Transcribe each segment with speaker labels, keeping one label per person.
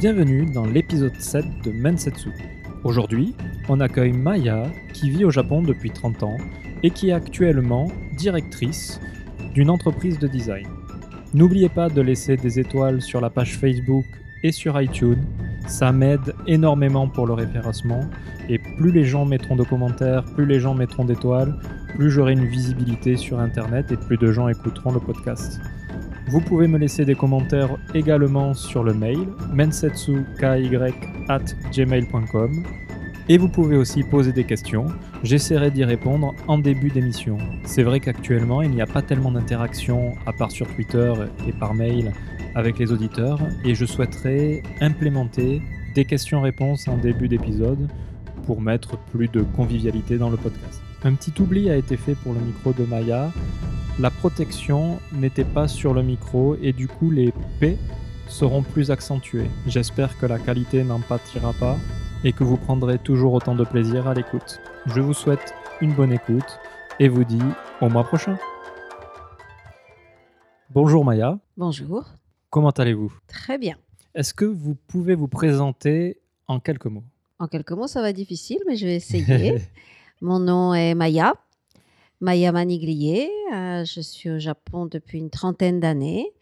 Speaker 1: Bienvenue dans l'épisode 7 de Mensetsu. Aujourd'hui, on accueille Maya qui vit au Japon depuis 30 ans et qui est actuellement directrice d'une entreprise de design. N'oubliez pas de laisser des étoiles sur la page Facebook et sur iTunes. Ça m'aide énormément pour le référencement et plus les gens mettront de commentaires, plus les gens mettront d'étoiles, plus j'aurai une visibilité sur Internet et plus de gens écouteront le podcast. Vous pouvez me laisser des commentaires également sur le mail mensetsuky@gmail.com et vous pouvez aussi poser des questions. J'essaierai d'y répondre en début d'émission. C'est vrai qu'actuellement, il n'y a pas tellement d'interaction à part sur Twitter et par mail avec les auditeurs et je souhaiterais implémenter des questions-réponses en début d'épisode pour mettre plus de convivialité dans le podcast. Un petit oubli a été fait pour le micro de Maya. La protection n'était pas sur le micro et du coup les P seront plus accentués. J'espère que la qualité n'en pâtira pas et que vous prendrez toujours autant de plaisir à l'écoute. Je vous souhaite une bonne écoute et vous dis au mois prochain. Bonjour Maya,
Speaker 2: Bonjour.
Speaker 1: comment allez-vous?
Speaker 2: Très bien.
Speaker 1: Est-ce que vous pouvez vous présenter en quelques mots?
Speaker 2: En quelques mots, ça va être difficile, mais je vais essayer. Mon nom est Maya, Maya Maniglier. Euh, je suis au Japon depuis une trentaine d'années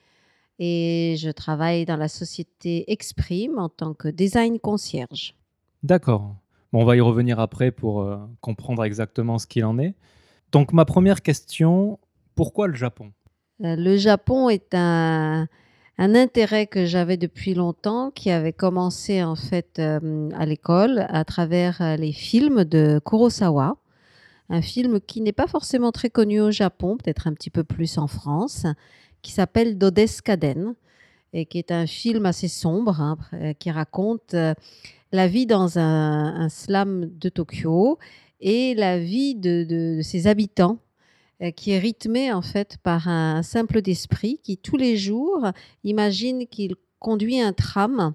Speaker 2: et je travaille dans la société Exprime en tant que design concierge.
Speaker 1: D'accord. Bon, on va y revenir après pour euh, comprendre exactement ce qu'il en est. Donc ma première question, pourquoi le Japon?
Speaker 2: Euh, Le Japon est un, un intérêt que j'avais depuis longtemps, qui avait commencé en fait euh, à l'école à travers les films de Kurosawa. Un film qui n'est pas forcément très connu au Japon, peut-être un petit peu plus en France, qui s'appelle Dodeskaden et qui est un film assez sombre hein, euh, qui raconte euh, la vie dans un, slum de Tokyo et la vie de, ses habitants euh, qui est rythmée en fait par un simple d'esprit qui tous les jours imagine qu'il conduit un tram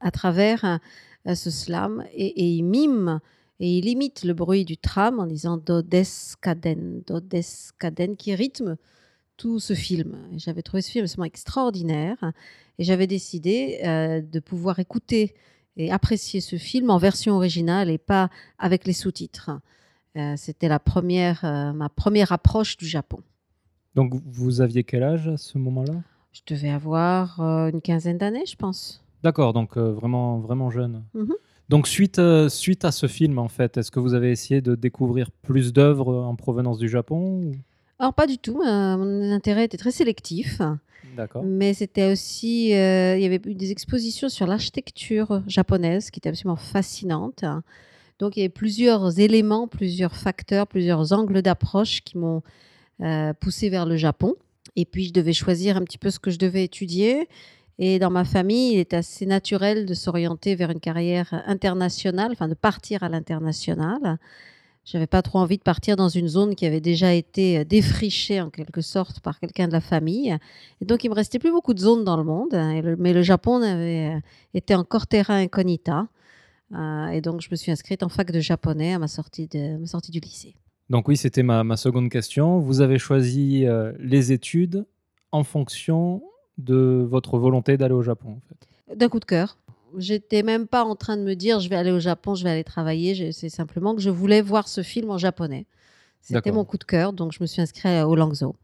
Speaker 2: à travers ce slam et il mime et il imite le bruit du tram en disant Dodeskaden, Dodeskaden qui rythme tout ce film. J'avais trouvé ce film absolument extraordinaire et j'avais décidé euh, de pouvoir écouter et apprécier ce film en version originale et pas avec les sous-titres. Euh, C'était la première, euh, ma première approche du Japon.
Speaker 1: Donc vous aviez quel âge à ce moment-là?
Speaker 2: Je devais avoir une quinzaine d'années, je pense.
Speaker 1: D'accord, donc vraiment, vraiment jeune.
Speaker 2: Mhm.
Speaker 1: Donc suite, euh, suite à ce film, en fait, est-ce que vous avez essayé de découvrir plus d'œuvres en provenance du Japon ou-
Speaker 2: Alors, pas du tout. euh, mon intérêt était très sélectif.
Speaker 1: D'accord.
Speaker 2: Mais c'était aussi, euh, il y avait eu des expositions sur l'architecture japonaise qui étaient absolument fascinantes. Donc il y avait plusieurs éléments, plusieurs facteurs, plusieurs angles d'approche qui m'ont poussé vers le Japon. Et puis je devais choisir un petit peu ce que je devais étudier. Et dans ma famille, il est assez naturel de s'orienter vers une carrière internationale, enfin de partir à l'international. J'avais pas trop envie de partir dans une zone qui avait déjà été euh, défrichée en quelque sorte par quelqu'un de la famille. Et donc, il me restait plus beaucoup de zones dans le monde, hein, mais le Japon avait, euh, était encore terra incognita. Euh, et donc, je me suis inscrite en fac de japonais à ma sortie, ma sortie du lycée.
Speaker 1: Donc oui, c'était ma, ma seconde question. Vous avez choisi les études en fonction de votre volonté d'aller au Japon, en fait.
Speaker 2: D'un coup de cœur. J'étais même pas en train de me dire je vais aller au Japon, je vais aller travailler. C'est simplement que je voulais voir ce film en japonais. C'était mon coup de cœur, donc je me suis inscrite au Langzhou.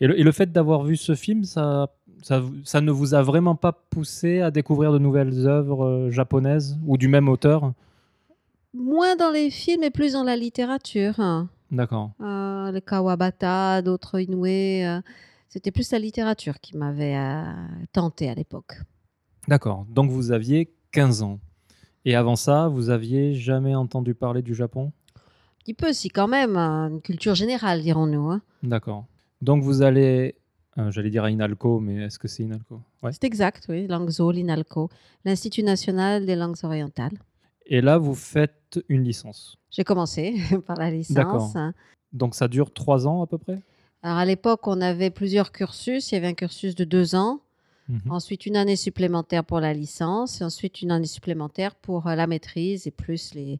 Speaker 1: Et le, et le fait d'avoir vu ce film, ça, ça, ne vous a vraiment pas poussé à découvrir de nouvelles œuvres euh, japonaises ou du même auteur?
Speaker 2: Moins dans les films et plus dans la littérature.
Speaker 1: D'accord.
Speaker 2: Euh, le Kawabata, d'autres Inoue. euh, C'était plus la littérature qui m'avait euh, tenté à l'époque.
Speaker 1: D'accord. Donc vous aviez 15 ans. Et avant ça, vous aviez jamais entendu parler du Japon?
Speaker 2: Un petit peu, si quand même, hein, une culture générale, dirons-nous. hein.
Speaker 1: D'accord. Donc vous allez, euh, j'allais dire à Inalco, mais est-ce que c'est Inalco? Ouais.
Speaker 2: C'est exact, oui, Langzhou, l'INALCO, l'Institut national des langues orientales.
Speaker 1: Et là, vous faites une licence.
Speaker 2: J'ai commencé par la licence.
Speaker 1: D'accord.
Speaker 2: hein.
Speaker 1: Donc ça dure trois ans à peu près?
Speaker 2: Alors à l'époque, on avait plusieurs cursus. Il y avait un cursus de deux ans,
Speaker 1: Mhm.
Speaker 2: ensuite une année supplémentaire pour la licence, et ensuite une année supplémentaire pour euh, la maîtrise et plus les,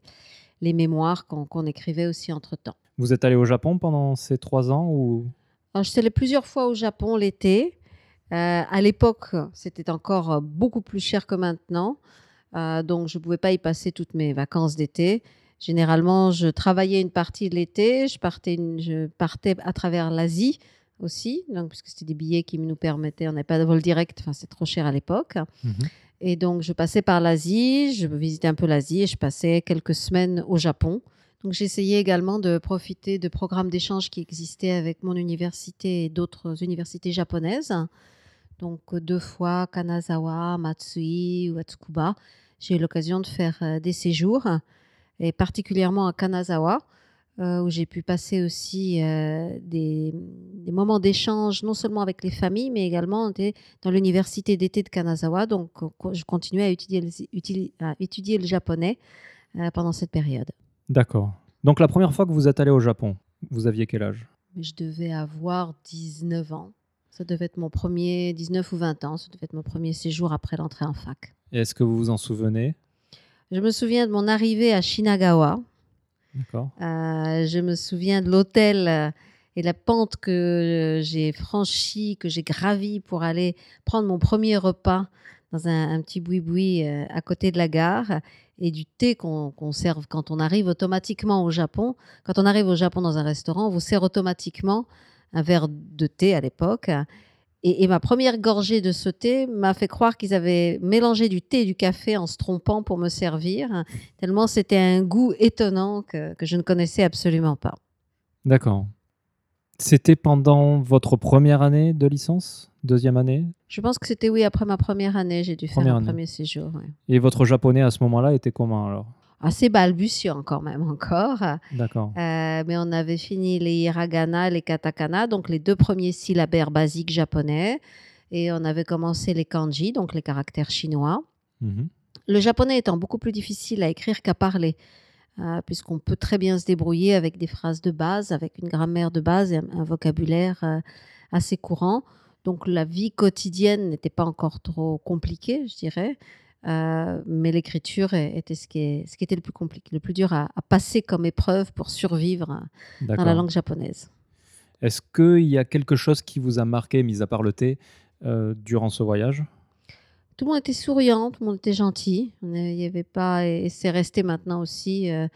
Speaker 2: les mémoires qu'on écrivait aussi entre-temps.
Speaker 1: Vous êtes allé au Japon pendant ces trois ans ou?
Speaker 2: Alors, je suis allée plusieurs fois au Japon l'été. à l'époque, c'était encore beaucoup plus cher que maintenant. donc, je ne pouvais pas y passer toutes mes vacances d'été. Généralement, je travaillais une partie de l'été, je partais, je partais à travers l'Asie aussi, donc, puisque c'était des billets qui nous permettaient, on n'avait pas de vol direct, enfin, c'est trop cher à l'époque. Mhm. Et donc, je passais par l'Asie, je visitais un peu l'Asie et je passais quelques semaines au Japon. Donc, j'essayais également de profiter de programmes d'échange qui existaient avec mon université et d'autres universités japonaises. Donc, deux fois Kanazawa, Matsui ou Atsukuba. J'ai eu l'occasion de faire euh, des séjours et particulièrement à Kanazawa, euh, où j'ai pu passer aussi euh, des, moments d'échange, non seulement avec les familles, mais également dans l'université d'été de Kanazawa. Donc, je continuais à étudier, à étudier le japonais euh, pendant cette période.
Speaker 1: D'accord. Donc, la première fois que vous êtes allé au Japon, vous aviez quel âge?
Speaker 2: Je devais avoir 19 ans. Ça devait être mon premier, 19 ou 20 ans, ça devait être mon premier séjour après l'entrée en fac.
Speaker 1: Est-ce que vous vous en souvenez?
Speaker 2: Je me souviens de mon arrivée à Shinagawa. Euh, je me souviens de l'hôtel euh, et la pente que j'ai franchie, que j'ai gravie pour aller prendre mon premier repas dans un, petit boui-boui euh, à côté de la gare et du thé qu'on serve quand on arrive automatiquement au Japon. Quand on arrive au Japon dans un restaurant, on vous sert automatiquement un verre de thé à l'époque et, ma première gorgée de ce thé m'a fait croire qu'ils avaient mélangé du thé et du café en se trompant pour me servir, tellement c'était un goût étonnant que, je ne connaissais absolument pas.
Speaker 1: D'accord. C'était pendant votre première année de licence? Deuxième année?
Speaker 2: Je pense que c'était oui, après ma première année, j'ai dû faire un premier séjour.
Speaker 1: Et votre japonais à ce moment-là était comment alors?
Speaker 2: Assez balbutiant quand même encore. D'accord. Euh, mais on avait fini les hiragana, les katakana, donc les deux premiers syllabaires basiques japonais. Et on avait commencé les kanji, donc les caractères chinois. Mhm. Le japonais étant beaucoup plus difficile à écrire qu'à parler, euh, puisqu'on peut très bien se débrouiller avec des phrases de base, avec une grammaire de base et un, vocabulaire euh, assez courant. Donc la vie quotidienne n'était pas encore trop compliquée, je dirais. Euh, mais l'écriture était ce qui, ce qui était le plus compliqué, le plus dur à, passer comme épreuve pour survivre dans la langue japonaise.
Speaker 1: Est-ce qu'il y a quelque chose qui vous a marqué, mis à part le thé, euh, durant ce voyage?
Speaker 2: Tout le monde était souriant, tout le monde était gentil. Il n'y avait pas, et c'est resté maintenant aussi, euh,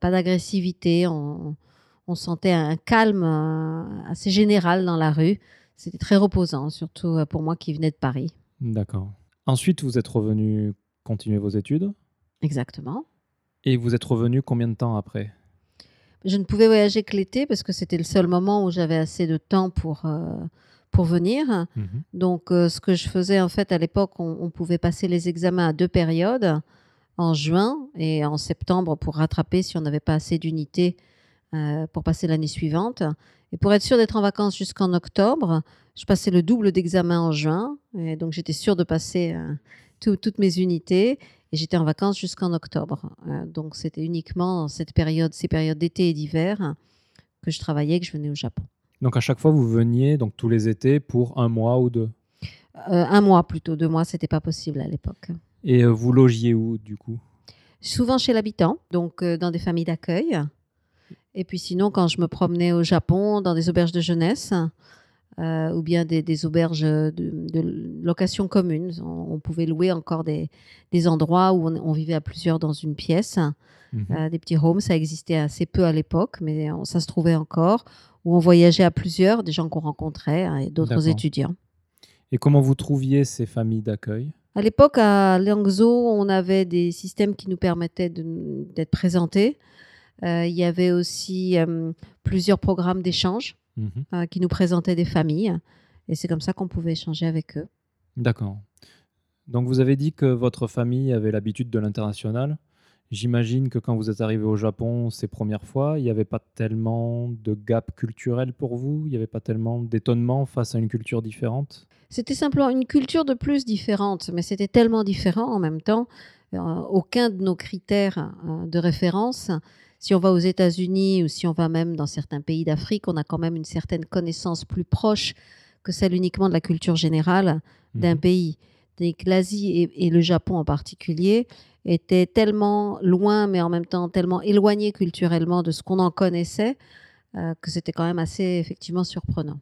Speaker 2: pas d'agressivité. On, on, sentait un calme assez général dans la rue. C'était très reposant, surtout pour moi qui venais de Paris.
Speaker 1: D'accord. Ensuite, vous êtes revenu continuer vos études.
Speaker 2: Exactement.
Speaker 1: Et vous êtes revenu combien de temps après?
Speaker 2: Je ne pouvais voyager que l'été parce que c'était le seul moment où j'avais assez de temps pour, euh, pour venir. Mhm. Donc, euh, ce que je faisais en fait à l'époque, on, pouvait passer les examens à deux périodes, en juin et en septembre pour rattraper si on n'avait pas assez d'unités euh, pour passer l'année suivante. Et pour être sûr d'être en vacances jusqu'en octobre, je passais le double d'examen en juin. Et donc, j'étais sûre de passer euh, toutes mes unités. Et j'étais en vacances jusqu'en octobre. Euh, donc, c'était uniquement cette période, ces périodes d'été et d'hiver que je travaillais, que je venais au Japon.
Speaker 1: Donc, à chaque fois, vous veniez donc tous les étés pour un mois ou deux?
Speaker 2: Euh, Un mois plutôt. Deux mois, c'était pas possible à l'époque.
Speaker 1: Et vous logiez où, du coup?
Speaker 2: Souvent chez l'habitant, donc dans des familles d'accueil. Et puis sinon, quand je me promenais au Japon, dans des auberges de jeunesse, euh, ou bien des, auberges de, location commune. On, pouvait louer encore des, endroits où on, vivait à plusieurs dans une pièce. Mhm. Euh, des petits homes, ça existait assez peu à l'époque, mais ça se trouvait encore. Où on voyageait à plusieurs, des gens qu'on rencontrait hein, et d'autres étudiants.
Speaker 1: Et comment vous trouviez ces familles d'accueil?
Speaker 2: À l'époque, à Liangzhou, on avait des systèmes qui nous permettaient d'être présentés. Euh, il y avait aussi plusieurs programmes d'échange Mhm. Euh, qui nous présentaient des familles. Et c'est comme ça qu'on pouvait échanger avec eux.
Speaker 1: D'accord. Donc vous avez dit que votre famille avait l'habitude de l'international. J'imagine que quand vous êtes arrivé au Japon ces premières fois, il n'y avait pas tellement de gap culturel pour vous, il n'y avait pas tellement d'étonnement face à une culture différente?
Speaker 2: C'était simplement une culture de plus différente, mais c'était tellement différent en même temps. Euh, aucun de nos critères euh, de référence si on va aux États-Unis ou si on va même dans certains pays d'Afrique, on a quand même une certaine connaissance plus proche que celle uniquement de la culture générale d'un mhm. pays. L'Asie et, le Japon en particulier étaient tellement loin, mais en même temps tellement éloignés culturellement de ce qu'on en connaissait, euh, que c'était quand même assez effectivement surprenant.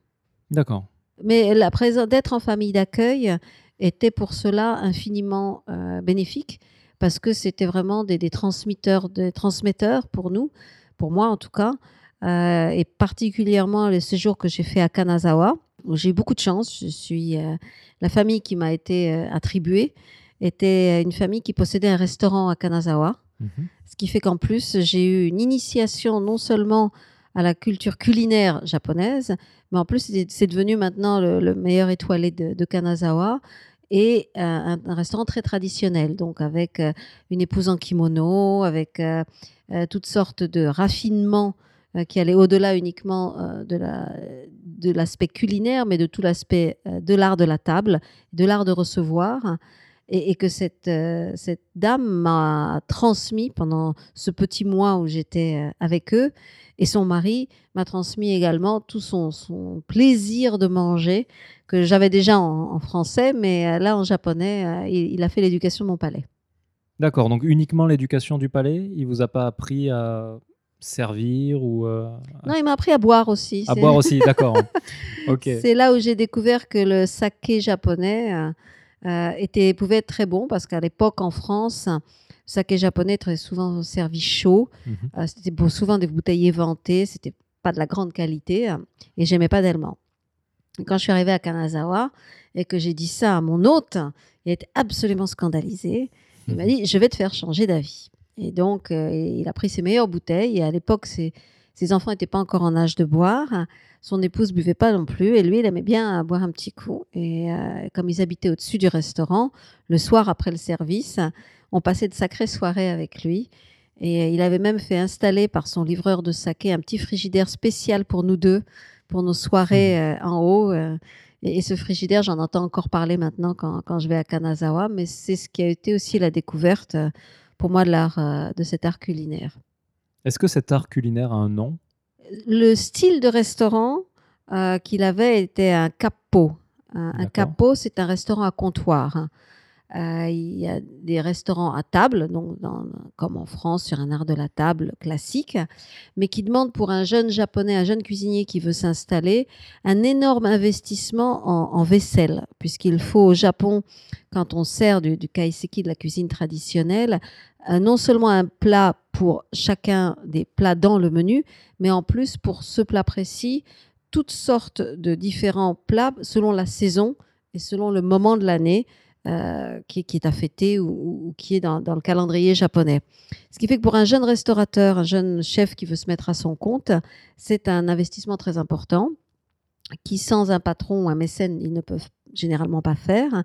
Speaker 1: D'accord.
Speaker 2: Mais la présence d'être en famille d'accueil était pour cela infiniment euh, bénéfique parce que c'était vraiment des, des transmetteurs, des transmetteurs pour nous, pour moi en tout cas, euh, et particulièrement le séjour que j'ai fait à Kanazawa, où j'ai eu beaucoup de chance. Je suis euh, la famille qui m'a été euh, attribuée était une famille qui possédait un restaurant à Kanazawa,
Speaker 1: Mhm.
Speaker 2: ce qui fait qu'en plus j'ai eu une initiation non seulement à la culture culinaire japonaise, mais en plus c'est c'est devenu maintenant le, le meilleur étoilé de, de Kanazawa et euh, un, restaurant très traditionnel, donc avec euh, une épouse en kimono, avec euh, toutes sortes de raffinements qui allaient au-delà uniquement de la- de l'aspect culinaire, mais de tout l'aspect de l'art de la table, de l'art de recevoir. Et, et que cette, cette dame m'a transmis pendant ce petit mois où j'étais avec eux. Et son mari m'a transmis également tout son, son plaisir de manger que j'avais déjà en, en français, mais euh, là en japonais, euh, il, il a fait l'éducation de mon palais.
Speaker 1: D'accord, donc uniquement l'éducation du palais Il vous a pas appris à servir ou euh,
Speaker 2: Non, il m'a appris à boire aussi.
Speaker 1: à boire aussi D'accord. ok.
Speaker 2: C'est là où j'ai découvert que le saké japonais euh, était, pouvait être très bon parce qu'à l'époque en France, saké japonais très souvent servi chaud.
Speaker 1: Mhm.
Speaker 2: Euh, c'était souvent des bouteilles éventées, c'était pas de la grande qualité euh, et j'aimais pas d'allemand. Et Quand je suis arrivée à Kanazawa et que j'ai dit ça à mon hôte, il était absolument scandalisé. Il m'a
Speaker 1: Mhm.
Speaker 2: dit Je vais te faire changer d'avis. Et donc, euh, il a pris ses meilleures bouteilles. Et à l'époque, ses, ses enfants n'étaient pas encore en âge de boire. Son épouse buvait pas non plus. Et lui, il aimait bien boire un petit coup. Et euh, comme ils habitaient au-dessus du restaurant, le soir après le service, on passait de sacrées soirées avec lui. Et il avait même fait installer par son livreur de saké un petit frigidaire spécial pour nous deux, pour nos soirées euh, en haut. euh. et, et ce frigidaire, j'en entends encore parler maintenant quand, quand je vais à Kanazawa, mais c'est ce qui a été aussi la découverte euh, pour moi de, l'art, de cet art culinaire.
Speaker 1: Est-ce que cet art culinaire a un nom?
Speaker 2: Le style de restaurant qu'il avait était un capo. Un, un
Speaker 1: D'accord.
Speaker 2: capo, c'est un restaurant à comptoir. hein. Euh, il y a des restaurants à table, donc comme en France, sur un art de la table classique, mais qui demandent pour un jeune japonais, un jeune cuisinier qui veut s'installer, un énorme investissement en, vaisselle, puisqu'il faut au Japon, quand on sert du, du kaiseki, de la cuisine traditionnelle, euh, non seulement un plat pour chacun des plats dans le menu, mais en plus pour ce plat précis, toutes sortes de différents plats selon la saison et selon le moment de l'année euh, qui, est à fêter ou, qui est dans, le calendrier japonais. Ce qui fait que pour un jeune restaurateur, un jeune chef qui veut se mettre à son compte, c'est un investissement très important qui, sans un patron ou un mécène, ils ne peuvent généralement pas faire.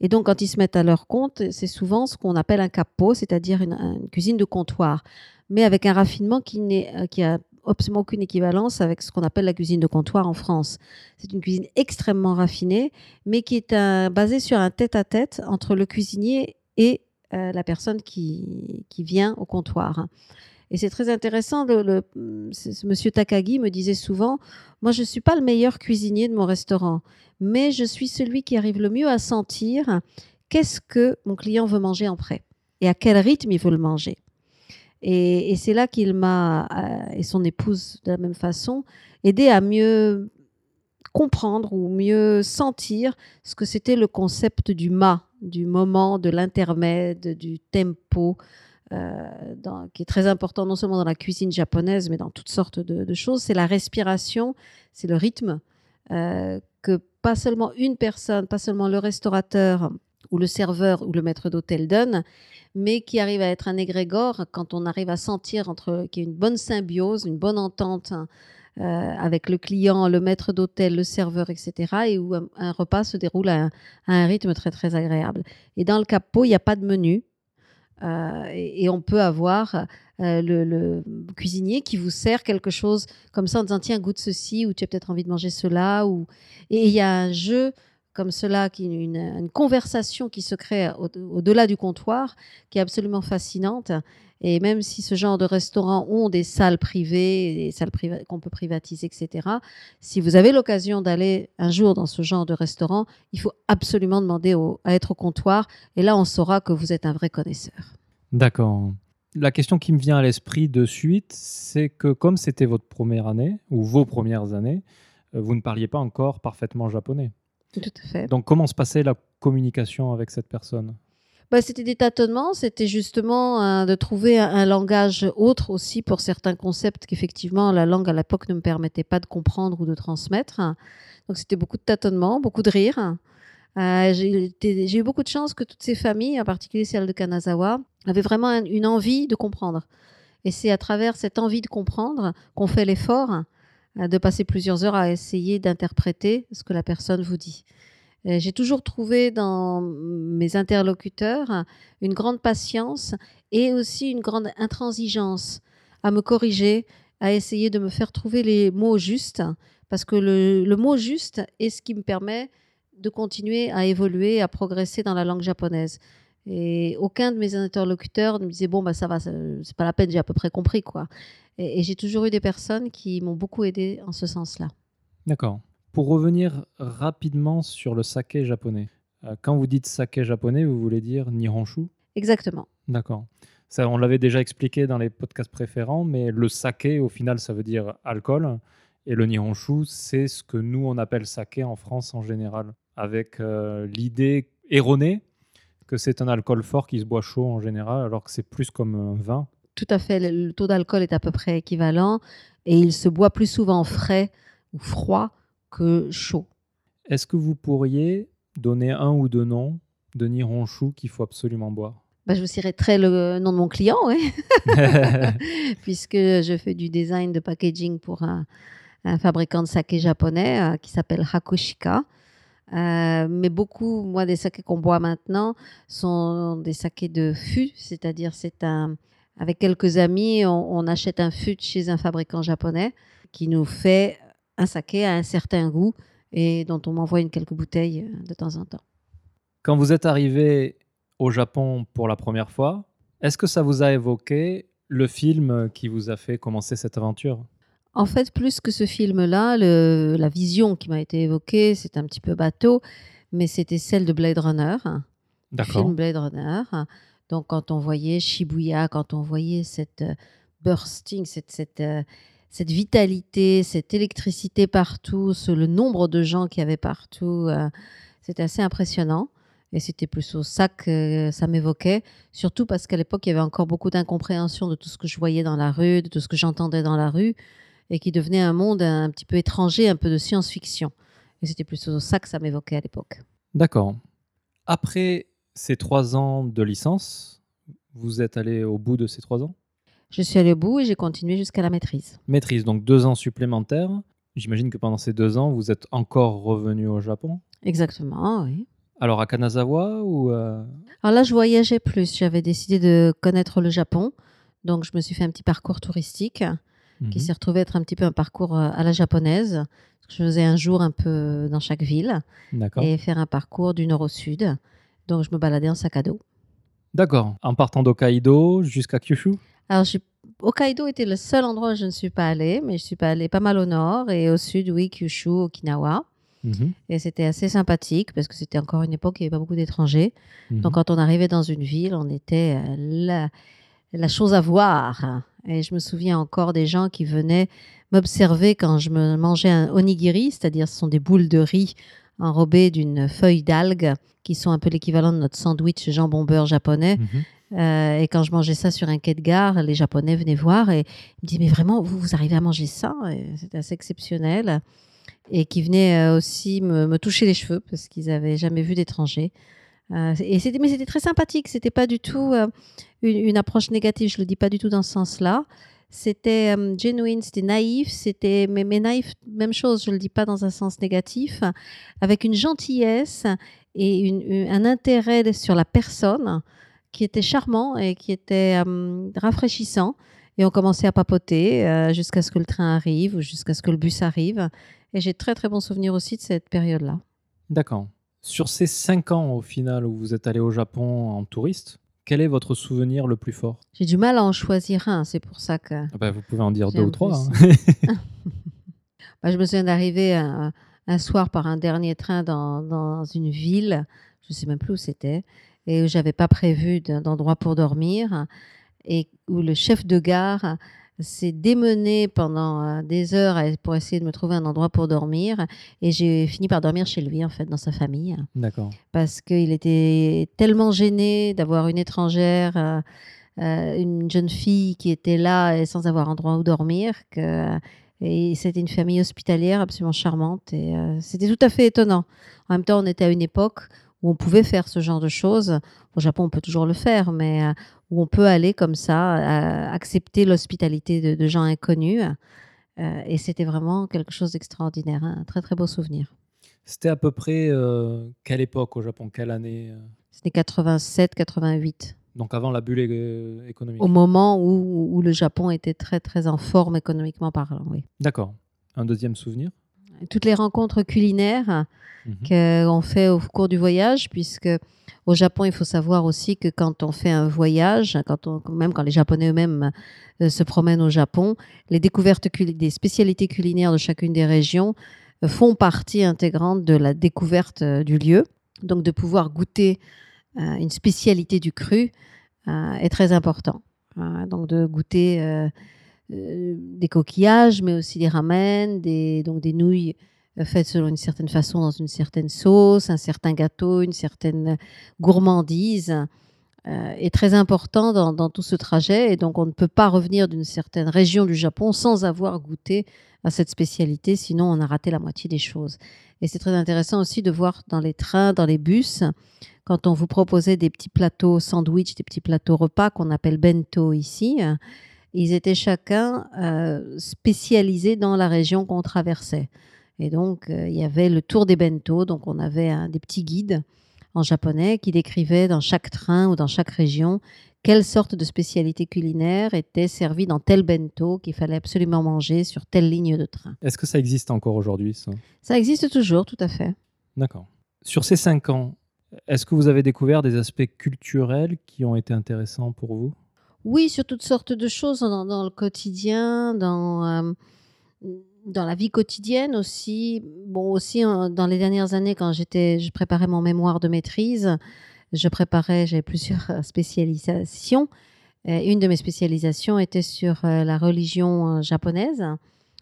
Speaker 2: Et donc, quand ils se mettent à leur compte, c'est souvent ce qu'on appelle un capo, c'est-à-dire une, cuisine de comptoir, mais avec un raffinement qui, n'est, euh, qui a absolument aucune équivalence avec ce qu'on appelle la cuisine de comptoir en France. C'est une cuisine extrêmement raffinée, mais qui est un- basée sur un tête-à-tête entre le cuisinier et euh, la personne qui, vient au comptoir. Et c'est très intéressant. Le, Takagi me disait souvent Moi, je ne suis pas le meilleur cuisinier de mon restaurant, mais je suis celui qui arrive le mieux à sentir qu'est-ce que mon client veut manger en prêt et à quel rythme il veut le manger. Et, c'est là qu'il m'a, euh, et son épouse de la même façon, aidé à mieux comprendre ou mieux sentir ce que c'était le concept du ma, du moment, de l'intermède, du tempo, euh, qui est très important non seulement dans la cuisine japonaise, mais dans toutes sortes de, de choses. C'est la respiration, c'est le rythme euh, que pas seulement une personne, pas seulement le restaurateur ou le serveur ou le maître d'hôtel donne, mais qui arrive à être un égrégore quand on arrive à sentir entre qu'il y a une bonne symbiose, une bonne entente euh, avec le client, le maître d'hôtel, le serveur, etc. Et où un, repas se déroule à un, rythme très très agréable. Et dans le capot, il n'y a pas de menu. Euh, et, et on peut avoir euh, le, le cuisinier qui vous sert quelque chose comme ça en disant tiens goûte ceci ou tu as peut-être envie de manger cela ou et il y a un jeu comme cela une, conversation qui se crée au- au-delà du comptoir qui est absolument fascinante et même si ce genre de restaurants ont des salles privées des salles priva- qu'on peut privatiser etc si vous avez l'occasion d'aller un jour dans ce genre de restaurant il faut absolument demander à être au comptoir et là on saura que vous êtes un vrai connaisseur
Speaker 1: D'accord. La question qui me vient à l'esprit de suite, c'est que comme c'était votre première année, ou vos premières années, euh, vous ne parliez pas encore parfaitement japonais.
Speaker 2: Tout à fait.
Speaker 1: Donc comment se passait la communication avec cette personne?
Speaker 2: Bah, c'était des tâtonnements, c'était justement euh, de trouver un, un langage autre aussi pour certains concepts qu'effectivement la langue à l'époque ne me permettait pas de comprendre ou de transmettre. Donc c'était beaucoup de tâtonnements, beaucoup de rires. Euh, j'ai eu beaucoup de chance que toutes ces familles, en particulier celle de Kanazawa, avaient vraiment un- une envie de comprendre. Et c'est à travers cette envie de comprendre qu'on fait l'effort de passer plusieurs heures à essayer d'interpréter ce que la personne vous dit. Euh, J'ai toujours trouvé dans mes interlocuteurs une grande patience et aussi une grande intransigeance à me corriger, à essayer de me faire trouver les mots justes, parce que le mot juste est ce qui me permet de continuer à évoluer, à progresser dans la langue japonaise. Et aucun de mes interlocuteurs ne me disait bon bah ça va, c'est pas la peine, j'ai à peu près compris quoi. Et, et j'ai toujours eu des personnes qui m'ont beaucoup aidé en ce sens-là.
Speaker 1: D'accord. Pour revenir rapidement sur le saké japonais. euh, quand vous dites saké japonais, vous voulez dire nihonshu?
Speaker 2: Exactement.
Speaker 1: D'accord. Ça, on l'avait déjà expliqué dans les podcasts préférents, mais le saké, au final, ça veut dire alcool. Et le nihonshu, c'est ce que nous, on appelle saké en France en général, avec euh, l'idée erronée que c'est un alcool fort qui se boit chaud en général, alors que c'est plus comme un vin.
Speaker 2: Tout à fait, le, taux d'alcool est à peu près équivalent et il se boit plus souvent frais ou froid que chaud.
Speaker 1: Est-ce que vous pourriez donner un ou deux noms de nihonshu qu'il faut absolument boire?
Speaker 2: Bah, je vous citerai le nom de mon client, puisque je fais du design de packaging pour un, un fabricant de saké japonais euh, qui s'appelle Hakushika. Euh, mais beaucoup, moi, des sakés qu'on boit maintenant sont des sakés de fût, c'est-à-dire c'est un, avec quelques amis, on, on achète un fût chez un fabricant japonais qui nous fait un saké à un certain goût et dont on m'envoie une quelques bouteilles euh, de temps en temps.
Speaker 1: Quand vous êtes arrivé au Japon pour la première fois, est-ce que ça vous a évoqué le film qui vous a fait commencer cette aventure?
Speaker 2: En fait, plus que ce film-là, la vision qui m'a été évoquée, c'est un petit peu bateau, mais c'était celle de Blade Runner,
Speaker 1: D'accord.
Speaker 2: film Blade Runner. Donc, quand on voyait Shibuya, quand on voyait cette euh, bursting, cette, cette, euh, cette vitalité, cette électricité partout, ce- le nombre de gens qu'il y avait partout, euh, c'était assez impressionnant. Et c'était plus au ça que ça m'évoquait, surtout parce qu'à l'époque, il y avait encore beaucoup d'incompréhension de tout ce que je voyais dans la rue, de tout ce que j'entendais dans la rue, et qui devenait un monde un petit peu étranger, un peu de science-fiction. Et c'était plutôt ça que ça m'évoquait à l'époque.
Speaker 1: D'accord. Après ces trois ans de licence, vous êtes allé au bout de ces trois ans?
Speaker 2: Je suis allée au bout et j'ai continué jusqu'à la maîtrise.
Speaker 1: Maîtrise, donc deux ans supplémentaires. J'imagine que pendant ces deux ans, vous êtes encore revenu au Japon?
Speaker 2: Exactement, oui.
Speaker 1: Alors à Kanazawa ou euh,
Speaker 2: Alors là, je voyageais plus. J'avais décidé de connaître le Japon. Donc, je me suis fait un petit parcours touristique qui
Speaker 1: mhm.
Speaker 2: s'est retrouvé être un petit peu un parcours euh, à la japonaise. Je faisais un jour un peu dans chaque ville et faire un parcours du nord au sud. Donc, je me baladais en sac à dos.
Speaker 1: D'accord. En partant d'Hokkaido jusqu'à Kyushu?
Speaker 2: Alors, j'ai- Hokkaido était le seul endroit où je ne suis pas allée, mais je suis pas allée pas mal au nord et au sud, oui, Kyushu, Okinawa.
Speaker 1: Mhm.
Speaker 2: Et c'était assez sympathique parce que c'était encore une époque où il n'y avait pas beaucoup d'étrangers.
Speaker 1: Mhm.
Speaker 2: Donc, quand on arrivait dans une ville, on était euh, la, la chose à voir. Et je me souviens encore des gens qui venaient m'observer quand je me mangeais un onigiri, c'est-à-dire ce sont des boules de riz enrobées d'une feuille d'algue qui sont un peu l'équivalent de notre sandwich jambon beurre japonais.
Speaker 1: Mhm.
Speaker 2: Euh, et quand je mangeais ça sur un quai de gare, les Japonais venaient voir et ils me disaient Mais vraiment, vous, vous arrivez à manger ça? C'était assez exceptionnel. Et qui venaient euh, aussi me, me toucher les cheveux parce qu'ils n'avaient jamais vu d'étrangers. Euh, et c'était, mais c'était très sympathique. C'était pas du tout euh, une, approche négative. Je le dis pas du tout dans ce sens-là. C'était euh, genuine, c'était naïf, c'était mais, naïf, même chose. Je le dis pas dans un sens négatif, avec une gentillesse et un intérêt sur la personne qui était charmant et qui était euh, rafraîchissant. Et on commençait à papoter jusqu'à ce que le train arrive ou jusqu'à ce que le bus arrive. Et j'ai très très bons souvenirs aussi de cette période-là.
Speaker 1: D'accord. Sur ces cinq ans au final où vous êtes allé au Japon en touriste, quel est votre souvenir le plus fort?
Speaker 2: J'ai du mal à en choisir un, c'est pour ça que
Speaker 1: Ah bah, Vous pouvez en dire deux ou trois. hein.
Speaker 2: Bah, je me souviens d'arriver un, un soir par un dernier train dans, dans une ville, je ne sais même plus où c'était, et où j'avais pas prévu d'endroit pour dormir, et où le chef de gare s'est démené pendant euh, des heures pour essayer de me trouver un endroit pour dormir. Et j'ai fini par dormir chez lui, en fait, dans sa famille.
Speaker 1: D'accord.
Speaker 2: Parce qu'il était tellement gêné d'avoir une étrangère, euh, euh, une jeune fille qui était là et sans avoir endroit où dormir, que et c'était une famille hospitalière absolument charmante. Et euh, c'était tout à fait étonnant. En même temps, on était à une époque où on pouvait faire ce genre de choses. Au Japon, on peut toujours le faire, mais euh, où on peut aller comme ça, euh, accepter l'hospitalité de, de gens inconnus. Euh, et c'était vraiment quelque chose d'extraordinaire, hein, un très très beau souvenir.
Speaker 1: C'était à peu près quelle époque au Japon? Quelle année
Speaker 2: C'était 87, 88.
Speaker 1: Donc avant la bulle économique.
Speaker 2: au moment où, où le Japon était très très en forme économiquement parlant. Oui.
Speaker 1: D'accord. Un deuxième souvenir?
Speaker 2: Toutes les rencontres culinaires
Speaker 1: Mhm.
Speaker 2: qu'on fait au cours du voyage, puisque au Japon, il faut savoir aussi que quand on fait un voyage, quand on, même quand les Japonais eux-mêmes euh, se promènent au Japon, les découvertes des spécialités culinaires de chacune des régions euh, font partie intégrante de la découverte euh, du lieu. Donc de pouvoir goûter une spécialité du cru est très important. Donc de goûter des coquillages, mais aussi des ramen, des, donc des nouilles euh, faites selon une certaine façon dans une certaine sauce, un certain gâteau, une certaine gourmandise euh, est très important dans, dans tout ce trajet. Et donc on ne peut pas revenir d'une certaine région du Japon sans avoir goûté à cette spécialité, sinon on a raté la moitié des choses. Et c'est très intéressant aussi de voir dans les trains, dans les bus, quand on vous proposait des petits plateaux sandwich, des petits plateaux repas qu'on appelle bento ici, euh, ils étaient chacun euh, spécialisés dans la région qu'on traversait. Et donc, euh, il y avait le tour des bento, donc on avait des petits guides en japonais qui décrivaient dans chaque train ou dans chaque région quelle sorte de spécialité culinaire était servie dans tel bento qu'il fallait absolument manger sur telle ligne de train.
Speaker 1: Est-ce que ça existe encore aujourd'hui ça?
Speaker 2: Ça existe toujours, tout à fait.
Speaker 1: D'accord. Sur ces cinq ans, est-ce que vous avez découvert des aspects culturels qui ont été intéressants pour vous?
Speaker 2: Oui, sur toutes sortes de choses dans, dans le quotidien, dans, euh, dans la vie quotidienne aussi. Bon, aussi euh, dans les dernières années, quand j'étais, je préparais mon mémoire de maîtrise, je préparais, j'avais plusieurs spécialisations. Une de mes spécialisations était sur euh, la religion euh, japonaise,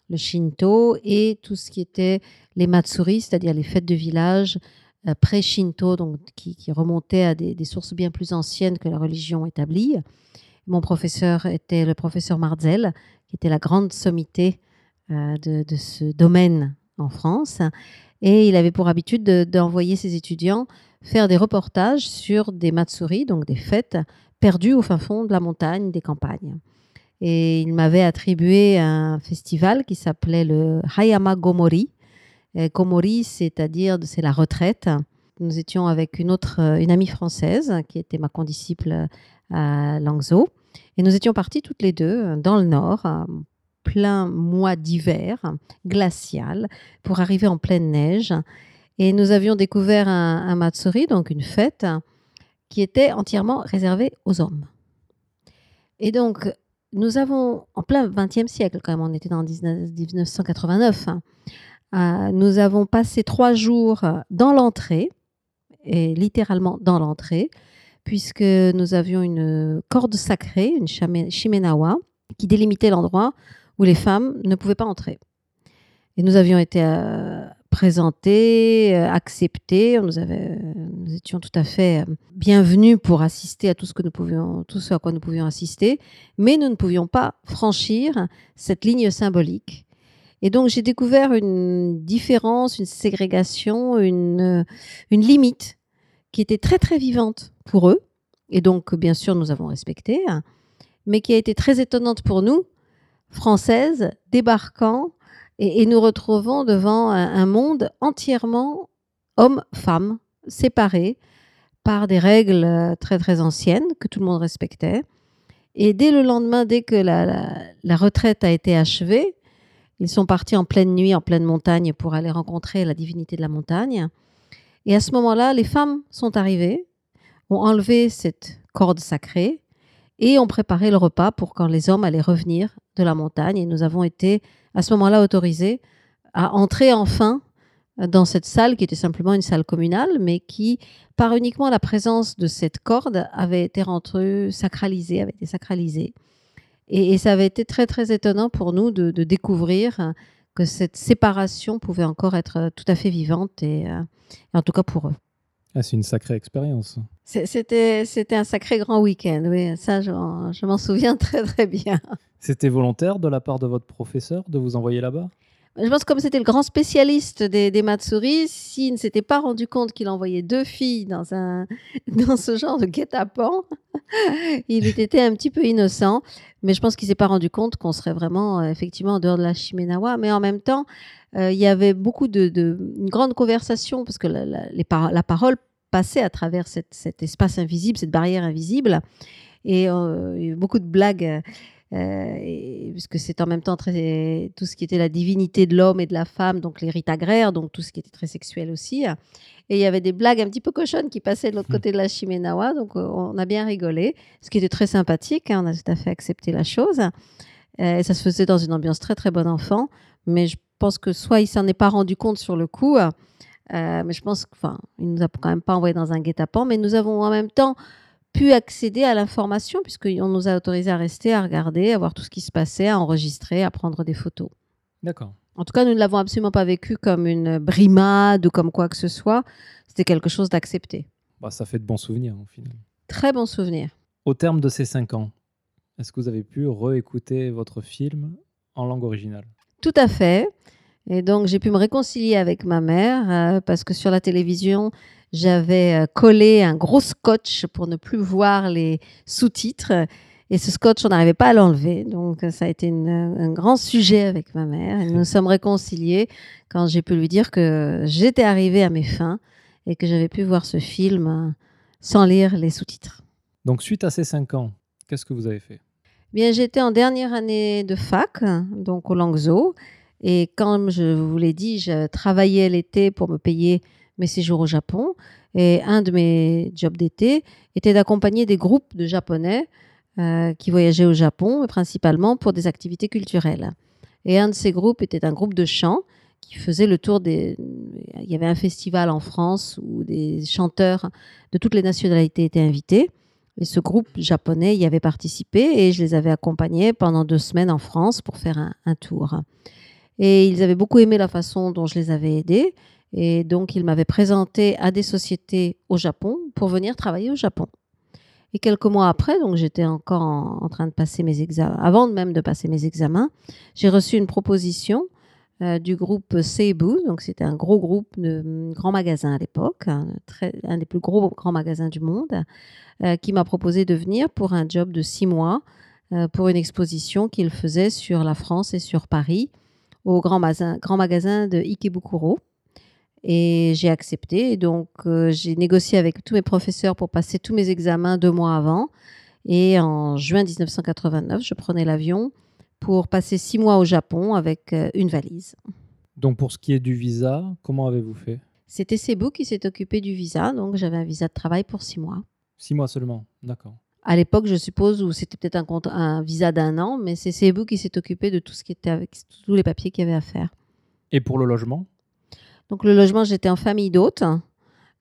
Speaker 2: le Shinto, et tout ce qui était les matsuri, c'est-à-dire les fêtes de village pré-Shinto, donc qui, qui remontaient à des sources bien plus anciennes que la religion établie. Mon professeur était le professeur Marzel, qui était la grande sommité euh, de, ce domaine en France. Et il avait pour habitude de- d'envoyer ses étudiants faire des reportages sur des matsuri, donc des fêtes perdues au fin fond de la montagne, des campagnes. Et il m'avait attribué un festival qui s'appelait le Hayama Gomori. Gomori, c'est-à-dire c'est la retraite. Nous étions avec une autre, une amie française qui était ma condisciple à Langzhou. Et nous étions partis toutes les deux euh, dans le nord, plein mois d'hiver glacial, pour arriver en pleine neige. Et nous avions découvert un, Matsuri, donc une fête, qui était entièrement réservée aux hommes. Et donc, nous avons, en plein XXe siècle quand même, on était dans 19 1989, hein, euh, nous avons passé trois jours dans l'entrée, et littéralement dans l'entrée, puisque nous avions une corde sacrée, une shimenawa, qui délimitait l'endroit où les femmes ne pouvaient pas entrer. Et nous avions été euh, présentés, euh, acceptés, nous, étions tout à fait euh, bienvenus pour assister à tout ce, que nous pouvions, tout ce à quoi nous pouvions assister, mais nous ne pouvions pas franchir cette ligne symbolique. Et donc j'ai découvert une différence, une ségrégation, une limite qui était très très vivante pour eux, et donc bien sûr nous avons respecté, hein, mais qui a été très étonnante pour nous, françaises, débarquant, et, nous retrouvons devant un, monde entièrement homme-femme, séparés par des règles euh, très très anciennes que tout le monde respectait. Et dès le lendemain, dès que la retraite a été achevée, ils sont partis en pleine nuit, en pleine montagne, pour aller rencontrer la divinité de la montagne. Et à ce moment-là, les femmes sont arrivées, ont enlevé cette corde sacrée et ont préparé le repas pour quand les hommes allaient revenir de la montagne. Et nous avons été à ce moment-là autorisés à entrer enfin dans cette salle qui était simplement une salle communale, mais qui, par uniquement la présence de cette corde, avait été rentrée sacralisée, avait été sacralisée. Et, ça avait été très très étonnant pour nous de découvrir que cette séparation pouvait encore être tout à fait vivante, et, euh, et en tout cas pour eux.
Speaker 1: Ah, c'est une sacrée expérience.
Speaker 2: C'était un sacré grand week-end, oui, ça je m'en souviens très très bien.
Speaker 1: C'était volontaire de la part de votre professeur de vous envoyer là-bas?
Speaker 2: Je pense que comme c'était le grand spécialiste des, des Matsuri, s'il ne s'était pas rendu compte qu'il envoyait deux filles dans, un, dans ce genre de guet-apens, il était un petit peu innocent. Mais je pense qu'il ne s'est pas rendu compte qu'on serait vraiment euh, effectivement en dehors de la Shimenawa. Mais en même temps, euh, il y avait beaucoup de, de- une grande conversation parce que la, la- parole passait à travers cette- cet espace invisible, cette barrière invisible. Et euh, il y a beaucoup de blagues. Euh, euh, et- puisque c'est en même temps très, tout ce qui était la divinité de l'homme et de la femme, donc les rites agraires, donc tout ce qui était très sexuel aussi. Et il y avait des blagues un petit peu cochonnes qui passaient de l'autre
Speaker 1: Hmm.
Speaker 2: côté de la Shimenawa, donc euh, on a bien rigolé, ce qui était très sympathique, hein, on a tout à fait accepté la chose. Euh, et ça se faisait dans une ambiance très très bon enfant, mais je pense que soit il s'en est pas rendu compte sur le coup, euh, mais je pense qu'il nous a quand même pas envoyé dans un guet-apens, mais nous avons en même temps pu accéder à l'information puisqu'on nous a autorisé à rester, à regarder, à voir tout ce qui se passait, à enregistrer, à prendre des photos.
Speaker 1: D'accord.
Speaker 2: En tout cas, nous ne l'avons absolument pas vécu comme une brimade ou comme quoi que ce soit. C'était quelque chose d'accepté.
Speaker 1: Bah, ça fait de bons souvenirs au final.
Speaker 2: Très bon souvenir.
Speaker 1: Au terme de ces cinq ans, est-ce que vous avez pu réécouter votre film en langue originale?
Speaker 2: Tout à fait. Et donc, j'ai pu me réconcilier avec ma mère euh, parce que sur la télévision, j'avais euh, collé un gros scotch pour ne plus voir les sous-titres. Et ce scotch, on n'arrivait pas à l'enlever. Donc, ça a été une- un grand sujet avec ma mère. Et nous nous sommes réconciliés quand j'ai pu lui dire que j'étais arrivée à mes fins et que j'avais pu voir ce film sans lire les sous-titres.
Speaker 1: Donc suite à ces cinq ans, qu'est-ce que vous avez fait?
Speaker 2: Bien, j'étais en dernière année de fac, donc au Langso. Et comme je vous l'ai dit, je travaillais l'été pour me payer mes séjours au Japon. Et un de mes jobs d'été était d'accompagner des groupes de Japonais euh, qui voyageaient au Japon, principalement pour des activités culturelles. Et un de ces groupes était un groupe de chant qui faisait le tour des... Il y avait un festival en France où des chanteurs de toutes les nationalités étaient invités. Et ce groupe japonais y avait participé et je les avais accompagnés pendant deux semaines en France pour faire un tour. Et ils avaient beaucoup aimé la façon dont je les avais aidés. Et donc, ils m'avaient présenté à des sociétés au Japon pour venir travailler au Japon. Et quelques mois après, donc j'étais encore en, train de passer mes examens, avant même de passer mes examens, j'ai reçu une proposition euh, du groupe Seibu. Donc, c'était un gros groupe de hum, grands magasins à l'époque, un, très- un des plus gros grands magasins du monde, euh, qui m'a proposé de venir pour un job de six mois euh, pour une exposition qu'il faisait sur la France et sur Paris au grand, magasin- grand magasin de Ikebukuro. Et j'ai accepté. Donc, euh, j'ai négocié avec tous mes professeurs pour passer tous mes examens deux mois avant. Et en juin 1989, je prenais l'avion pour passer six mois au Japon avec euh, une valise.
Speaker 1: Donc pour ce qui est du visa, comment avez-vous fait?
Speaker 2: C'était Cebu qui s'est occupé du visa, donc j'avais un visa de travail pour six mois.
Speaker 1: Six mois seulement, d'accord.
Speaker 2: À l'époque, je suppose, où c'était peut-être un, visa d'un an, mais c'est Cebu qui s'est occupé de tout ce qui était avec tous les papiers qu'il y avait à faire.
Speaker 1: Et pour le logement?
Speaker 2: Donc le logement, j'étais en famille d'hôtes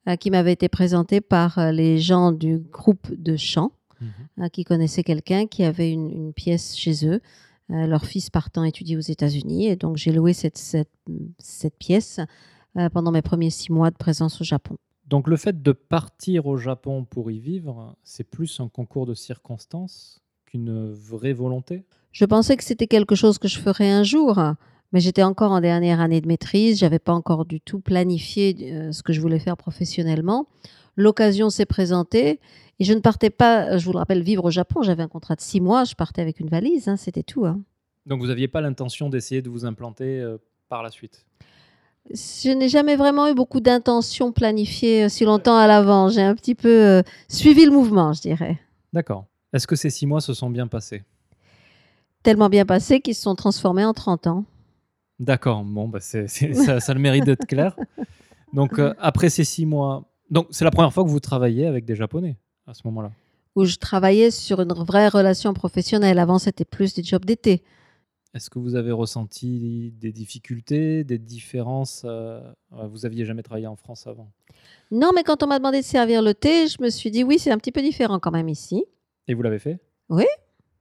Speaker 2: euh, qui m'avait été présenté par euh, les gens du groupe de chant
Speaker 1: Mhm.
Speaker 2: euh, qui connaissaient quelqu'un qui avait une, une pièce chez eux, leur fils partant étudier aux États-Unis. Et donc j'ai loué cette, cette, cette pièce pendant mes premiers six mois de présence au Japon.
Speaker 1: Donc le fait de partir au Japon pour y vivre, c'est plus un concours de circonstances qu'une vraie volonté?
Speaker 2: Je pensais que c'était quelque chose que je ferais un jour, mais j'étais encore en dernière année de maîtrise. J'avais pas encore du tout planifié euh, ce que je voulais faire professionnellement. L'occasion s'est présentée et je ne partais pas, je vous le rappelle, vivre au Japon. J'avais un contrat de six mois. Je partais avec une valise, hein, c'était tout. hein.
Speaker 1: Donc vous n'aviez pas l'intention d'essayer de vous implanter euh, par la suite?
Speaker 2: Je n'ai jamais vraiment eu beaucoup d'intentions planifiées euh, si longtemps à l'avant. J'ai un petit peu euh, suivi le mouvement, je dirais.
Speaker 1: D'accord. Est-ce que ces six mois se sont bien passés?
Speaker 2: Tellement bien passé qu'ils se sont transformés en 30 ans.
Speaker 1: D'accord, bon, bah ça, ça a le mérite d'être clair. Donc euh, après ces six mois, donc c'est la première fois que vous travaillez avec des Japonais à ce moment-là?
Speaker 2: Où je travaillais sur une vraie relation professionnelle. Avant, c'était plus des jobs d'été.
Speaker 1: Est-ce que vous avez ressenti des difficultés, des différences euh, Vous aviez jamais travaillé en France avant?
Speaker 2: Non, mais quand on m'a demandé de servir le thé, je me suis dit oui, c'est un petit peu différent quand même ici.
Speaker 1: Et vous l'avez fait?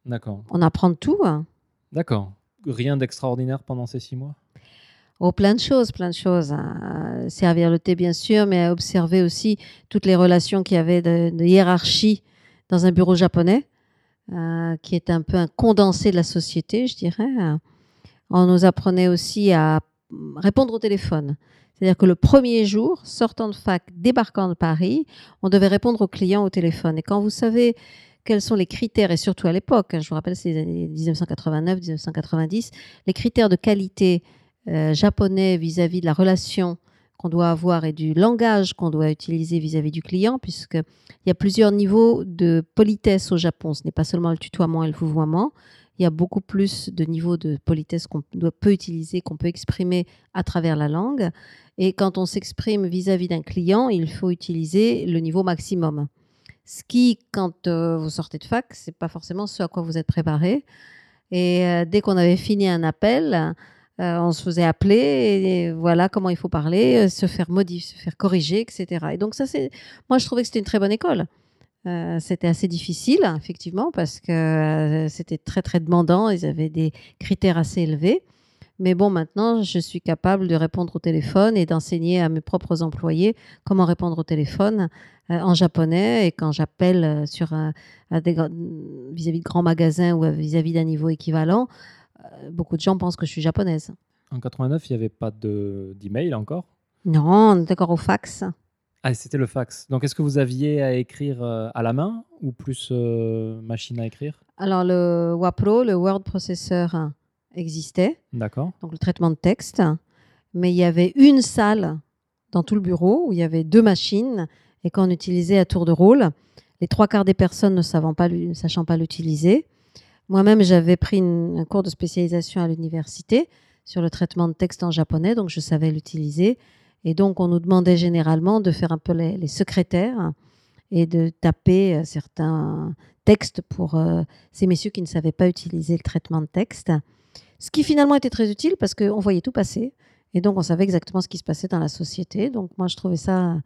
Speaker 1: D'accord.
Speaker 2: On apprend de tout. hein.
Speaker 1: D'accord. Rien d'extraordinaire pendant ces six mois?
Speaker 2: Oh, plein de choses, plein de choses. hein. Servir le thé, bien sûr, mais observer aussi toutes les relations qu'il y avait de, de hiérarchie dans un bureau japonais, euh, qui est un peu un condensé de la société, je dirais. On nous apprenait aussi à répondre au téléphone. C'est-à-dire que le premier jour, sortant de fac, débarquant de Paris, on devait répondre aux clients au téléphone. Et quand vous savez quels sont les critères, et surtout à l'époque, hein, je vous rappelle, c'est les années 1989-1990, les critères de qualité euh, japonais vis-à-vis de la relation qu'on doit avoir et du langage qu'on doit utiliser vis-à-vis du client, puisqu'il y a plusieurs niveaux de politesse au Japon. Ce n'est pas seulement le tutoiement et le vouvoiement. Il y a beaucoup plus de niveaux de politesse qu'on peut utiliser, qu'on peut exprimer à travers la langue. Et quand on s'exprime vis-à-vis d'un client, il faut utiliser le niveau maximum. Ce qui, quand euh, vous sortez de fac, c'est pas forcément ce à quoi vous êtes préparé. Et euh, dès qu'on avait fini un appel, euh, on se faisait appeler et voilà comment il faut parler, euh, se faire modifier, se faire corriger, etc. Et donc ça, c'est, moi, je trouvais que c'était une très bonne école. Euh, c'était assez difficile, effectivement, parce que c'était très très demandant. Ils avaient des critères assez élevés. Mais bon, maintenant, je suis capable de répondre au téléphone et d'enseigner à mes propres employés comment répondre au téléphone en japonais. Et quand j'appelle sur vis-à-vis de grands magasins ou vis-à-vis d'un niveau équivalent, beaucoup de gens pensent que je suis japonaise.
Speaker 1: En 89, il n'y avait pas de- d'email encore?
Speaker 2: Non, on est d'accord au fax.
Speaker 1: Ah, c'était le fax. Donc, est-ce que vous aviez à écrire euh, à la main ou plus euh, machine à écrire?
Speaker 2: Alors, le WAPRO, le Word Processor, existait,
Speaker 1: D'accord.
Speaker 2: donc le traitement de texte, mais il y avait une salle dans tout le bureau où il y avait deux machines et qu'on utilisait à tour de rôle. Les trois quarts des personnes ne savant pas, sachant pas l'utiliser. Moi-même, j'avais pris un cours de spécialisation à l'université sur le traitement de texte en japonais, donc je savais l'utiliser. Et donc, on nous demandait généralement de faire un peu les, secrétaires et de taper euh, certains textes pour euh, ces messieurs qui ne savaient pas utiliser le traitement de texte. Ce qui finalement était très utile parce qu'on voyait tout passer. Et donc, on savait exactement ce qui se passait dans la société. Donc, moi, je trouvais ça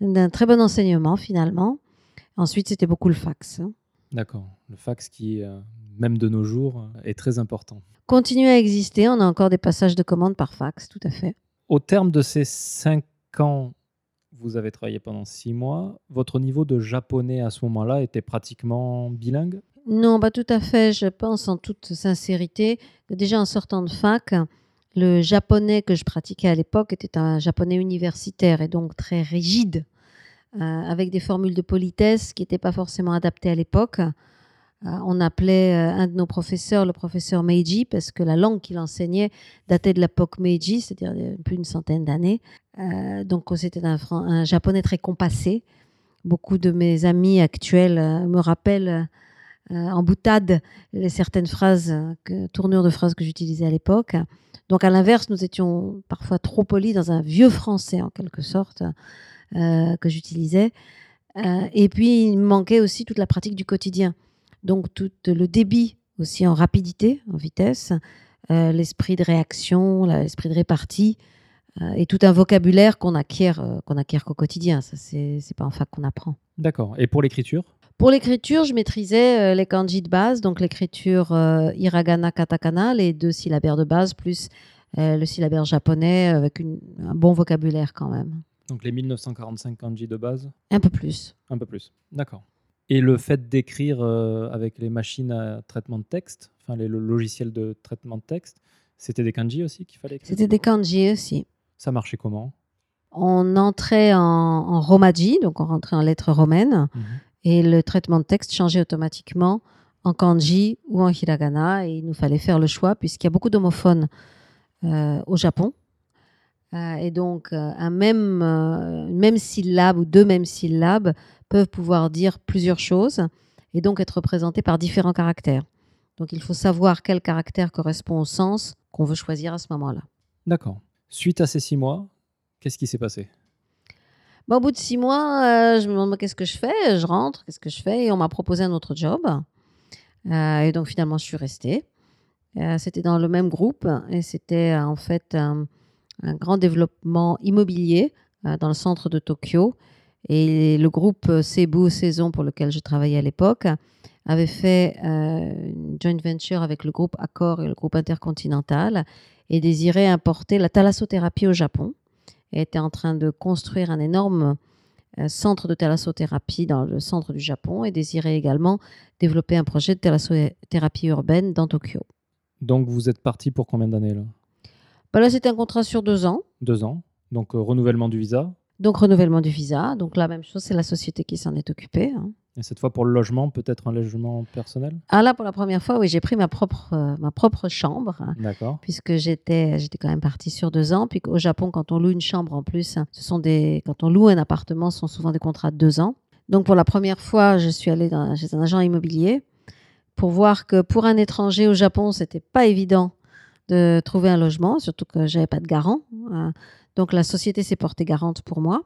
Speaker 2: d'un très bon enseignement finalement. Ensuite, c'était beaucoup le fax.
Speaker 1: D'accord. Le fax qui, euh, même de nos jours, euh, est très important.
Speaker 2: Continue à exister. On a encore des passages de commandes par fax, tout à fait.
Speaker 1: Au terme de ces cinq ans, vous avez travaillé pendant six mois. Votre niveau de japonais à ce moment-là était pratiquement bilingue?
Speaker 2: Non, pas tout à fait. Je pense en toute sincérité que déjà en sortant de fac, le japonais que je pratiquais à l'époque était un japonais universitaire et donc très rigide, avec des formules de politesse qui n'étaient pas forcément adaptées à l'époque. Euh, on appelait euh, un de nos professeurs le professeur Meiji parce que la langue qu'il enseignait datait de l'époque Meiji, c'est-à-dire plus d'une centaine d'années. Euh, donc c'était un, un japonais très compassé. Beaucoup de mes amis actuels euh, me rappellent euh, en boutade les certaines phrases, euh, tournures de phrases que j'utilisais à l'époque. Donc à l'inverse, nous étions parfois trop polis dans un vieux français en quelque sorte euh, que j'utilisais. Euh, et puis il me manquait aussi toute la pratique du quotidien. Donc tout le débit aussi en rapidité, en vitesse, euh, l'esprit de réaction, l'esprit de répartie euh, et tout un vocabulaire qu'on acquiert, euh, qu'on acquiert qu'au quotidien. Ça, c'est pas en fac qu'on apprend.
Speaker 1: D'accord. Et pour l'écriture?
Speaker 2: Pour l'écriture, je maîtrisais euh, les kanji de base, donc l'écriture euh, hiragana, katakana, les deux syllabaires de base, plus euh, le syllabaire japonais avec une- un bon vocabulaire quand même.
Speaker 1: Donc les 1945 kanji de base
Speaker 2: Un peu plus.
Speaker 1: Un peu plus. D'accord. Et le fait d'écrire euh, avec les machines à traitement de texte, enfin les, le logiciel de traitement de texte, c'était des kanji aussi qu'il fallait écrire?
Speaker 2: C'était des kanji aussi.
Speaker 1: Ça marchait comment?
Speaker 2: On entrait en, en romaji, donc on rentrait en lettres romaines,
Speaker 1: Mhm.
Speaker 2: et le traitement de texte changeait automatiquement en kanji ou en hiragana, et il nous fallait faire le choix, puisqu'il y a beaucoup d'homophones euh, au Japon. Euh, et donc, euh, un même, euh, une même syllabe ou deux mêmes syllabes peuvent pouvoir dire plusieurs choses et donc être représentées par différents caractères. Donc, il faut savoir quel caractère correspond au sens qu'on veut choisir à ce moment-là.
Speaker 1: D'accord. Suite à ces six mois, qu'est-ce qui s'est passé?
Speaker 2: Bah, au bout de six mois, euh, je me demande bah, qu'est-ce que je fais? Je rentre, qu'est-ce que je fais? Et on m'a proposé un autre job. Euh, et donc finalement, je suis restée. Euh, c'était dans le même groupe et c'était en fait un, grand développement immobilier euh, dans le centre de Tokyo. Et le groupe Cebu Saison pour lequel je travaillais à l'époque avait fait euh, une joint venture avec le groupe Accor et le groupe Intercontinental et désirait importer la thalassothérapie au Japon. Et était en train de construire un énorme euh, centre de thalassothérapie dans le centre du Japon et désirait également développer un projet de thalassothérapie urbaine dans Tokyo.
Speaker 1: Donc vous êtes parti pour combien d'années là?
Speaker 2: Bah Là, c'était un contrat sur deux ans.
Speaker 1: Deux ans. Donc euh, renouvellement du visa
Speaker 2: Donc renouvellement du visa. Donc la même chose, c'est la société qui s'en est occupée. hein.
Speaker 1: Et cette fois pour le logement, peut-être un logement personnel?
Speaker 2: Ah là, pour la première fois, oui, j'ai pris ma propre, euh, ma propre chambre. hein,
Speaker 1: D'accord.
Speaker 2: puisque j'étais j'étais quand même partie sur deux ans. Puis au Japon, quand on loue une chambre en plus, ce sont des quand on loue un appartement, ce sont souvent des contrats de deux ans. Donc pour la première fois, je suis allée dans, chez un agent immobilier pour voir que pour un étranger au Japon, c'était pas évident de trouver un logement, surtout que j'avais pas de garant. Euh, donc la société s'est portée garante pour moi.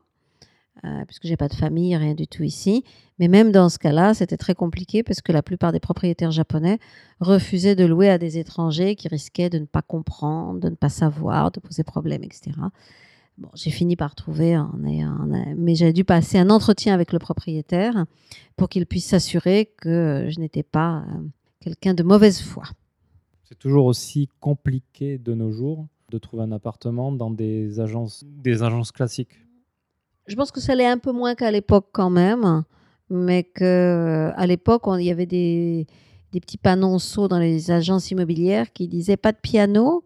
Speaker 2: euh, puisque j'ai pas de famille, rien du tout ici. Mais même dans ce cas-là, c'était très compliqué parce que la plupart des propriétaires japonais refusaient de louer à des étrangers qui risquaient de ne pas comprendre, de ne pas savoir, de poser problème, etc. Bon, j'ai fini par trouver, mais j'ai dû passer un entretien avec le propriétaire pour qu'il puisse s'assurer que je n'étais pas euh, quelqu'un de mauvaise foi.
Speaker 1: C'est toujours aussi compliqué de nos jours de trouver un appartement dans des agences, des agences classiques.
Speaker 2: Je pense que ça l'est un peu moins qu'à l'époque quand même, mais que à l'époque, il y avait des, des petits panonceaux dans les agences immobilières qui disaient pas de piano,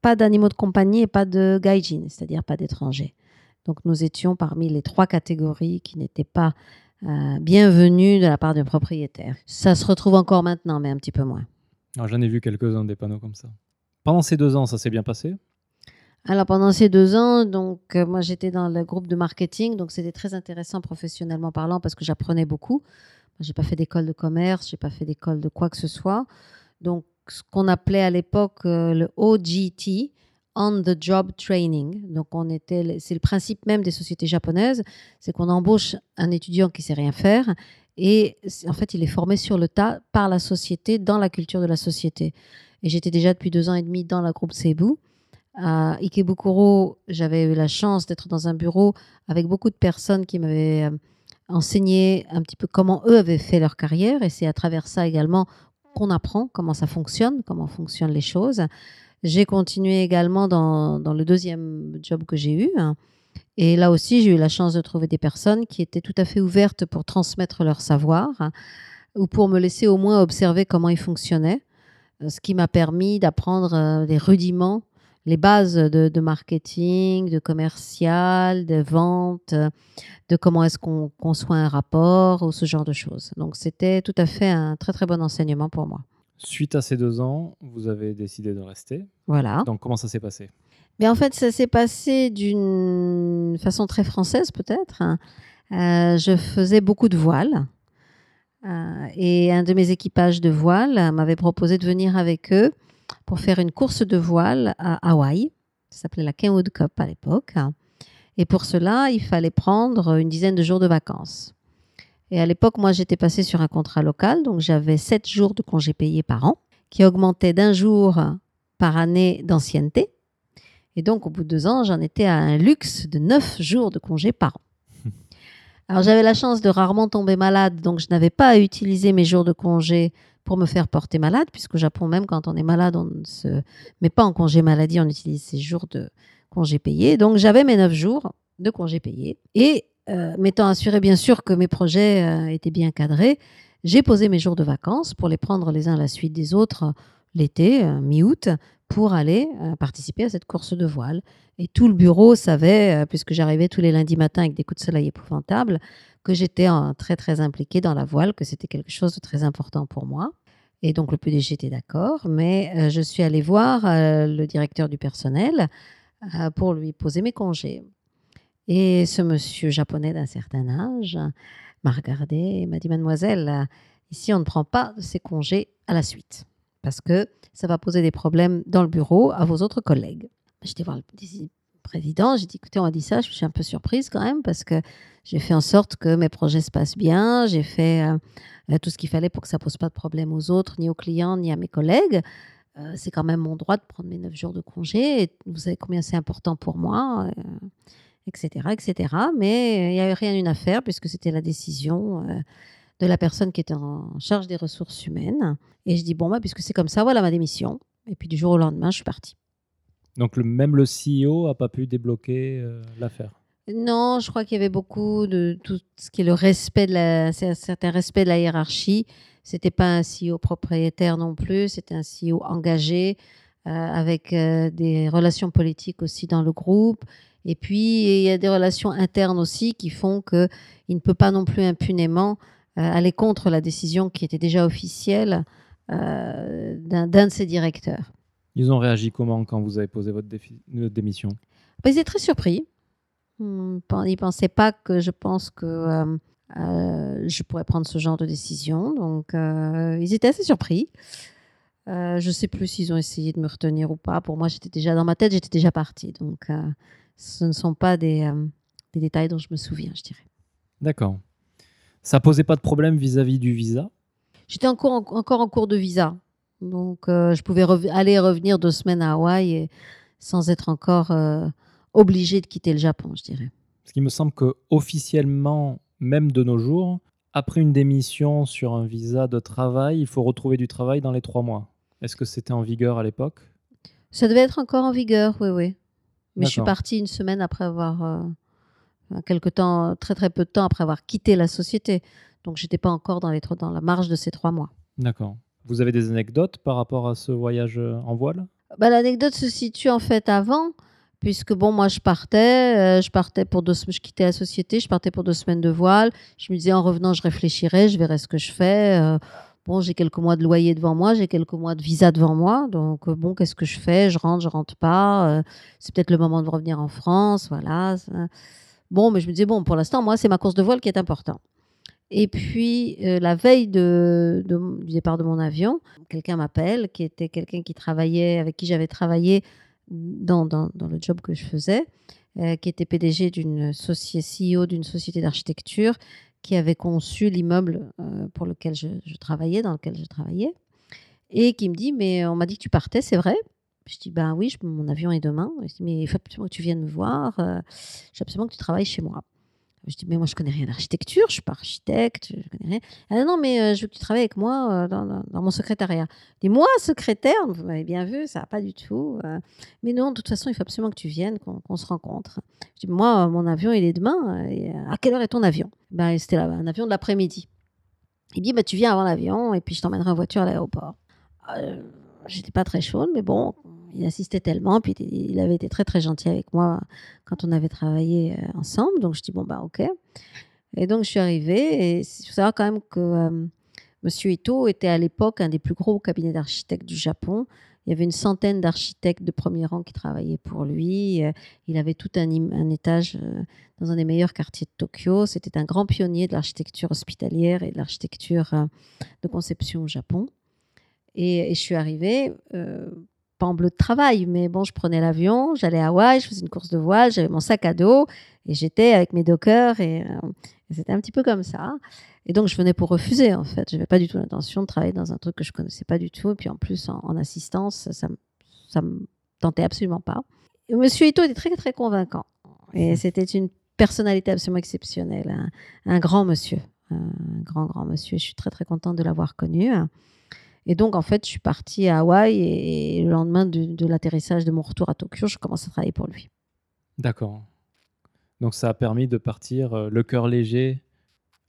Speaker 2: pas d'animaux de compagnie et pas de gaijin, c'est-à-dire pas d'étrangers. Donc nous étions parmi les trois catégories qui n'étaient pas euh, bienvenues de la part d'un propriétaire. Ça se retrouve encore maintenant, mais un petit peu moins.
Speaker 1: J'en ai vu quelques-uns des panneaux comme ça. Pendant ces deux ans, ça s'est bien passé?
Speaker 2: Alors pendant ces deux ans, donc euh, moi j'étais dans le groupe de marketing, donc c'était très intéressant professionnellement parlant parce que j'apprenais beaucoup. J'ai pas fait d'école de commerce, j'ai pas fait d'école de quoi que ce soit. Donc ce qu'on appelait à l'époque euh, le OGT, on the job training. Donc on était, c'est le principe même des sociétés japonaises, c'est qu'on embauche un étudiant qui sait rien faire et en fait il est formé sur le tas par la société dans la culture de la société. Et j'étais déjà depuis deux ans et demi dans le groupe Seibu. À Ikebukuro, j'avais eu la chance d'être dans un bureau avec beaucoup de personnes qui m'avaient euh, enseigné un petit peu comment eux avaient fait leur carrière. Et c'est à travers ça également qu'on apprend comment ça fonctionne, comment fonctionnent les choses. J'ai continué également dans, dans le deuxième job que j'ai eu. Et là aussi, j'ai eu la chance de trouver des personnes qui étaient tout à fait ouvertes pour transmettre leur savoir ou pour me laisser au moins observer comment ils fonctionnaient, euh, ce qui m'a permis d'apprendre euh, les rudiments les bases de, marketing, de commercial, de vente, euh, de comment est-ce qu'on conçoit un rapport ou ce genre de choses. Donc c'était tout à fait un très très bon enseignement pour moi.
Speaker 1: Suite à ces deux ans, vous avez décidé de rester.
Speaker 2: Voilà.
Speaker 1: Donc comment ça s'est passé?
Speaker 2: Mais en fait, ça s'est passé d'une façon très française peut-être. Euh, je faisais beaucoup de voile. Euh, et un de mes équipages de voile m'avait proposé de venir avec eux pour faire une course de voile à Hawaï. Ça s'appelait la Kenwood Cup à l'époque. Et pour cela, il fallait prendre une dizaine de jours de vacances. Et à l'époque, moi, j'étais passée sur un contrat local, donc j'avais sept jours de congés payés par an, qui augmentait d'un jour par année d'ancienneté. Et donc, au bout de deux ans, j'en étais à un luxe de neuf jours de congés par an. Alors, j'avais la chance de rarement tomber malade, donc je n'avais pas à utiliser mes jours de congé pour me faire porter malade, puisqu'au Japon, même quand on est malade, on ne se met pas en congé maladie, on utilise ses jours de congé payés. Donc, j'avais mes neuf jours de congé payés. Et euh, m'étant assuré, bien sûr, que mes projets euh, étaient bien cadrés, j'ai posé mes jours de vacances pour les prendre les uns à la suite des autres euh, l'été, mi-août, pour aller participer à cette course de voile. Et tout le bureau savait, puisque j'arrivais tous les lundis matins avec des coups de soleil épouvantables, que j'étais très très impliquée dans la voile, que c'était quelque chose de très important pour moi. Et donc le PDG était d'accord, mais je suis allée voir le directeur du personnel pour lui poser mes congés. Et ce monsieur japonais d'un certain âge m'a regardé et m'a dit Mademoiselle, ici on ne prend pas ces congés à la suite parce que ça va poser des problèmes dans le bureau à vos autres collègues. J'étais voir le président, j'ai dit écoutez, on a dit ça, je suis un peu surprise quand même parce que j'ai fait en sorte que mes projets se passent bien, j'ai fait euh, tout ce qu'il fallait pour que ça pose pas de problème aux autres, ni aux clients, ni à mes collègues. Euh, c'est quand même mon droit de prendre mes neuf jours de congé. Et vous savez combien c'est important pour moi, euh, etc., etc. Mais il n'y avait rien eu à faire puisque c'était la décision euh, de la personne qui était en charge des ressources humaines. Et je dis, bon, bah, puisque c'est comme ça, voilà ma démission. Et puis du jour au lendemain, je suis partie.
Speaker 1: Donc le, même le CEO n'a pas pu débloquer euh, l'affaire?
Speaker 2: Non, je crois qu'il y avait beaucoup de tout ce qui est le respect de la, un certain respect de la hiérarchie. C'était pas un CEO propriétaire non plus, c'était un CEO engagé, euh, avec euh, des relations politiques aussi dans le groupe. Et puis, il y a des relations internes aussi qui font qu'il ne peut pas non plus impunément aller contre la décision qui était déjà officielle d'un de ses directeurs.
Speaker 1: Ils ont réagi comment quand vous avez posé votre démission?
Speaker 2: Bah, Ils étaient très surpris. Hmm, ils ne pensaient pas que je pense que euh, euh, je pourrais prendre ce genre de décision. Donc, euh, ils étaient assez surpris. je ne sais plus s'ils ont essayé de me retenir ou pas. Pour moi, j'étais déjà dans ma tête, j'étais déjà partie. Donc, ce ne sont pas des, des, détails dont je me souviens, je dirais.
Speaker 1: D'accord. Ça posait pas de problème vis-à-vis du visa?
Speaker 2: J'étais encore, encore en cours de visa. Donc, euh, je pouvais aller et revenir deux semaines à Hawaï sans être encore euh, obligé de quitter le Japon, je dirais.
Speaker 1: Ce qui me semble que officiellement, même de nos jours, après une démission sur un visa de travail, il faut retrouver du travail dans les trois mois. Est-ce que c'était en vigueur à l'époque?
Speaker 2: Ça devait être encore en vigueur, oui, oui. Mais je suis partie une semaine après avoir, euh, quelque temps, très très peu de temps après avoir quitté la société. Donc, j'étais pas encore dans, les, dans la marge de ces trois mois.
Speaker 1: D'accord. Vous avez des anecdotes par rapport à ce voyage euh, en voile?
Speaker 2: Bah, L'anecdote se situe en fait avant, puisque bon, moi je partais, euh, je partais pour deux je quittais la société, je partais pour deux semaines de voile. Je me disais en revenant, je réfléchirai, je verrai ce que je fais. Euh, bon, j'ai quelques mois de loyer devant moi, j'ai quelques mois de visa devant moi, donc bon, qu'est-ce que je fais? Je rentre, je rentre pas. c'est peut-être le moment de revenir en France, voilà. Bon, mais je me disais bon, pour l'instant, moi, c'est ma course de voile qui est important. Et puis, euh, la veille du départ de mon avion, quelqu'un m'appelle, qui était quelqu'un qui travaillait, avec qui j'avais travaillé dans, le job que je faisais, euh, qui était PDG d'une société, CEO d'une société d'architecture, qui avait conçu l'immeuble euh, pour lequel je, travaillais, dans lequel je travaillais, et qui me dit, mais on m'a dit que tu partais, c'est vrai je dis, ben oui, mon avion est demain. Je dis, mais il faut absolument que tu viennes me voir. je veux absolument que tu travailles chez moi. Je dis, mais moi, je connais rien d'architecture, je suis pas architecte, je connais rien. Dit, non, mais euh, je veux que tu travailles avec moi euh, dans, dans, mon secrétariat. Dis, moi, secrétaire, vous m'avez bien vu, ça va pas du tout. Euh. mais non, de toute façon, il faut absolument que tu viennes, qu'on se rencontre. Je dis, moi, mon avion, il est demain. à quelle heure est ton avion? Ben, C'était un avion de l'après-midi. Il dit, bah, tu viens avant l'avion et puis je t'emmènerai en voiture à l'aéroport. J'étais pas très chaude, mais bon, il assistait tellement, puis il avait été très très gentil avec moi quand on avait travaillé euh, ensemble. Donc je dis bon bah ok. Et donc je suis arrivée et il faut savoir quand même que euh, Monsieur Ito était à l'époque un des plus gros cabinets d'architectes du Japon. Il y avait une centaine d'architectes de premier rang qui travaillaient pour lui. Euh, il avait tout un, un étage dans un des meilleurs quartiers de Tokyo. C'était un grand pionnier de l'architecture hospitalière et de l'architecture de conception au Japon. Et, je suis arrivée pas en bleu de travail, mais bon, je prenais l'avion, j'allais à Hawaï, je faisais une course de voile, j'avais mon sac à dos et j'étais avec mes dockers et, euh, c'était un petit peu comme ça. Et donc, je venais pour refuser, en fait. Je n'avais pas du tout l'intention de travailler dans un truc que je connaissais pas du tout. Et puis, en plus, en, assistance, ça ne me tentait absolument pas. Et Monsieur Ito était très, très convaincant. Et mmh. c'était une personnalité absolument exceptionnelle. Un, un grand monsieur. Un grand, grand monsieur. Je suis très, très contente de l'avoir connu. Et donc, en fait, je suis partie à Hawaï et, le lendemain de, l'atterrissage de mon retour à Tokyo, je commence à travailler pour lui.
Speaker 1: D'accord. Donc, ça a permis de partir euh, le cœur léger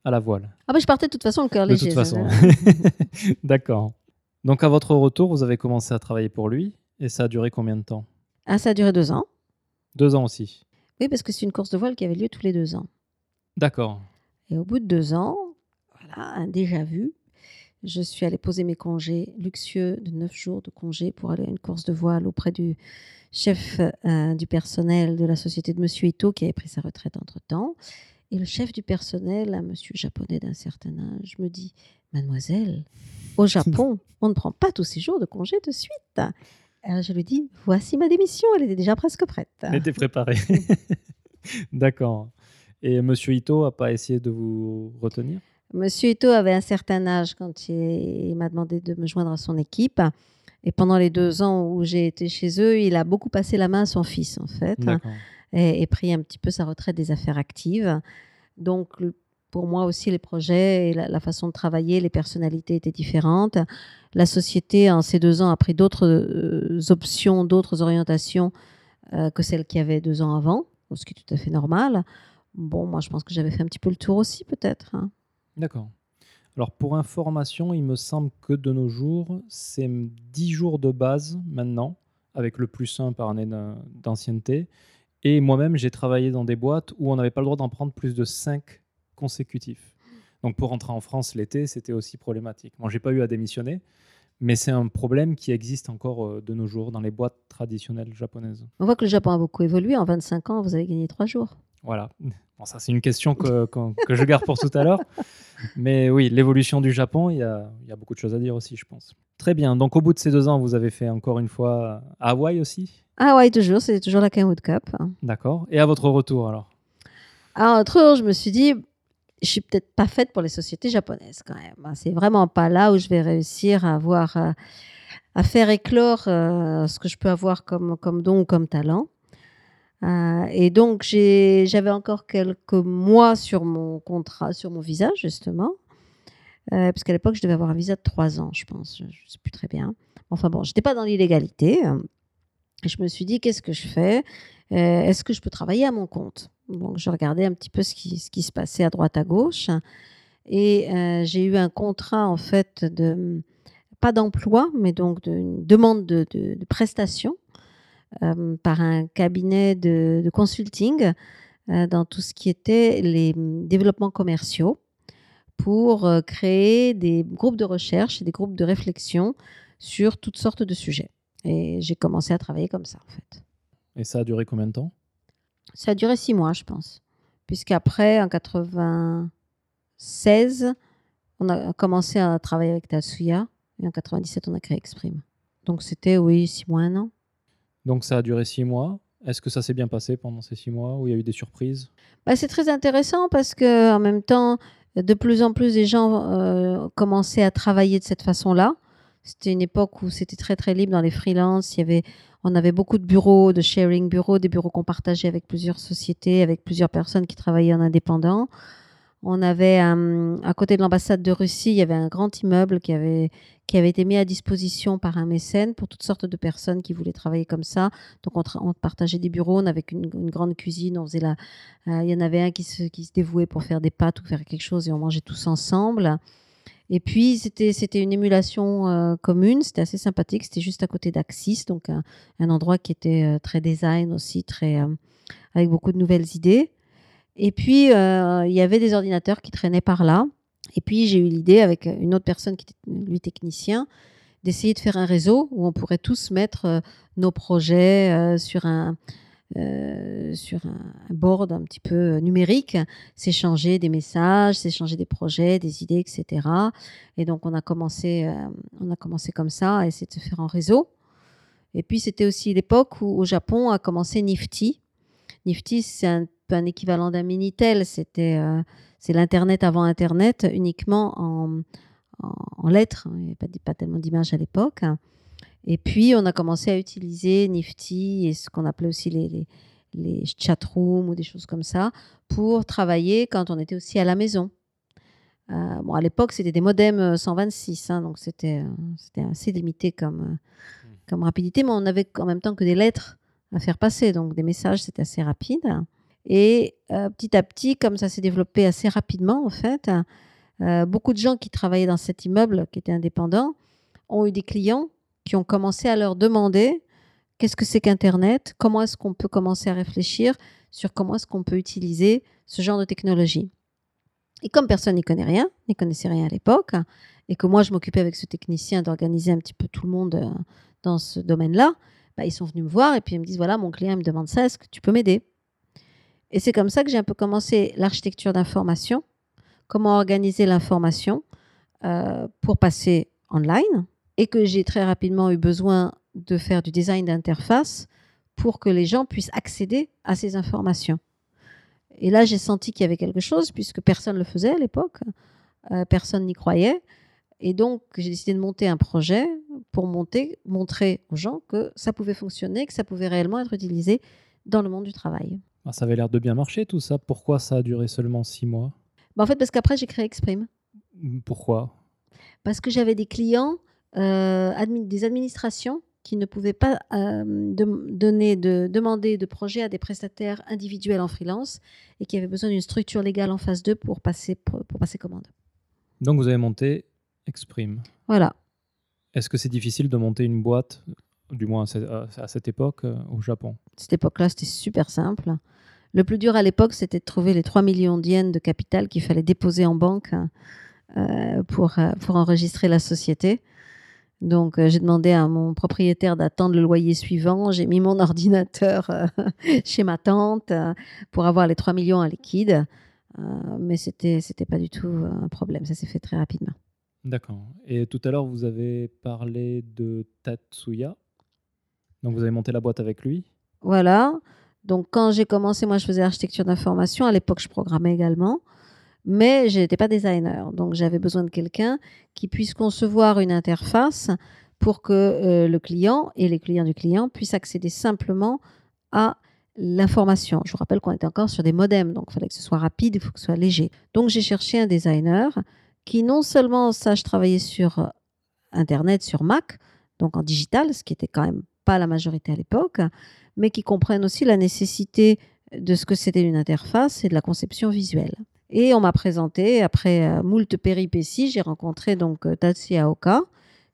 Speaker 1: à la voile.
Speaker 2: Ah, bah, je partais de toute façon le cœur léger.
Speaker 1: De toute façon. D'accord. Donc, à votre retour, vous avez commencé à travailler pour lui et ça a duré combien de temps?
Speaker 2: Ah, ça a duré deux ans.
Speaker 1: Deux ans aussi
Speaker 2: Oui, parce que c'est une course de voile qui avait lieu tous les deux ans.
Speaker 1: D'accord.
Speaker 2: Et au bout de deux ans, voilà, un déjà vu, je suis allée poser mes congés luxueux de neuf jours de congés pour aller à une course de voile auprès du chef euh, du personnel de la société de Monsieur Ito qui avait pris sa retraite entre-temps. Et le chef du personnel, un monsieur japonais d'un certain âge, me dit Mademoiselle, au Japon, on ne prend pas tous ces jours de congés de suite. Alors je lui dis Voici ma démission, elle était déjà presque prête.
Speaker 1: Elle était préparée. D'accord. Et Monsieur Ito n'a pas essayé de vous retenir?
Speaker 2: Monsieur Ito avait un certain âge quand il, m'a demandé de me joindre à son équipe. Et pendant les deux ans où j'ai été chez eux, il a beaucoup passé la main à son fils, en fait, et, pris un petit peu sa retraite des affaires actives. Donc, pour moi aussi, les projets et la, la façon de travailler, les personnalités étaient différentes. La société, en ces deux ans, a pris d'autres euh, options, d'autres orientations euh, que celles qu'il y avait deux ans avant, ce qui est tout à fait normal. Bon, moi, je pense que j'avais fait un petit peu le tour aussi, peut-être. hein.
Speaker 1: D'accord. Alors pour information, il me semble que de nos jours, c'est 10 jours de base maintenant, avec le plus 1 par année d'an- d'ancienneté. Et moi-même, j'ai travaillé dans des boîtes où on n'avait pas le droit d'en prendre plus de 5 consécutifs. Donc pour rentrer en France l'été, c'était aussi problématique. Moi, j'ai pas eu à démissionner, mais c'est un problème qui existe encore euh, de nos jours dans les boîtes traditionnelles japonaises.
Speaker 2: On voit que le Japon a beaucoup évolué. En 25 ans, vous avez gagné trois jours.
Speaker 1: Voilà. Bon, ça, c'est une question que, que- que je garde pour tout à l'heure. Mais oui, l'évolution du Japon, il y, a, il y a beaucoup de choses à dire aussi, je pense. Très bien. Donc, au bout de ces deux ans, vous avez fait encore une fois à Hawaï aussi?
Speaker 2: Ah ouais, toujours, c'est toujours la Kenwood Cup.
Speaker 1: D'accord. Et à votre retour, alors?
Speaker 2: Alors, un jour, je me suis dit, je suis peut-être pas faite pour les sociétés japonaises quand même. hein. C'est vraiment pas là où je vais réussir à avoir, euh, à faire éclore euh, ce que je peux avoir comme, comme don ou comme talent. Euh, et donc, j'avais encore quelques mois sur mon contrat, sur mon visa, justement. Euh, parce qu'à l'époque, je devais avoir un visa de trois ans, je pense. Je ne sais plus très bien. Enfin bon, je n'étais pas dans l'illégalité. je me suis dit, qu'est-ce que je fais? Euh, Est-ce que je peux travailler à mon compte? Donc, je regardais un petit peu ce qui, se passait à droite, à gauche. Et j'ai eu un contrat, en fait, de pas d'emploi, mais donc d'une demande de, de, de prestation par un cabinet de, de consulting euh, dans tout ce qui était les hum, développements commerciaux pour euh, créer des groupes de recherche et des groupes de réflexion sur toutes sortes de sujets. Et j'ai commencé à travailler comme ça, en fait.
Speaker 1: Et ça a duré combien de temps?
Speaker 2: Ça a duré six mois, je pense. Puisqu'après, en 96, on a commencé à travailler avec Tatsuya. Et en 97, on a créé Exprime. Donc c'était, oui, six mois, un an.
Speaker 1: Donc, ça a duré six mois. Est-ce que ça s'est bien passé pendant ces six mois où il y a eu des surprises?
Speaker 2: Bah, c'est très intéressant parce que en même temps, de plus en plus des gens euh, commençaient à travailler de cette façon-là. C'était une époque où c'était très très libre dans les freelances. Il y avait, on avait beaucoup de bureaux, de sharing bureaux, des bureaux qu'on partageait avec plusieurs sociétés, avec plusieurs personnes qui travaillaient en indépendant. On avait euh, à côté de l'ambassade de Russie, il y avait un grand immeuble qui avait été mis à disposition par un mécène pour toutes sortes de personnes qui voulaient travailler comme ça. Donc on, partageait des bureaux, on avait une, grande cuisine, on euh, il y en avait un qui se, dévouait pour faire des pâtes ou faire quelque chose et on mangeait tous ensemble. Et puis, c'était une émulation euh, commune, c'était assez sympathique, c'était juste à côté d'Axis, donc un, un endroit qui était très design aussi, très, avec beaucoup de nouvelles idées. Et puis, euh, il y avait des ordinateurs qui traînaient par là. Et puis, j'ai eu l'idée, avec une autre personne qui était, lui, technicien, d'essayer de faire un réseau où on pourrait tous mettre euh, nos projets euh, sur un, sur un board un petit peu numérique, s'échanger des messages, s'échanger des projets, des idées, etc. Et donc on a commencé, on a commencé comme ça à essayer de se faire en réseau. Et puis c'était aussi l'époque où au Japon a commencé Nifty. Nifty c'est un peu un équivalent d'un minitel. C'était euh, c'est l'internet avant Internet uniquement en, en, en lettres. Il n'y avait pas, pas tellement d'images à l'époque. Et puis, on a commencé à utiliser Nifty et ce qu'on appelait aussi les, les, les chatrooms ou des choses comme ça pour travailler quand on était aussi à la maison. Euh, bon, à l'époque, c'était des modems euh, 126, hein, donc c'était euh, c'était assez limité comme, euh, comme rapidité, mais on avait en même temps que des lettres à faire passer, donc des messages, c'était assez rapide. Et euh, petit à petit, comme ça s'est développé assez rapidement, en fait, euh, beaucoup de gens qui travaillaient dans cet immeuble, qui étaient indépendants, ont eu des clients qui ont commencé à leur demander qu'est-ce que c'est qu'Internet, comment est-ce qu'on peut commencer à réfléchir sur comment est-ce qu'on peut utiliser ce genre de technologie. Et comme personne n'y connaît rien, n'y connaissait rien à l'époque, et que moi je m'occupais avec ce technicien d'organiser un petit peu tout le monde euh, dans ce domaine-là, bah, ils sont venus me voir et puis ils me disent voilà, mon client me demande ça, est-ce que tu peux m'aider? Et c'est comme ça que j'ai un peu commencé l'architecture d'information, comment organiser l'information euh, pour passer online, et que j'ai très rapidement eu besoin de faire du design d'interface pour que les gens puissent accéder à ces informations. Et là, j'ai senti qu'il y avait quelque chose, puisque personne ne le faisait à l'époque, euh, personne n'y croyait. Et donc, j'ai décidé de monter un projet pour monter, montrer aux gens que ça pouvait fonctionner, que ça pouvait réellement être utilisé dans le monde du travail.
Speaker 1: Ah, Ça avait l'air de bien marcher tout ça. Pourquoi ça a duré seulement six mois?
Speaker 2: Bah, en fait, parce qu'après, j'ai créé Exprime.
Speaker 1: Pourquoi?
Speaker 2: Parce que j'avais des clients, euh, admi- des administrations qui ne pouvaient pas euh, donner de, demander de projets à des prestataires individuels en freelance et qui avaient besoin d'une structure légale en phase 2 pour passer, pour, pour passer commande.
Speaker 1: Donc vous avez monté Exprime.
Speaker 2: Voilà.
Speaker 1: Est-ce que c'est difficile de monter une boîte, du moins à ce- à à cette époque, euh, au Japon
Speaker 2: cette époque-là, c'était super simple. Le plus dur à l'époque, c'était de trouver les 3 millions d'yens de capital qu'il fallait déposer en banque euh, pour, euh, pour enregistrer la société. Donc, euh, j'ai demandé à mon propriétaire d'attendre le loyer suivant. J'ai mis mon ordinateur euh, chez ma tante pour avoir les 3 millions à liquide. Mais c'était c'était pas du tout un problème. Ça s'est fait très rapidement.
Speaker 1: D'accord. Et tout à l'heure, vous avez parlé de Tatsuya. Donc vous avez monté la boîte avec lui.
Speaker 2: Voilà. Donc, quand j'ai commencé, moi, je faisais architecture d'information. À l'époque, je programmais également. Mais je n'étais pas designer. Donc, j'avais besoin de quelqu'un qui puisse concevoir une interface pour que euh, le client et les clients du client puissent accéder simplement à l'information. Je vous rappelle qu'on était encore sur des modems, donc il fallait que ce soit rapide, il faut que ce soit léger. Donc, j'ai cherché un designer qui non seulement sache travailler sur euh, Internet, sur Mac, donc en digital, ce qui était quand même pas la majorité à l'époque, mais qui comprennent aussi la nécessité de ce que c'était une interface et de la conception visuelle. Et on m'a présenté, après euh, moult péripéties, j'ai rencontré donc euh, Tatsuya Oka,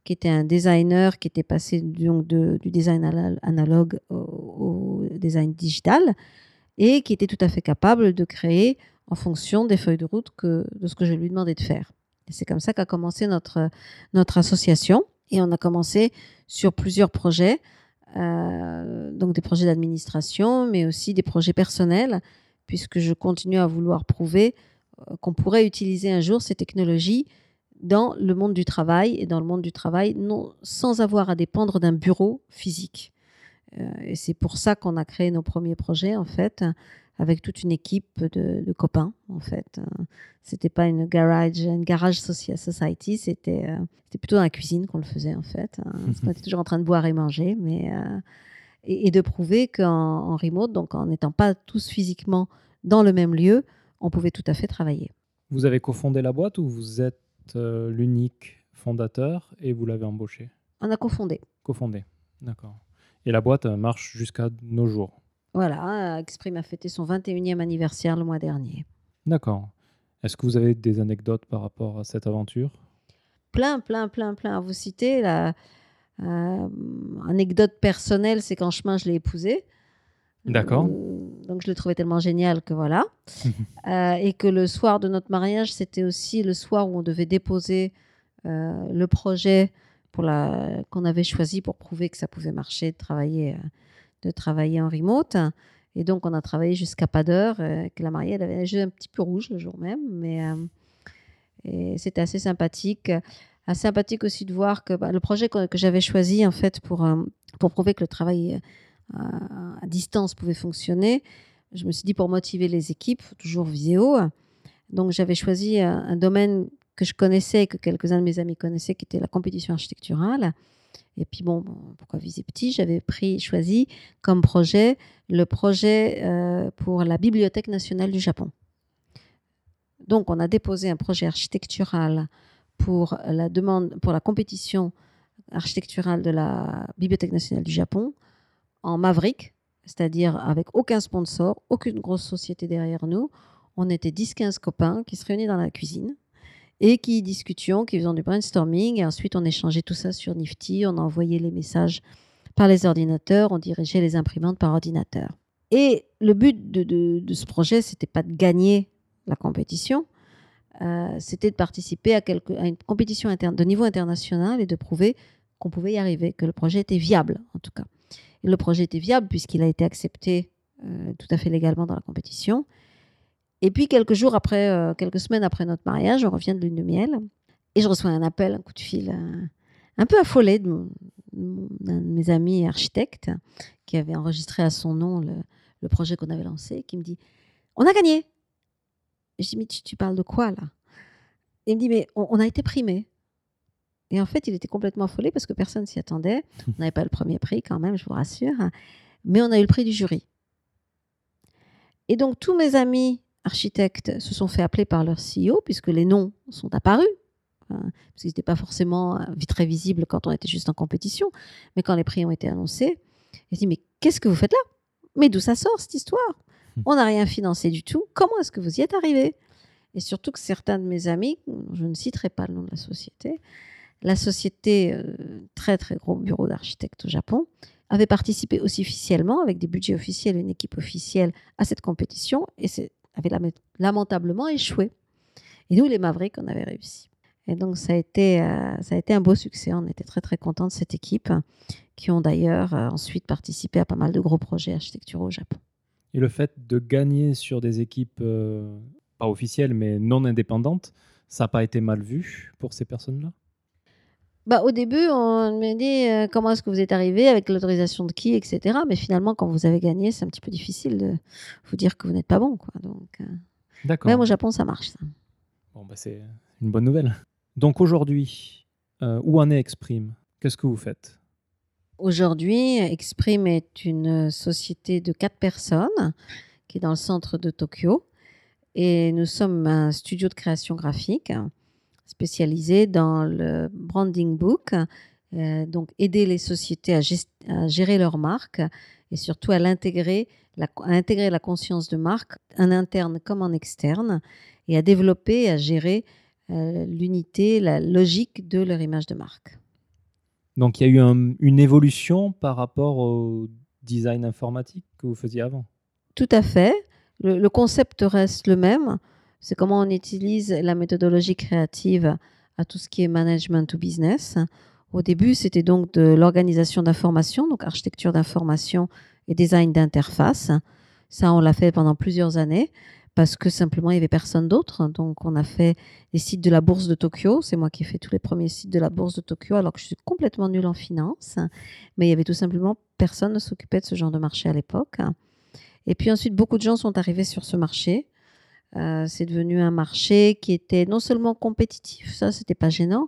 Speaker 2: qui était un designer qui était passé donc du design analogue au, au design digital et qui était tout à fait capable de créer en fonction des feuilles de route que, de ce que je lui demandais de faire. C'est comme ça qu'a commencé notre, notre association. Et on a commencé sur plusieurs projets, euh, donc des projets d'administration, mais aussi des projets personnels, puisque je continue à vouloir prouver euh, qu'on pourrait utiliser un jour ces technologies dans le monde du travail et dans le monde du travail non, sans avoir à dépendre d'un bureau physique. Euh, et c'est pour ça qu'on a créé nos premiers projets, en fait, avec toute une équipe de, de copains, en fait. Euh, C'était pas une garage, une garage society, c'était euh, c'était plutôt dans la cuisine qu'on le faisait, en fait. qu'on était toujours en train de boire et manger, mais euh, et, et de prouver qu'en en remote, donc en n'étant pas tous physiquement dans le même lieu, on pouvait tout à fait travailler.
Speaker 1: Vous avez cofondé la boîte ou vous êtes euh, l'unique fondateur et vous l'avez embauché?
Speaker 2: On a cofondé.
Speaker 1: Cofondé. D'accord. Et la boîte marche jusqu'à nos jours?
Speaker 2: Voilà, Exprime a fêté son 21e anniversaire le mois dernier.
Speaker 1: D'accord. Est-ce que vous avez des anecdotes par rapport à cette aventure?
Speaker 2: Plein, plein, plein, plein à vous citer. La euh, anecdote personnelle, c'est qu'en chemin, je l'ai épousé.
Speaker 1: D'accord.
Speaker 2: Euh, Donc, je le trouvais tellement génial que voilà. Euh, et que le soir de notre mariage, c'était aussi le soir où on devait déposer euh, le projet qu'on avait choisi pour prouver que ça pouvait marcher de travailler, euh, de travailler en remote. Et donc, on a travaillé jusqu'à pas d'heure. euh, que la mariée, elle avait les un petit peu rouges le jour même, mais euh, c'était assez sympathique. Assez sympathique aussi de voir que bah, le projet que, j'avais choisi en fait pour, euh, pour prouver que le travail à distance pouvait fonctionner, je me suis dit pour motiver les équipes, toujours vidéo. Donc j'avais choisi un, un domaine que je connaissais et que quelques-uns de mes amis connaissaient, qui était la compétition architecturale. Et puis bon, pourquoi viser petit? J'avais pris, choisi comme projet le projet euh, pour la Bibliothèque nationale du Japon. Donc on a déposé un projet architectural pour la demande, pour la compétition architecturale de la Bibliothèque nationale du Japon en Maverick, c'est-à-dire avec aucun sponsor, aucune grosse société derrière nous. On était 10-15 copains qui se réunissaient dans la cuisine et qui discutions, qui faisions du brainstorming. Et ensuite, on échangeait tout ça sur Nifty, on envoyait les messages par les ordinateurs, on dirigeait les imprimantes par ordinateur. Et le but de, de, de ce projet, c'était pas de gagner la compétition, euh, c'était de participer à, une compétition interne, de niveau international et de prouver qu'on pouvait y arriver, que le projet était viable en tout cas. Et le projet était viable puisqu'il a été accepté euh, tout à fait légalement dans la compétition. Et puis quelques jours après, euh, quelques semaines après notre mariage, on revient de lune de miel et je reçois un appel, un coup de fil, euh, un peu affolé d'un de mes amis architectes qui avait enregistré à son nom le, le projet qu'on avait lancé, qui me dit On a gagné Je dis Mais tu, tu parles de quoi là? Et il me dit Mais on, on a été primé. Et en fait, il était complètement affolé parce que personne s'y attendait. On n'avait pas le premier prix quand même, je vous rassure. Mais on a eu le prix du jury. Et donc, tous mes amis architectes se sont fait appeler par leur CEO, puisque les noms sont apparus, hein, parce qu'ils n'étaient pas forcément euh, très visibles quand on était juste en compétition, mais quand les prix ont été annoncés, ils dit mais qu'est-ce que vous faites là? Mais d'où ça sort cette histoire? Hmm. On n'a rien financé du tout. Comment est-ce que vous y êtes arrivé Et surtout que certains de mes amis, je ne citerai pas le nom de la société, la société, euh, très très gros bureau d'architectes au Japon, avait participé aussi officiellement, avec des budgets officiels, une équipe officielle, à cette compétition et avait lamentablement échoué. Et nous, les Mavericks, on avait réussi. Et donc, ça a, été, euh, ça a été un beau succès. On était très, très contents de cette équipe, qui ont d'ailleurs euh, ensuite participé à pas mal de gros projets architecturaux au Japon.
Speaker 1: Et le fait de gagner sur des équipes, pas officielles, mais non indépendantes, ça n'a pas été mal vu pour ces personnes-là?
Speaker 2: Bah, au début, on me dit euh, comment est-ce que vous êtes arrivé, avec l'autorisation de qui, etc. Mais finalement, quand vous avez gagné, c'est un petit peu difficile de vous dire que vous n'êtes pas bon. Quoi. Donc, euh, D'accord. Même au Japon, ça marche. Ça.
Speaker 1: Bon, bah, c'est une bonne nouvelle. Donc aujourd'hui, euh, où en est Exprime? Qu'est-ce que vous faites?
Speaker 2: Aujourd'hui, Exprime est une société de quatre personnes qui est dans le centre de Tokyo. Et nous sommes un studio de création graphique spécialisé dans le branding book, euh, donc aider les sociétés à, gérer leur marque et surtout à l'intégrer, à intégrer la conscience de marque en interne comme en externe et à développer et à gérer euh, l'unité, la logique de leur image de marque.
Speaker 1: Donc il y a eu une évolution par rapport au design informatique que vous faisiez avant?
Speaker 2: Tout à fait. le concept reste le même c'est comment on utilise la méthodologie créative à tout ce qui est management to business. Au début, c'était donc de l'organisation d'information, donc architecture d'information et design d'interface. Ça, on l'a fait pendant plusieurs années parce que simplement, il n'y avait personne d'autre. Donc, on a fait les sites de la bourse de Tokyo. C'est moi qui ai fait tous les premiers sites de la bourse de Tokyo, alors que je suis complètement nulle en finance. Mais il y avait tout simplement personne ne s'occupait de ce genre de marché à l'époque. Et puis ensuite, beaucoup de gens sont arrivés sur ce marché. Euh, c'est devenu un marché qui était non seulement compétitif, ça c'était pas gênant,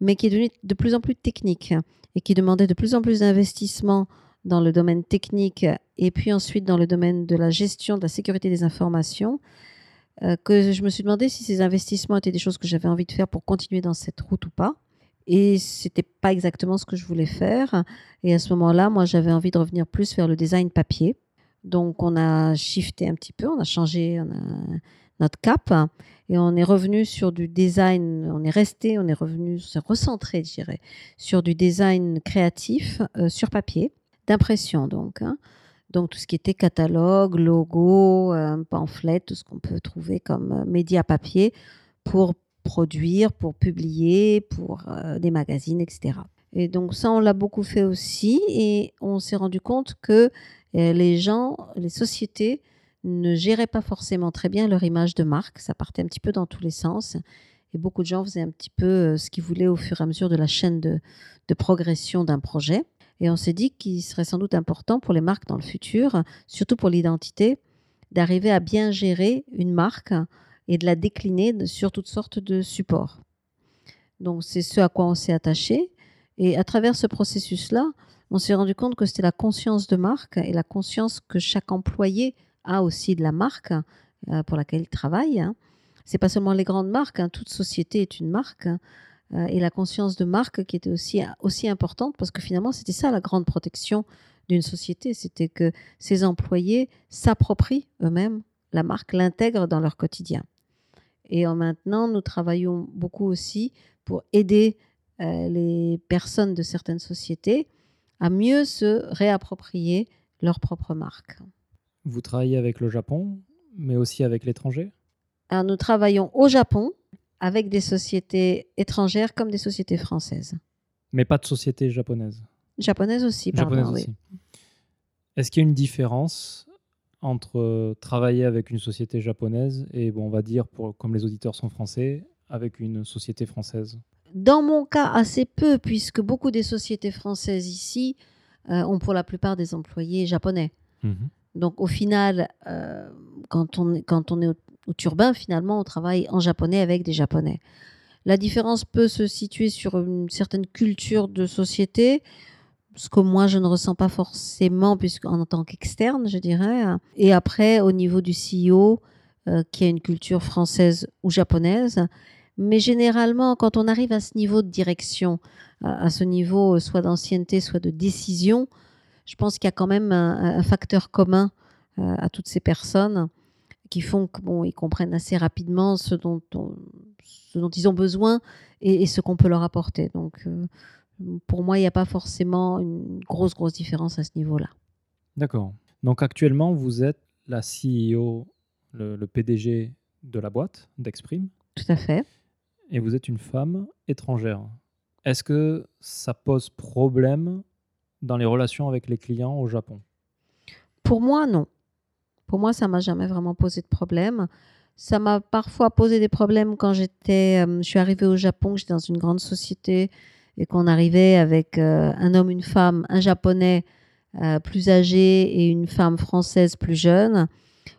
Speaker 2: mais qui est devenu de plus en plus technique et qui demandait de plus en plus d'investissements dans le domaine technique et puis ensuite dans le domaine de la gestion de la sécurité des informations, euh, que je me suis demandé si ces investissements étaient des choses que j'avais envie de faire pour continuer dans cette route ou pas. Et c'était pas exactement ce que je voulais faire. Et à ce moment-là, moi, j'avais envie de revenir plus vers le design papier. Donc, on a shifté un petit peu, on a changé, on a notre cap et on est revenu sur du design, on est resté, on est revenu, s'est recentré, je dirais, sur du design créatif euh, sur papier, d'impression donc. Hein. Donc tout ce qui était catalogue, logo, euh, pamphlet, tout ce qu'on peut trouver comme euh, média papier pour produire, pour publier, pour des magazines, etc. Et donc ça, on l'a beaucoup fait aussi et on s'est rendu compte que les gens, les sociétés ne géraient pas forcément très bien leur image de marque. Ça partait un petit peu dans tous les sens. Et beaucoup de gens faisaient un petit peu euh, ce qu'ils voulaient au fur et à mesure de la chaîne de, progression d'un projet. Et on s'est dit qu'il serait sans doute important pour les marques dans le futur, surtout pour l'identité, d'arriver à bien gérer une marque et de la décliner sur toutes sortes de supports. Donc c'est ce à quoi on s'est attaché. Et à travers ce processus-là, on s'est rendu compte que c'était la conscience de marque et la conscience que chaque employé a aussi de la marque euh, pour laquelle il travaille. Hein. C'est pas seulement les grandes marques, hein. toute société est une marque. Hein. Euh, et la conscience de marque qui était aussi, aussi importante parce que finalement, c'était ça la grande protection d'une société, c'était que ses employés s'approprient eux-mêmes la marque, l'intègrent dans leur quotidien. Et en maintenant, nous travaillons beaucoup aussi pour aider euh, les personnes de certaines sociétés à mieux se réapproprier leur propre marque.
Speaker 1: Vous travaillez avec le Japon, mais aussi avec l'étranger?
Speaker 2: Alors, nous travaillons au Japon avec des sociétés étrangères comme des sociétés françaises.
Speaker 1: Mais pas de sociétés japonaises
Speaker 2: Japonaises aussi, pardon. aussi.
Speaker 1: Est-ce qu'il y a une différence entre travailler avec une société japonaise et, bon, on va dire, pour, comme les auditeurs sont français, avec une société française?
Speaker 2: Dans mon cas, assez peu, puisque beaucoup des sociétés françaises ici euh, ont pour la plupart des employés japonais. Mhm. Donc au final, euh, quand, on, quand on est au, turbin, finalement, on travaille en japonais avec des japonais. La différence peut se situer sur une certaine culture de société, ce que moi je ne ressens pas forcément puisqu'en tant qu'externe, je dirais. Et après, au niveau du CEO, euh, qui a une culture française ou japonaise. Mais généralement, quand on arrive à ce niveau de direction, à, à ce niveau euh, soit d'ancienneté, soit de décision, je pense qu'il y a quand même un, un facteur commun euh, à toutes ces personnes qui font qu'ils bon, comprennent assez rapidement ce dont, on- ce dont ils ont besoin et, et ce qu'on peut leur apporter. Donc, euh, pour moi, il n'y a pas forcément une grosse, grosse différence à ce niveau-là.
Speaker 1: D'accord. Donc actuellement, vous êtes la CEO, le, le PDG de la boîte d'Exprime,
Speaker 2: Tout à fait.
Speaker 1: et vous êtes une femme étrangère. Est-ce que ça pose problème dans les relations avec les clients au Japon?
Speaker 2: Pour moi, non. Pour moi, ça m'a jamais vraiment posé de problème. Ça m'a parfois posé des problèmes quand j'étais, euh, je suis arrivée au Japon, j'étais dans une grande société et qu'on arrivait avec euh, un homme, une femme, un japonais euh, plus âgé et une femme française plus jeune,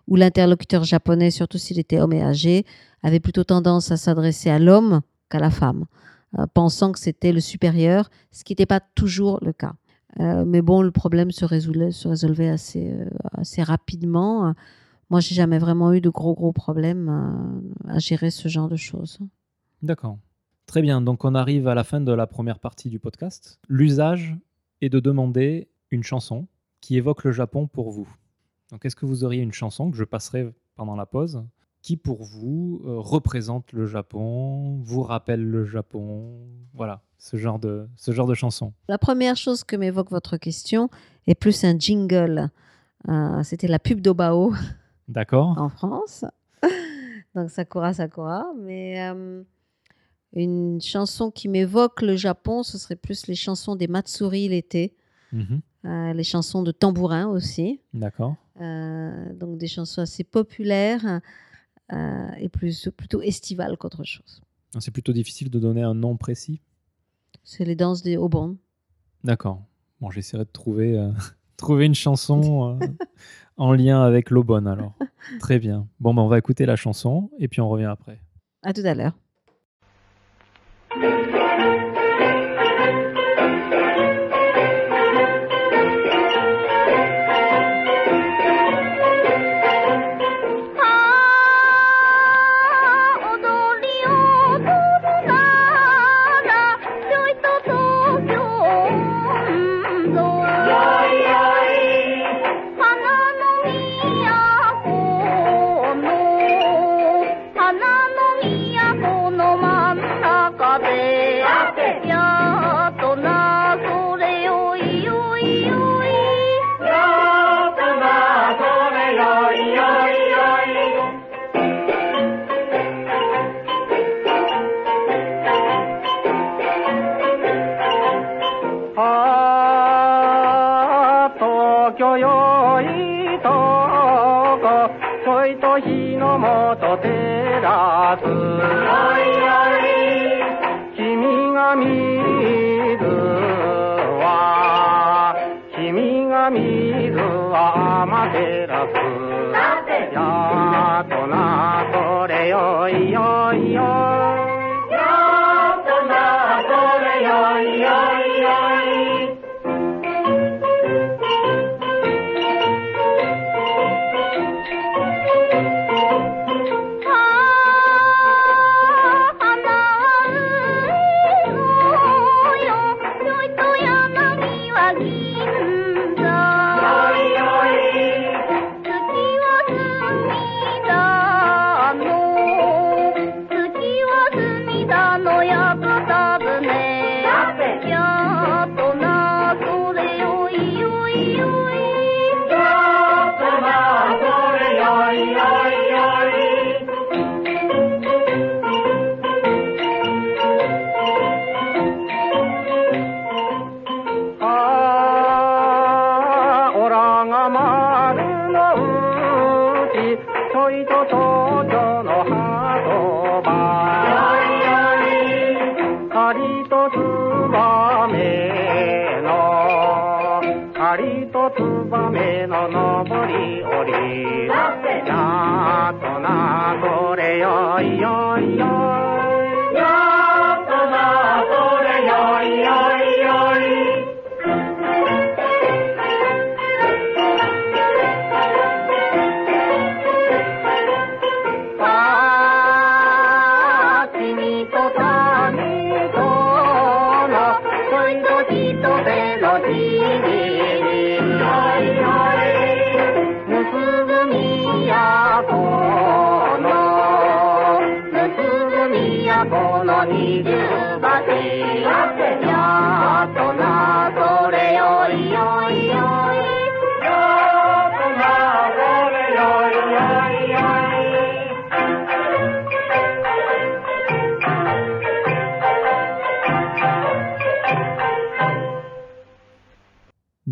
Speaker 2: où l'interlocuteur japonais, surtout s'il était homme et âgé, avait plutôt tendance à s'adresser à l'homme qu'à la femme, pensant que c'était le supérieur, ce qui n'était pas toujours le cas. Euh, mais bon, le problème se résolvait, se résolvait assez, euh, assez rapidement. Moi, j'ai jamais vraiment eu de gros, gros problèmes euh, à gérer ce genre de choses.
Speaker 1: D'accord. Très bien. Donc on arrive à la fin de la première partie du podcast. L'usage est de demander une chanson qui évoque le Japon pour vous. Donc est-ce que vous auriez une chanson que je passerai pendant la pause qui pour vous euh, représente le Japon, vous rappelle le Japon, voilà, ce genre de, ce genre de chanson.
Speaker 2: La première chose que m'évoque votre question est plus un jingle. Euh, C'était la pub d'Obao
Speaker 1: D'accord
Speaker 2: en France. Donc Sakura Sakura. Mais euh, une chanson qui m'évoque le Japon, ce serait plus les chansons des Matsuri l'été,
Speaker 1: Mhm.
Speaker 2: les chansons de tambourin aussi.
Speaker 1: D'accord.
Speaker 2: Donc des chansons assez populaires euh, et plus, plutôt estivales qu'autre chose.
Speaker 1: C'est plutôt difficile de donner un nom précis?
Speaker 2: C'est les danses des Obon.
Speaker 1: D'accord. Bon, j'essaierai de trouver, euh, trouver une chanson euh, en lien avec l'Aubonne alors. Très bien. Bon, ben, on va écouter la chanson et puis on revient après.
Speaker 2: À tout à l'heure.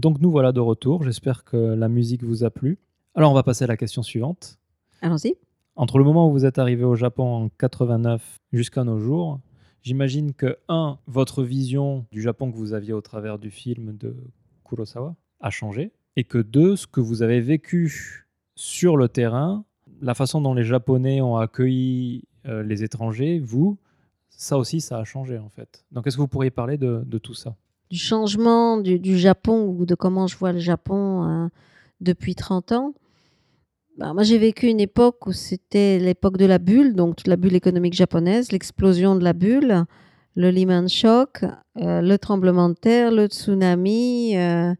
Speaker 1: Donc nous voilà de retour. J'espère que la musique vous a plu. Alors on va passer à la question suivante.
Speaker 2: Allons-y.
Speaker 1: Entre le moment où vous êtes arrivé au Japon en 89 jusqu'à nos jours, j'imagine que, un, votre vision du Japon que vous aviez au travers du film de Kurosawa a changé, et que deux, ce que vous avez vécu sur le terrain, la façon dont les Japonais ont accueilli euh, les étrangers, vous, ça aussi, ça a changé en fait. Donc est-ce que vous pourriez parler de, de tout ça?
Speaker 2: Du changement du, Japon ou de comment je vois le Japon euh, depuis 30 ans. Bah, moi, j'ai vécu une époque où c'était l'époque de la bulle, donc la bulle économique japonaise, l'explosion de la bulle, le Lehman Shock, euh, le tremblement de terre, le tsunami. euh,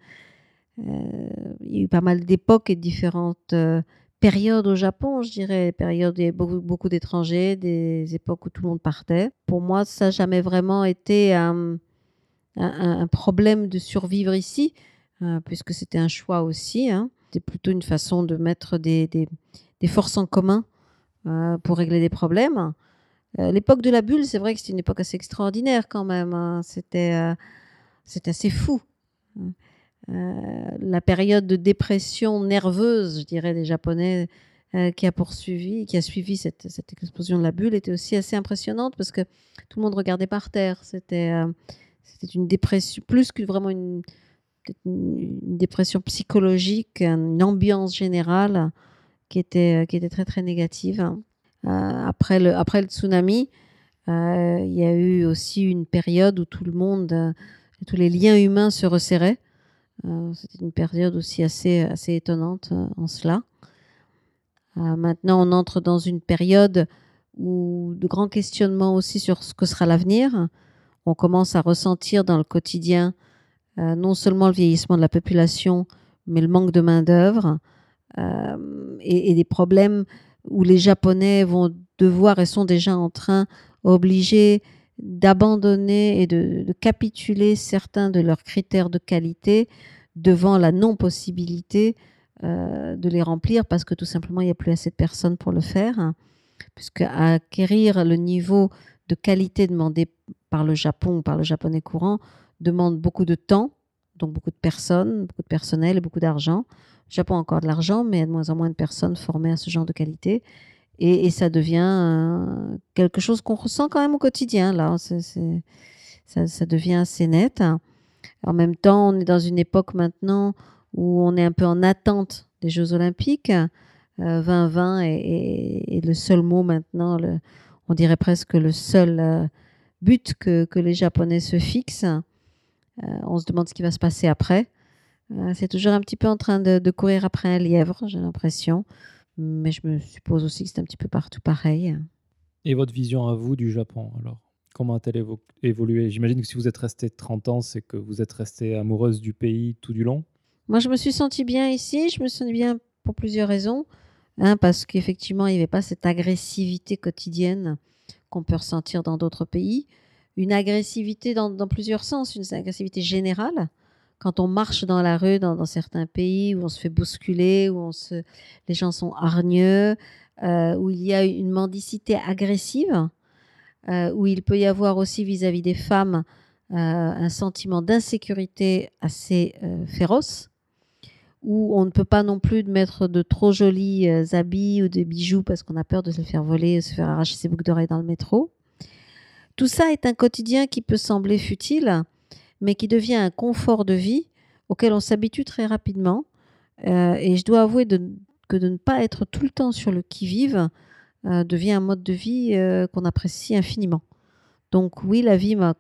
Speaker 2: il y a eu pas mal d'époques et différentes périodes au Japon, je dirais. Périodes beaucoup, beaucoup d'étrangers, des époques où tout le monde partait. Pour moi, ça n'a jamais vraiment été un, un- problème de survivre ici, euh, puisque c'était un choix aussi. hein. C'était plutôt une façon de mettre des, des- forces en commun euh, pour régler des problèmes. Euh, L'époque de la bulle, c'est vrai que c'était une époque assez extraordinaire quand même. hein. C'était assez fou. La période de dépression nerveuse, je dirais, des Japonais qui a poursuivi, qui a suivi cette, cette explosion de la bulle était aussi assez impressionnante parce que tout le monde regardait par terre. C'était c'était une dépression, plus que vraiment une, une, dépression psychologique, une ambiance générale qui était, qui était très très négative. Euh, après, le, après le tsunami, euh, il y a eu aussi une période où tout le monde, euh, tous les liens humains se resserraient. Euh, C'était une période aussi assez, assez étonnante euh, en cela. Euh, maintenant, on entre dans une période où de grands questionnements aussi sur ce que sera l'avenir. On commence à ressentir dans le quotidien euh, non seulement le vieillissement de la population, mais le manque de main-d'œuvre euh, et, des problèmes où les Japonais vont devoir et sont déjà en train obligés d'abandonner et de, capituler certains de leurs critères de qualité devant la non-possibilité euh, de les remplir parce que tout simplement il n'y a plus assez de personnes pour le faire. Puisque acquérir le niveau de qualité demandé par le Japon par le japonais courant demande beaucoup de temps, donc beaucoup de personnes, beaucoup de personnel beaucoup d'argent. Le Japon a encore de l'argent, mais il y a de moins en moins de personnes formées à ce genre de qualité. Et, ça devient euh, quelque chose qu'on ressent quand même au quotidien. Là, c'est- ça, devient assez net. En même temps, on est dans une époque maintenant où on est un peu en attente des Jeux Olympiques. Euh, 2020 est, est- le seul mot maintenant, on dirait presque le seul euh, but que, que les Japonais se fixent. Euh, on se demande ce qui va se passer après. Euh, c'est toujours un petit peu en train de, de courir après un lièvre, j'ai l'impression. Mais je me suppose aussi que c'est un petit peu partout pareil.
Speaker 1: Et votre vision à vous du Japon, alors? Comment a-t-elle évo- évolué? J'imagine que si vous êtes resté 30 ans, c'est que vous êtes resté amoureuse du pays tout du long?
Speaker 2: Moi, je me suis sentie bien ici. Je me suis sentie bien pour plusieurs raisons. Hein, parce qu'effectivement, il n'y avait pas cette agressivité quotidienne qu'on peut ressentir dans d'autres pays. Une agressivité dans, plusieurs sens, une agressivité générale. Quand on marche dans la rue, dans, certains pays où on se fait bousculer, où on se, les gens sont hargneux, euh, où il y a une mendicité agressive, euh, où il peut y avoir aussi vis-à-vis des femmes euh, un sentiment d'insécurité assez féroce où on ne peut pas non plus mettre de trop jolis euh, habits ou des bijoux parce qu'on a peur de se faire voler, se faire arracher ses boucles d'oreilles dans le métro. Tout ça est un quotidien qui peut sembler futile, mais qui devient un confort de vie auquel on s'habitue très rapidement. Euh, et je dois avouer que de ne pas être tout le temps sur le qui-vive euh, devient un mode de vie qu'on apprécie infiniment. Donc oui, la vie m'a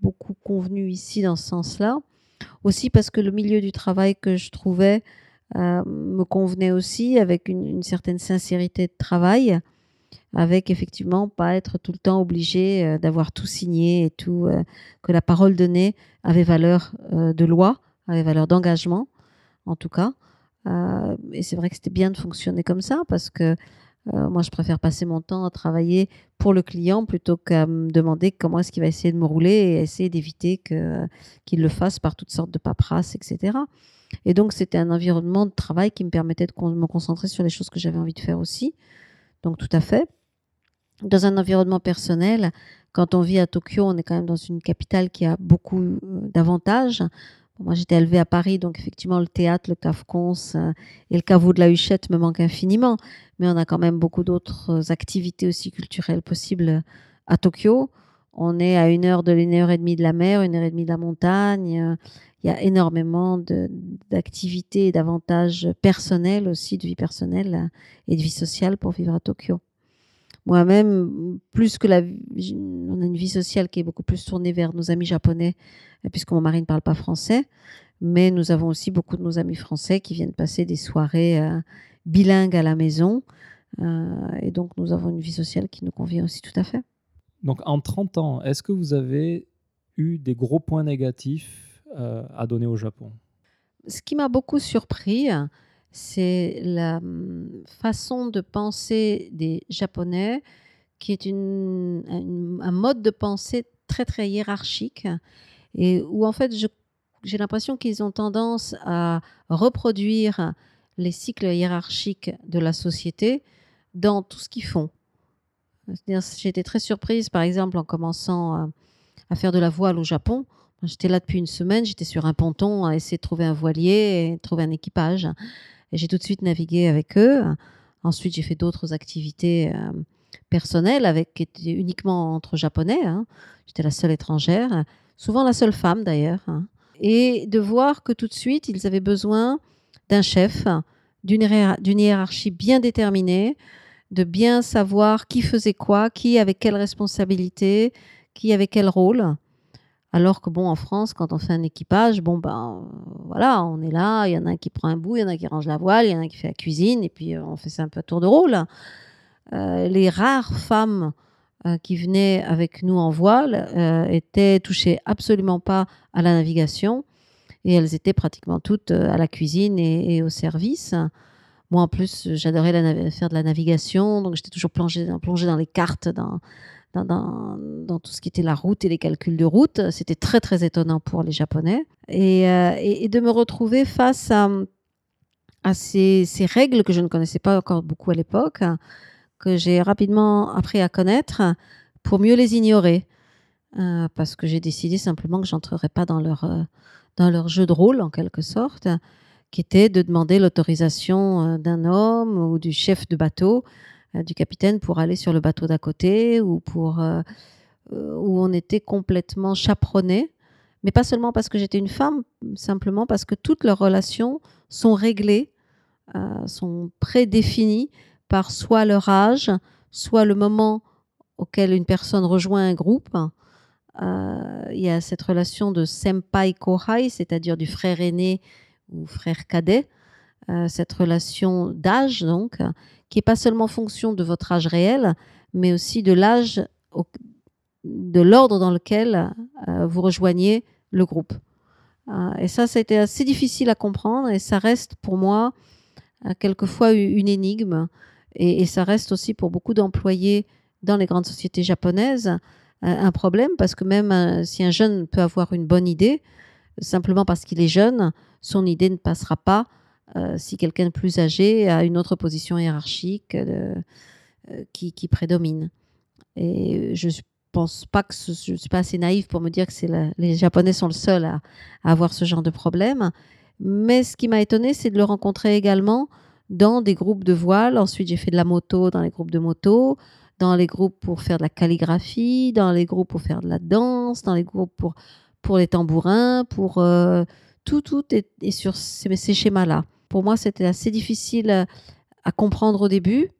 Speaker 2: beaucoup convenu ici dans ce sens-là. Aussi parce que le milieu du travail que je trouvais euh, me convenait aussi avec une, certaine sincérité de travail, avec effectivement pas être tout le temps obligé euh, d'avoir tout signé et tout, euh, que la parole donnée avait valeur de loi, avait valeur d'engagement, en tout cas. Et c'est vrai que c'était bien de fonctionner comme ça parce que euh, moi, je préfère passer mon temps à travailler pour le client plutôt qu'à me demander comment est-ce qu'il va essayer de me rouler et essayer d'éviter qu'il le fasse par toutes sortes de paperasses, etc. Et donc, c'était un environnement de travail qui me permettait de me concentrer sur les choses que j'avais envie de faire aussi. Donc, tout à fait. Dans un environnement personnel, quand on vit à Tokyo, on est quand même dans une capitale qui a beaucoup euh, d'avantages. Moi, j'étais élevée à Paris, donc effectivement, le théâtre, le cafcons euh, et le caveau de la Huchette me manquent infiniment. Mais on a quand même beaucoup d'autres activités aussi culturelles possibles à Tokyo. On est à une heure de une heure et demie de la mer, une heure et demie de la montagne. Il y a énormément d'activités et d'avantages personnels aussi, de vie personnelle et de vie sociale pour vivre à Tokyo. Moi-même, plus que la, vie- on a une vie sociale qui est beaucoup plus tournée vers nos amis japonais, euh, puisque mon mari ne parle pas français. Mais nous avons aussi beaucoup de nos amis français qui viennent passer des soirées euh, bilingues à la maison. Euh, et donc, nous avons une vie sociale qui nous convient aussi tout à fait.
Speaker 1: Donc en 30 ans, est-ce que vous avez eu des gros points négatifs euh, à donner au Japon?
Speaker 2: Ce qui m'a beaucoup surpris, c'est la hum, façon de penser des Japonais, qui est une- un, mode de pensée très très hiérarchique, et où en fait j'ai l'impression qu'ils ont tendance à reproduire les cycles hiérarchiques de la société dans tout ce qu'ils font. J'ai été très surprise, par exemple, en commençant à, à faire de la voile au Japon. J'étais là depuis une semaine, j'étais sur un ponton à essayer de trouver un voilier et trouver un équipage. J'ai tout de suite navigué avec eux. Ensuite, j'ai fait d'autres activités euh, personnelles avec qui étaient uniquement entre japonais. hein. J'étais la seule étrangère, souvent la seule femme d'ailleurs. hein. Et de voir que tout de suite, ils avaient besoin d'un chef, d'une hiérarchie bien déterminée, de bien savoir qui faisait quoi, qui avait quelle responsabilité, qui avait quel rôle. Alors que bon, en France, quand on fait un équipage, bon ben voilà, on est là, il y en a un qui prend un bout, il y en a un qui range la voile, il y en a un qui fait la cuisine, et puis euh, on fait ça un peu à tour de rôle. Euh, les rares femmes euh, qui venaient avec nous en voile euh, étaient touchées absolument pas à la navigation, et elles étaient pratiquement toutes à la cuisine et, au service. Moi, en plus, j'adorais faire de la navigation, donc j'étais toujours plongée, plongée dans les cartes, dans, dans, tout ce qui était la route et les calculs de route. C'était très, très étonnant pour les Japonais. Et, euh, de me retrouver face à, ces, règles que je ne connaissais pas encore beaucoup à l'époque, que j'ai rapidement appris à connaître pour mieux les ignorer. Euh, parce que j'ai décidé simplement que j'entrerais pas dans leur, euh, dans leur jeu de rôle, en quelque sorte, qui était de demander l'autorisation d'un homme ou du chef de bateau du capitaine pour aller sur le bateau d'à côté ou pour euh, euh, où on était complètement chaperonné, mais pas seulement parce que j'étais une femme, simplement parce que toutes leurs relations sont réglées, euh, sont prédéfinies par soit leur âge, soit le moment auquel une personne rejoint un groupe. Euh, il y a cette relation de senpai kohai, c'est-à-dire du frère aîné ou frère cadet, euh, cette relation d'âge donc, qui est pas seulement fonction de votre âge réel, mais aussi de l'âge, de l'ordre dans lequel euh, vous rejoignez le groupe. Euh, et ça, ça a été assez difficile à comprendre et ça reste pour moi euh, quelquefois une énigme. Et, ça reste aussi pour beaucoup d'employés dans les grandes sociétés japonaises un problème parce que même si un jeune peut avoir une bonne idée, simplement parce qu'il est jeune, son idée ne passera pas si quelqu'un de plus âgé a une autre position hiérarchique euh, euh, qui, prédomine. Et je pense pas que ce- je suis pas assez naïve pour me dire que les Japonais sont le seul à, avoir ce genre de problème. Mais ce qui m'a étonné, c'est de le rencontrer également dans des groupes de voile. Ensuite, j'ai fait de la moto dans les groupes de moto, dans les groupes pour faire de la calligraphie, dans les groupes pour faire de la danse, dans les groupes pour, pour les tambourins, pour euh, tout, tout est, sur ces schémas-là. Pour moi, c'était assez difficile à, à comprendre au début,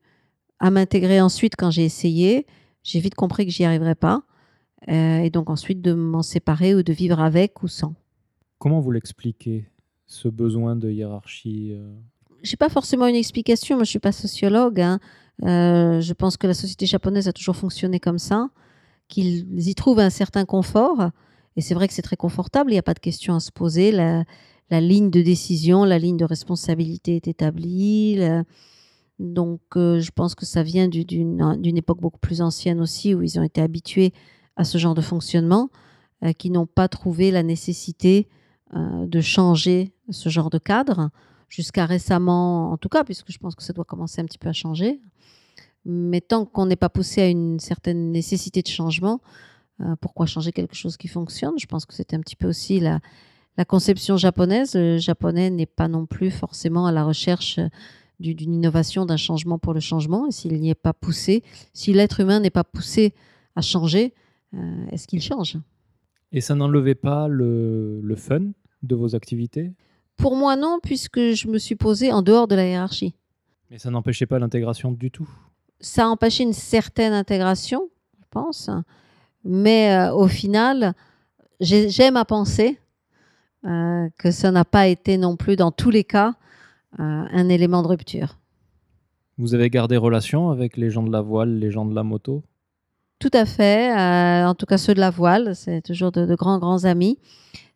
Speaker 2: à m'intégrer ensuite quand j'ai essayé. J'ai vite compris que j'y arriverais pas. Euh, et donc ensuite de m'en séparer ou de vivre avec ou sans.
Speaker 1: Comment vous l'expliquez, ce besoin de hiérarchie euh?
Speaker 2: J'ai pas forcément une explication. Moi, je suis pas sociologue. hein. Euh, je pense que la société japonaise a toujours fonctionné comme ça, qu'ils y trouvent un certain confort. Et c'est vrai que c'est très confortable. Il n'y a pas de question à se poser. La, la ligne de décision, la ligne de responsabilité est établie. Donc, euh, je pense que ça vient du- d'une époque beaucoup plus ancienne aussi, où ils ont été habitués à ce genre de fonctionnement, euh, qui n'ont pas trouvé la nécessité euh, de changer ce genre de cadre jusqu'à récemment, en tout cas, puisque je pense que ça doit commencer un petit peu à changer. Mais tant qu'on n'est pas poussé à une certaine nécessité de changement, pourquoi changer quelque chose qui fonctionne? Je pense que c'était un petit peu aussi la, la conception japonaise. Le japonais n'est pas non plus forcément à la recherche du- d'une innovation, d'un changement pour le changement. Et s'il n'y est pas poussé, si l'être humain n'est pas poussé à changer, euh, est-ce qu'il change?
Speaker 1: Et ça n'enlevait pas le, le fun de vos activités?
Speaker 2: Pour moi, non, puisque je me suis posée en dehors de la hiérarchie.
Speaker 1: Mais ça n'empêchait pas l'intégration du tout?
Speaker 2: Ça a empêché une certaine intégration, je pense. Mais euh, au final, j'ai- j'aime à penser euh, que ça n'a pas été non plus, dans tous les cas, euh, un élément de rupture.
Speaker 1: Vous avez gardé relation avec les gens de la voile, les gens de la moto?
Speaker 2: Tout à fait. euh, en tout cas, ceux de la voile, c'est toujours de, de grands, grands amis.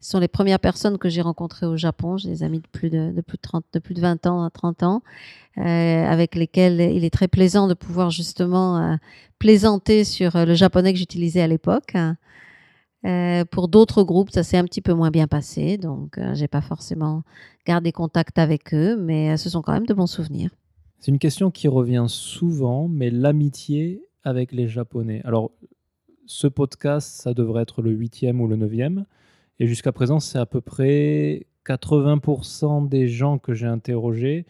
Speaker 2: Ce sont les premières personnes que j'ai rencontrées au Japon. J'ai des amis de plus de, de plus de 30, de plus de 20 ans à 30 ans, avec lesquels il est très plaisant de pouvoir justement plaisanter sur le japonais que j'utilisais à l'époque. Euh, pour d'autres groupes, ça s'est un petit peu moins bien passé, donc euh, j'ai pas forcément gardé contact avec eux, mais euh, ce sont quand même de bons souvenirs.
Speaker 1: C'est une question qui revient souvent, mais l'amitié avec les Japonais. Alors, ce podcast, ça devrait être le huitième ou le neuvième. Et jusqu'à présent, c'est à peu près 80% des gens que j'ai interrogés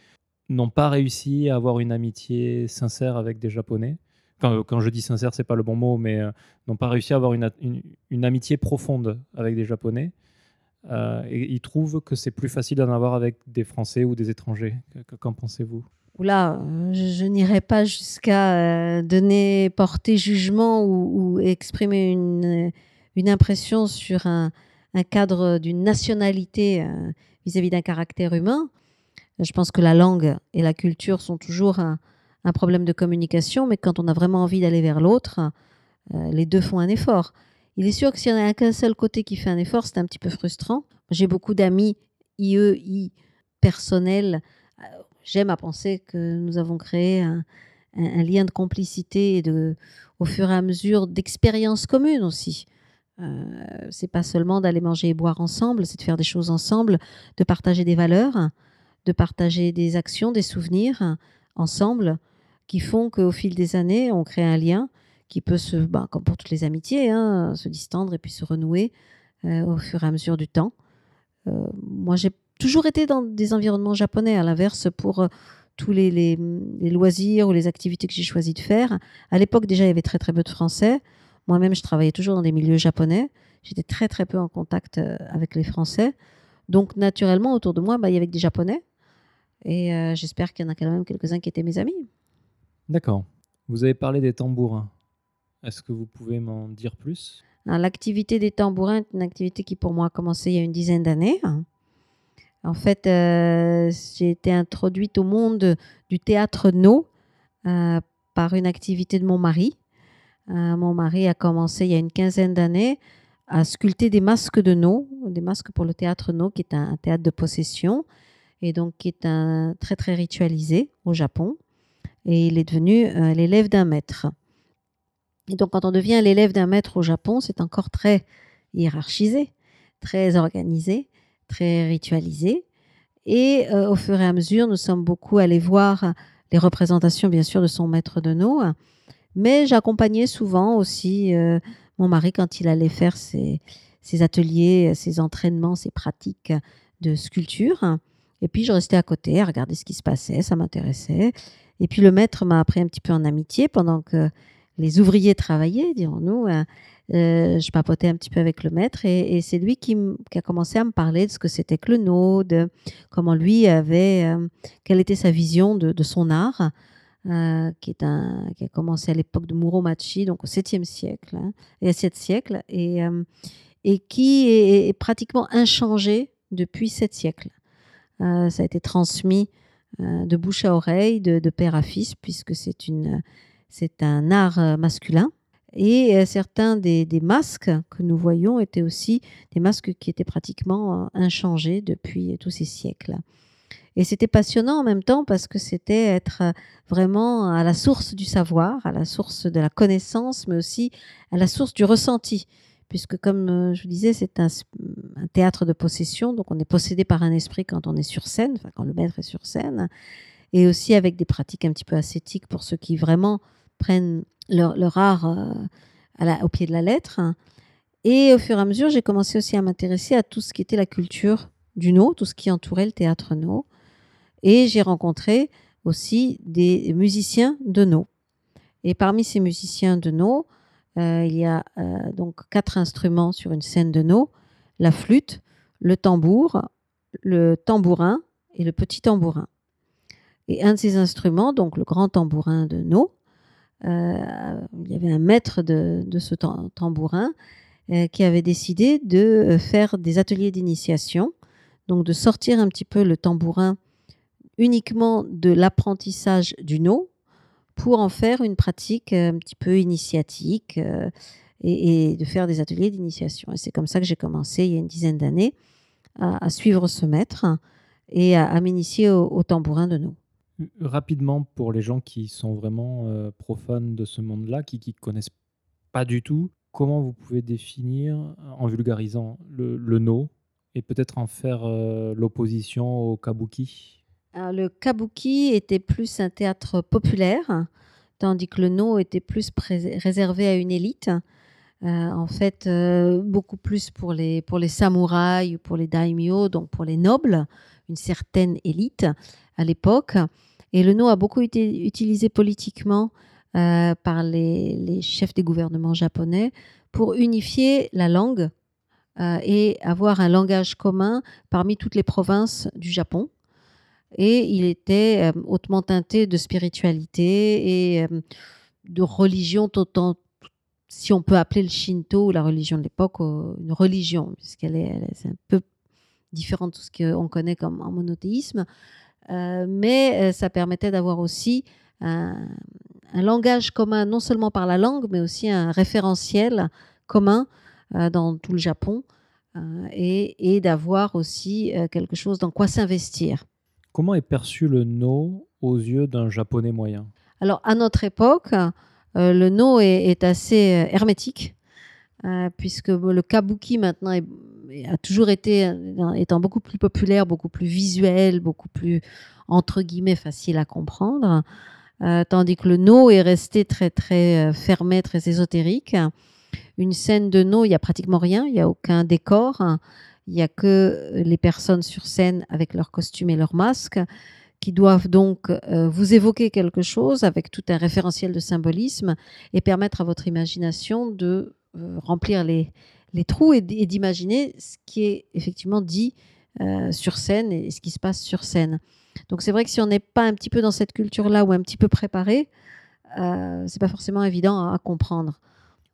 Speaker 1: n'ont pas réussi à avoir une amitié sincère avec des Japonais. Quand, je dis sincère, c'est pas le bon mot, mais euh, n'ont pas réussi à avoir une, amitié profonde avec des Japonais. Euh, ils trouvent que c'est plus facile d'en avoir avec des Français ou des étrangers. Que- que- Qu'en pensez-vous?
Speaker 2: Oula, je, n'irai pas jusqu'à euh, donner, porter jugement ou, exprimer une, impression sur un, un cadre d'une nationalité vis-à-vis d'un caractère humain. Je pense que la langue et la culture sont toujours un, un problème de communication, mais quand on a vraiment envie d'aller vers l'autre, euh, les deux font un effort. Il est sûr que s'il n'y en a qu'un seul côté qui fait un effort, c'est un petit peu frustrant. J'ai beaucoup d'amis IEI personnels. Euh, J'aime à penser que nous avons créé un, lien de complicité et au fur et à mesure d'expériences communes aussi. Euh, c'est pas seulement d'aller manger et boire ensemble, c'est de faire des choses ensemble, de partager des valeurs, de partager des actions, des souvenirs ensemble, qui font qu'au fil des années, on crée un lien qui peut se, bah, comme pour toutes les amitiés, hein, se distendre et puis se renouer euh, au fur et à mesure du temps. Euh, moi, j'ai toujours été dans des environnements japonais, à l'inverse, pour euh, tous les, loisirs ou les activités que j'ai choisi de faire. À l'époque, déjà, il y avait très très peu de français. Moi-même, je travaillais toujours dans des milieux japonais. J'étais très très peu en contact avec les Français. Donc, naturellement, autour de moi, bah, il y avait des Japonais. Et j'espère qu'il y en a quand même quelques-uns qui étaient mes amis.
Speaker 1: D'accord. Vous avez parlé des tambourins. Est-ce que vous pouvez m'en dire plus?
Speaker 2: Alors, L'activité des tambourins est une activité qui, pour moi, a commencé il y a une dizaine d'années. En fait, euh, j'ai été introduite au monde du théâtre No euh, par une activité de mon mari. Euh, mon mari a commencé il y a une quinzaine d'années à sculpter des masques de No, des masques pour le théâtre No, qui est un, un théâtre de possession et donc qui est un très très ritualisé au Japon. Et il est devenu euh, l'élève d'un maître. Et donc, quand on devient l'élève d'un maître au Japon, c'est encore très hiérarchisé, très organisé, très ritualisé. Et euh, au fur et à mesure, nous sommes beaucoup allés voir les représentations, bien sûr, de son maître de nos. Mais j'accompagnais souvent aussi euh, mon mari quand il allait faire ses, ses ateliers, ses entraînements, ses pratiques de sculpture. Et puis, je restais à côté à regarder ce qui se passait, ça m'intéressait. Et puis, le maître m'a pris un petit peu en amitié pendant que les ouvriers travaillaient, dirons-nous. Euh, euh, je papotais un petit peu avec le maître et, c'est lui qui, a commencé à me parler de ce que c'était que le no, de comment lui avait, euh, quelle était sa vision de, son art, euh, qui, a commencé à l'époque de Muromachi, donc au 7e siècle, hein, et à 7 siècles, et, et qui est, pratiquement inchangé depuis 7 siècles. Ça a été transmis de bouche à oreille, de, père à fils, puisque c'est une c'est un art euh, masculin. Et euh, certains des, masques que nous voyons étaient aussi des masques qui étaient pratiquement euh, inchangés depuis tous ces siècles. Et c'était passionnant en même temps parce que c'était être euh, vraiment à la source du savoir, à la source de la connaissance, mais aussi à la source du ressenti. Puisque, comme euh, je vous disais, c'est un, théâtre de possession, donc on est possédé par un esprit quand on est sur scène, quand le maître est sur scène, et aussi avec des pratiques un petit peu ascétiques pour ceux qui vraiment prennent leur, art euh, au pied de la lettre. Et au fur et à mesure, j'ai commencé aussi à m'intéresser à tout ce qui était la culture du No, tout ce qui entourait le théâtre No. Et j'ai rencontré aussi des musiciens de No. Et parmi ces musiciens de No, il y a euh, donc quatre instruments sur une scène de No la flûte, le tambour, le tambourin et le petit tambourin. Et un de ces instruments, donc le grand tambourin de No, euh, il y avait un maître de, ce tam- tambourin euh, qui avait décidé de euh, faire des ateliers d'initiation, donc de sortir un petit peu le tambourin uniquement de l'apprentissage du no pour en faire une pratique euh, un petit peu initiatique euh, et, de faire des ateliers d'initiation. Et c'est comme ça que j'ai commencé il y a une dizaine d'années à, suivre ce maître et à, m'initier au, tambourin de no.
Speaker 1: Rapidement, pour les gens qui sont vraiment euh, profanes de ce monde-là, qui ne connaissent pas du tout, comment vous pouvez définir, en vulgarisant, le, le no et peut-être en faire euh, l'opposition au kabuki?
Speaker 2: Le kabuki était plus un théâtre populaire, tandis que le no était plus réservé à une élite. Euh, en fait, euh, beaucoup plus pour les, pour les samouraïs ou pour les daimyo, donc pour les nobles, une certaine élite à l'époque. Et le no a beaucoup été utilisé politiquement euh, par les, les chefs des gouvernements japonais pour unifier la langue et avoir un langage commun parmi toutes les provinces du Japon et il était euh, hautement teinté de spiritualité et euh, de religion, en- si on peut appeler le Shinto, la religion de l'époque, une religion, puisqu'elle est, un peu différent de ce qu'on connaît comme en monothéisme, Euh, mais ça permettait d'avoir aussi un, langage commun, non seulement par la langue, mais aussi un référentiel commun dans tout le Japon, et, d'avoir aussi quelque chose dans quoi s'investir.
Speaker 1: Comment est perçu le no aux yeux d'un japonais moyen?
Speaker 2: Alors, à notre époque, euh, le no est, assez euh, hermétique, euh, puisque le kabuki maintenant a toujours été, étant beaucoup plus populaire, beaucoup plus visuel, beaucoup plus, entre guillemets, facile à comprendre, tandis que le no est resté très, très fermé, très ésotérique. Une scène de no, il n'y a pratiquement rien, il n'y a aucun décor, hein. Il n'y a que les personnes sur scène avec leurs costumes et leurs masques qui doivent donc euh, vous évoquer quelque chose avec tout un référentiel de symbolisme et permettre à votre imagination de euh, remplir les, les trous et, d'imaginer ce qui est effectivement dit euh, sur scène et ce qui se passe sur scène. Donc c'est vrai que si on n'est pas un petit peu dans cette culture-là ou un petit peu préparé, euh, c'est pas forcément évident à comprendre.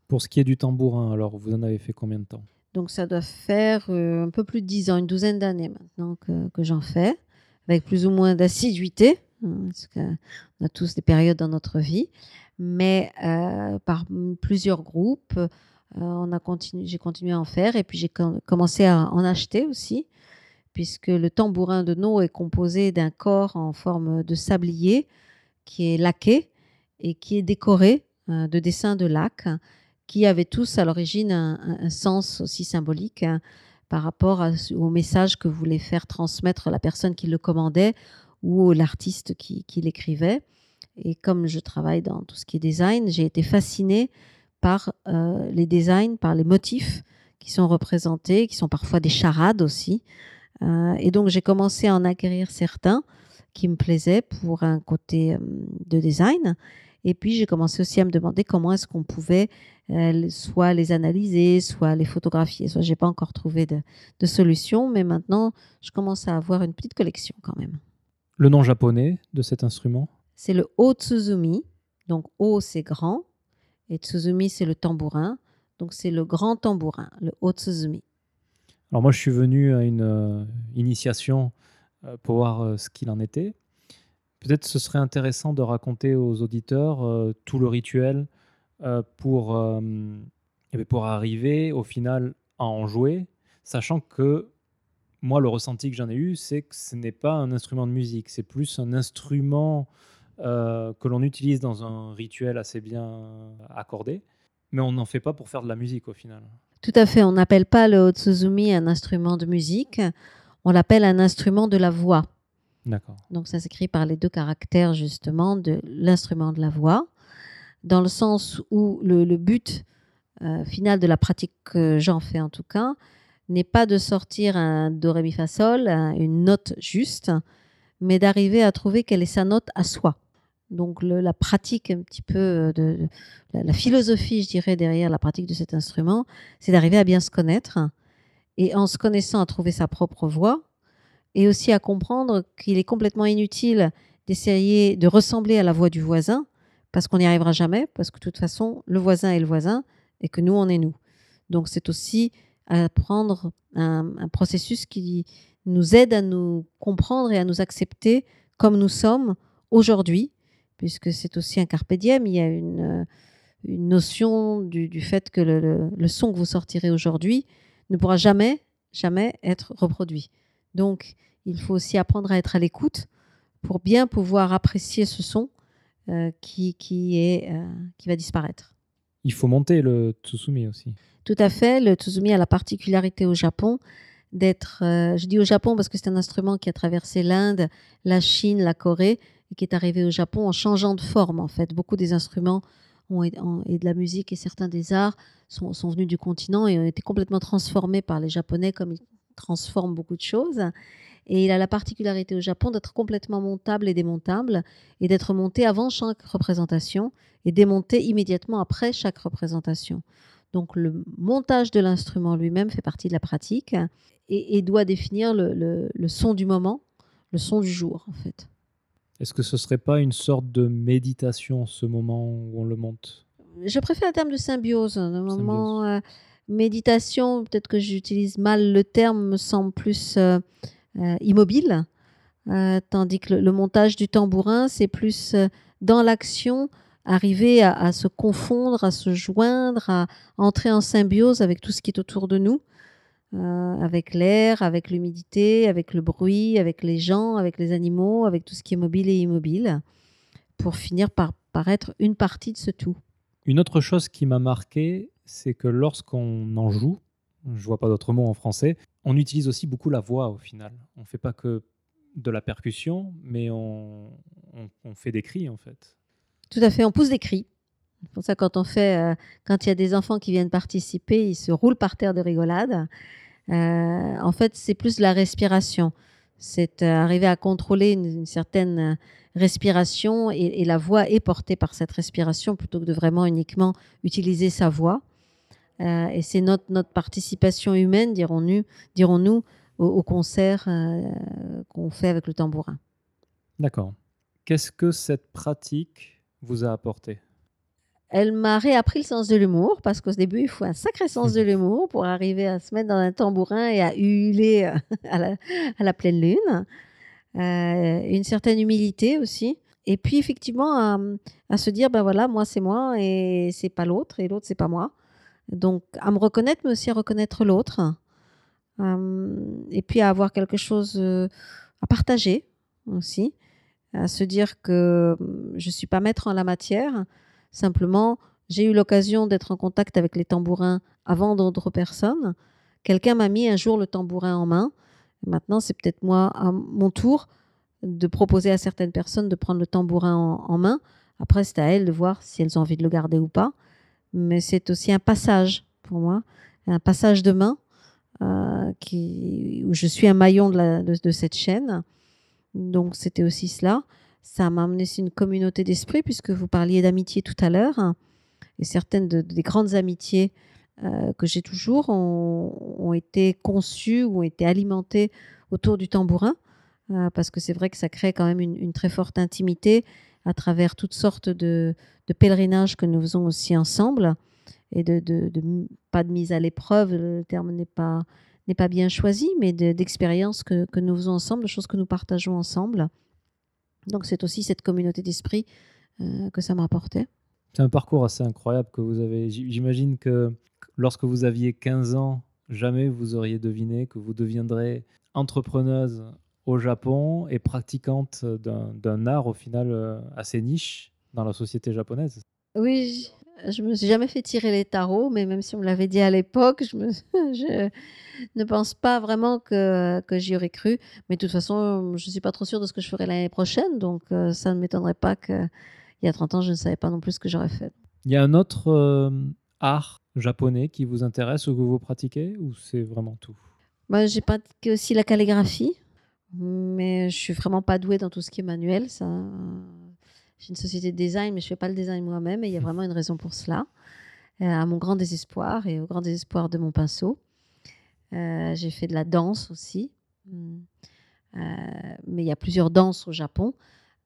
Speaker 1: Pour ce qui est du tambourin, alors vous en avez fait combien de temps?
Speaker 2: Donc ça doit faire euh, un peu plus de 10 ans, une douzaine d'années maintenant que, j'en fais, avec plus ou moins d'assiduité, hein, parce qu'on a tous des périodes dans notre vie, mais euh, par plusieurs groupes, euh, on a j'ai continué à en faire, et puis j'ai com- commencé à en acheter aussi, puisque le tambourin de No est composé d'un corps en forme de sablier qui est laqué et qui est décoré de dessins de lac qui avaient tous à l'origine un, sens aussi symbolique hein, par rapport au message que voulait faire transmettre la personne qui le commandait ou l'artiste qui, qui l'écrivait. Et comme je travaille dans tout ce qui est design, j'ai été fascinée par euh, les designs, par les motifs qui sont représentés, qui sont parfois des charades aussi. Euh, et donc j'ai commencé à en acquérir certains qui me plaisaient pour un côté euh, de design. Et puis j'ai commencé aussi à me demander comment est-ce qu'on pouvait euh, soit les analyser, soit les photographier. Soit j'ai pas encore trouvé de, de solution, mais maintenant je commence à avoir une petite collection quand même.
Speaker 1: Le nom japonais de cet instrument?
Speaker 2: C'est le O-Tsuzumi. Donc O c'est grand et Tsuzumi c'est le tambourin. Donc c'est le grand tambourin, le O-Tsuzumi.
Speaker 1: Alors moi, je suis venu à une euh, initiation euh, pour voir ce qu'il en était. Peut-être ce serait intéressant de raconter aux auditeurs euh, tout le rituel euh, pour, euh, eh bien, pour arriver au final à en jouer, sachant que moi, le ressenti que j'en ai eu, c'est que ce n'est pas un instrument de musique, c'est plus un instrument que l'on utilise dans un rituel assez bien accordé, mais on n'en fait pas pour faire de la musique au final.
Speaker 2: Tout à fait, on n'appelle pas le Otsuzumi un instrument de musique, on l'appelle un instrument de la voix. Donc ça s'écrit par les deux caractères justement de l'instrument de la voix, dans le sens où le, but euh, final de la pratique que j'en fais en tout cas, n'est pas de sortir un do, ré, mi, fa, sol, un- une note juste, mais d'arriver à trouver quelle est sa note à soi. Donc la pratique un petit peu de, de- la philosophie, je dirais, derrière la pratique de cet instrument, c'est d'arriver à bien se connaître et en se connaissant à trouver sa propre voix et aussi à comprendre qu'il est complètement inutile d'essayer de ressembler à la voix du voisin parce qu'on n'y arrivera jamais parce que de toute façon le voisin est le voisin et que nous on est nous. Donc c'est aussi apprendre un, un processus qui nous aide à nous comprendre et à nous accepter comme nous sommes aujourd'hui, puisque c'est aussi un carpe diem. Il y a une, notion du, fait que le son que vous sortirez aujourd'hui ne pourra jamais, jamais être reproduit. Donc, il faut aussi apprendre à être à l'écoute pour bien pouvoir apprécier ce son euh, qui, qui, est, euh, qui va disparaître.
Speaker 1: Il faut monter le Tsusumi aussi.
Speaker 2: Tout à fait. Le Tsuzumi a la particularité au Japon d'être, euh, je dis au Japon parce que c'est un instrument qui a traversé l'Inde, la Chine, la Corée et qui est arrivé au Japon en changeant de forme en fait. Beaucoup des instruments ont, et de la musique et certains des arts sont, sont venus du continent et ont été complètement transformés par les Japonais comme ils transforment beaucoup de choses. Et il a la particularité au Japon d'être complètement montable et démontable et d'être monté avant chaque représentation et démonté immédiatement après chaque représentation. Donc le montage de l'instrument lui-même fait partie de la pratique et, et doit définir le, le- le son du moment, le son du jour en fait.
Speaker 1: Est-ce que ce serait pas une sorte de méditation, ce moment où on le monte?
Speaker 2: Je préfère le terme de symbiose. Le moment euh, méditation, peut-être que j'utilise mal le terme, me semble plus euh, euh, immobile, Euh, tandis que le, montage du tambourin, c'est plus dans l'action, arriver à, à se confondre, à se joindre, à entrer en symbiose avec tout ce qui est autour de nous, avec l'air, avec l'humidité, avec le bruit, avec les gens, avec les animaux, avec tout ce qui est mobile et immobile, pour finir par paraître une partie de ce tout.
Speaker 1: Une autre chose qui m'a marqué, c'est que lorsqu'on en joue, je vois pas d'autre mot en français, on utilise aussi beaucoup la voix au final. On fait pas que de la percussion, mais on, fait des cris en fait.
Speaker 2: Tout à fait, on pousse des cris. C'est pour ça quand on fait, euh, quand il y a des enfants qui viennent participer, ils se roulent par terre de rigolade. Euh, en fait, c'est plus la respiration. C'est euh, arriver à contrôler une, certaine respiration et la voix est portée par cette respiration plutôt que de vraiment uniquement utiliser sa voix. Euh, et c'est notre, notre participation humaine, dirons-nous, dirons-nous au, au concert euh, qu'on fait avec le tambourin.
Speaker 1: D'accord. Qu'est-ce que cette pratique vous a apporté?
Speaker 2: Elle m'a réappris le sens de l'humour parce qu'au début, il faut un sacré sens de l'humour pour arriver à se mettre dans un tambourin et à hurler euh, à la, à la pleine lune. Euh, une certaine humilité aussi. Et puis, effectivement, à, à se dire, ben voilà, moi, c'est moi et c'est pas l'autre et l'autre, c'est pas moi. Donc, à me reconnaître, mais aussi à reconnaître l'autre. Euh, et puis, à avoir quelque chose euh, à partager aussi. À se dire que hum, je suis pas maître en la matière. Simplement, j'ai eu l'occasion d'être en contact avec les tambourins avant d'autres personnes. Quelqu'un m'a mis un jour le tambourin en main. Maintenant, c'est peut-être moi, à mon tour, de proposer à certaines personnes de prendre le tambourin en, en main. Après, c'est à elles de voir si elles ont envie de le garder ou pas. Mais c'est aussi un passage pour moi, un passage de main euh, où je suis un maillon de, cette chaîne. Donc, c'était aussi cela. Ça m'a amené une communauté d'esprit, puisque vous parliez d'amitié tout à l'heure. Et certaines de- des grandes amitiés euh, que j'ai toujours ont, été conçues ou ont été alimentées autour du tambourin. euh, parce que c'est vrai que ça crée quand même une très forte intimité à travers toutes sortes de, de pèlerinages que nous faisons aussi ensemble. Et de, pas de mise à l'épreuve, le terme n'est pas, n'est pas bien choisi, mais de- d'expériences que, que nous faisons ensemble, de choses que nous partageons ensemble. Donc c'est aussi cette communauté d'esprit euh, que ça m'a apporté.
Speaker 1: C'est un parcours assez incroyable que vous avez. J'imagine que lorsque vous aviez 15 ans, jamais vous auriez deviné que vous deviendrez entrepreneuse au Japon et pratiquante d'un d'un art au final euh, assez niche dans la société japonaise.
Speaker 2: Oui, je, je me suis jamais fait tirer les tarots, mais même si on me l'avait dit à l'époque, je, me- je ne pense pas vraiment que, que j'y aurais cru. Mais de toute façon, je suis pas trop sûre de ce que je ferai l'année prochaine, donc euh, ça ne m'étonnerait pas qu'il y a 30 ans, je ne savais pas non plus ce que j'aurais fait.
Speaker 1: Il y a un autre euh, art japonais qui vous intéressent ou que vous pratiquez ou c'est vraiment tout?
Speaker 2: Bah, j'ai pratiqué aussi la calligraphie, mais je suis vraiment pas douée dans tout ce qui est manuel. Ça, j'ai une société de design, mais je fais pas le design moi-même, et il y a vraiment une raison pour cela. Euh, à mon grand désespoir et au grand désespoir de mon pinceau. Euh, j'ai fait de la danse aussi, Mm. Euh, mais il y a plusieurs danses au Japon.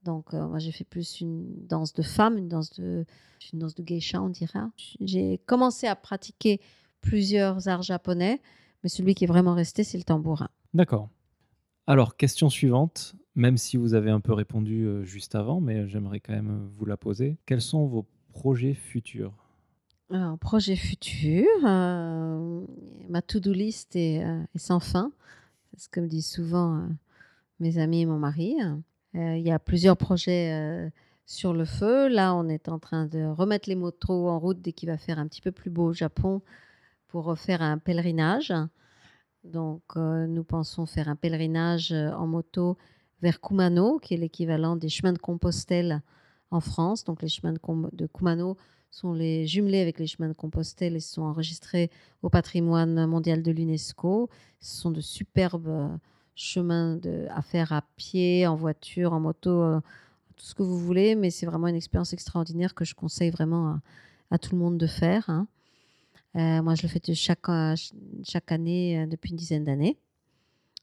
Speaker 2: Donc, euh, moi, j'ai fait plus une danse de femme, une danse de, une danse de geisha, on dira. J'ai commencé à pratiquer plusieurs arts japonais, mais celui qui est vraiment resté, c'est le tambourin.
Speaker 1: D'accord. Alors, question suivante, même si vous avez un peu répondu euh, juste avant, mais j'aimerais quand même vous la poser. Quels sont vos projets futurs?
Speaker 2: Alors, projet futur, euh, ma to-do list est, euh, sans fin. C'est ce que me disent souvent euh, mes amis et mon mari. Euh, Il y a plusieurs projets euh, sur le feu. Là, on est en train de remettre les motos en route dès qu'il va faire un petit peu plus beau au Japon pour refaire un pèlerinage. Donc, euh, nous pensons faire un pèlerinage euh, en moto vers Kumano, qui est l'équivalent des chemins de Compostelle en France. Donc, les chemins de, Kumano sont les jumelés avec les chemins de Compostelle et sont enregistrés au patrimoine mondial de l'UNESCO. Ce sont de superbes euh, chemins à faire à pied, en voiture, en moto, euh, tout ce que vous voulez, mais c'est vraiment une expérience extraordinaire que je conseille vraiment à, tout le monde de faire. hein. Euh, moi, je le fais chaque, ch- chaque année depuis une dizaine d'années.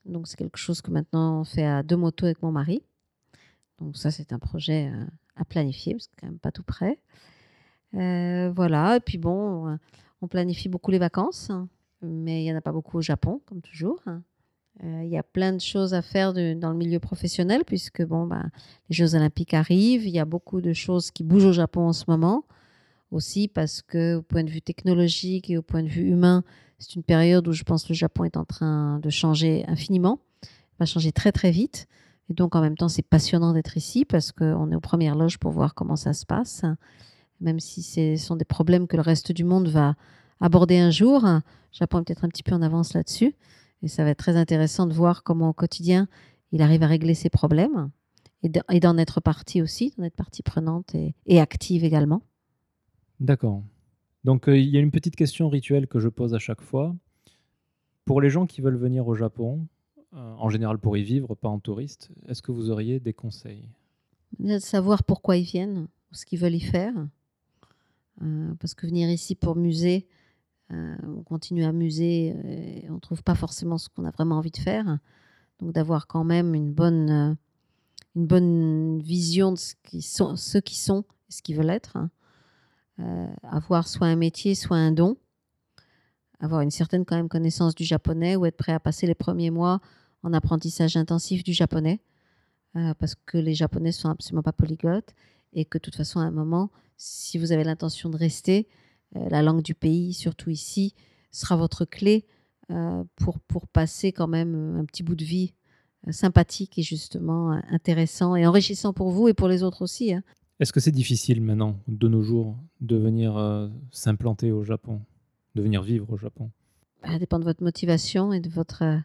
Speaker 2: Donc, c'est quelque chose que maintenant on fait à deux motos avec mon mari. Donc, ça, c'est un projet euh, à planifier parce que quand même pas tout près. Euh, voilà. Et puis, bon, euh, on planifie beaucoup les vacances, hein, mais il n'y en a pas beaucoup au Japon, comme toujours. hein. Euh, Il y a plein de choses à faire dans le milieu professionnel puisque bon, bah, les Jeux Olympiques arrivent. Il y a beaucoup de choses qui bougent au Japon en ce moment aussi parce que au point de vue technologique et au point de vue humain, c'est une période où je pense que le Japon est en train de changer infiniment, va changer très très vite. Et donc en même temps, c'est passionnant d'être ici parce qu'on est aux premières loges pour voir comment ça se passe, même si ce sont des problèmes que le reste du monde va aborder un jour. Le Japon est peut-être un petit peu en avance là-dessus. Et ça va être très intéressant de voir comment au quotidien, il arrive à régler ses problèmes et d'en- et d'en être partie aussi, d'en être partie prenante et- et active également.
Speaker 1: D'accord. Donc, euh, il y a une petite question rituelle que je pose à chaque fois. Pour les gens qui veulent venir au Japon, euh, en général pour y vivre, pas en touriste, est-ce que vous auriez des conseils?
Speaker 2: De savoir pourquoi ils viennent, ce qu'ils veulent y faire. Euh, parce que venir ici pour muser, on continue à muser et on ne trouve pas forcément ce qu'on a vraiment envie de faire. Donc d'avoir quand même une bonne, une bonne vision de ce qui sont, ceux qui sont et ce qu'ils veulent être. hein. Euh, avoir soit un métier, soit un don. Avoir une certaine quand même connaissance du japonais ou être prêt à passer les premiers mois en apprentissage intensif du japonais euh, parce que les Japonais sont absolument pas polyglottes et que de toute façon, à un moment, si vous avez l'intention de rester, euh, la langue du pays, surtout ici, sera votre clé pour, pour passer quand même un petit bout de vie sympathique et justement intéressant et enrichissant pour vous et pour les autres aussi. hein.
Speaker 1: Est-ce que c'est difficile maintenant, de nos jours, de venir euh, s'implanter au Japon, de venir vivre au Japon?
Speaker 2: Ça dépend de votre motivation et de votre euh,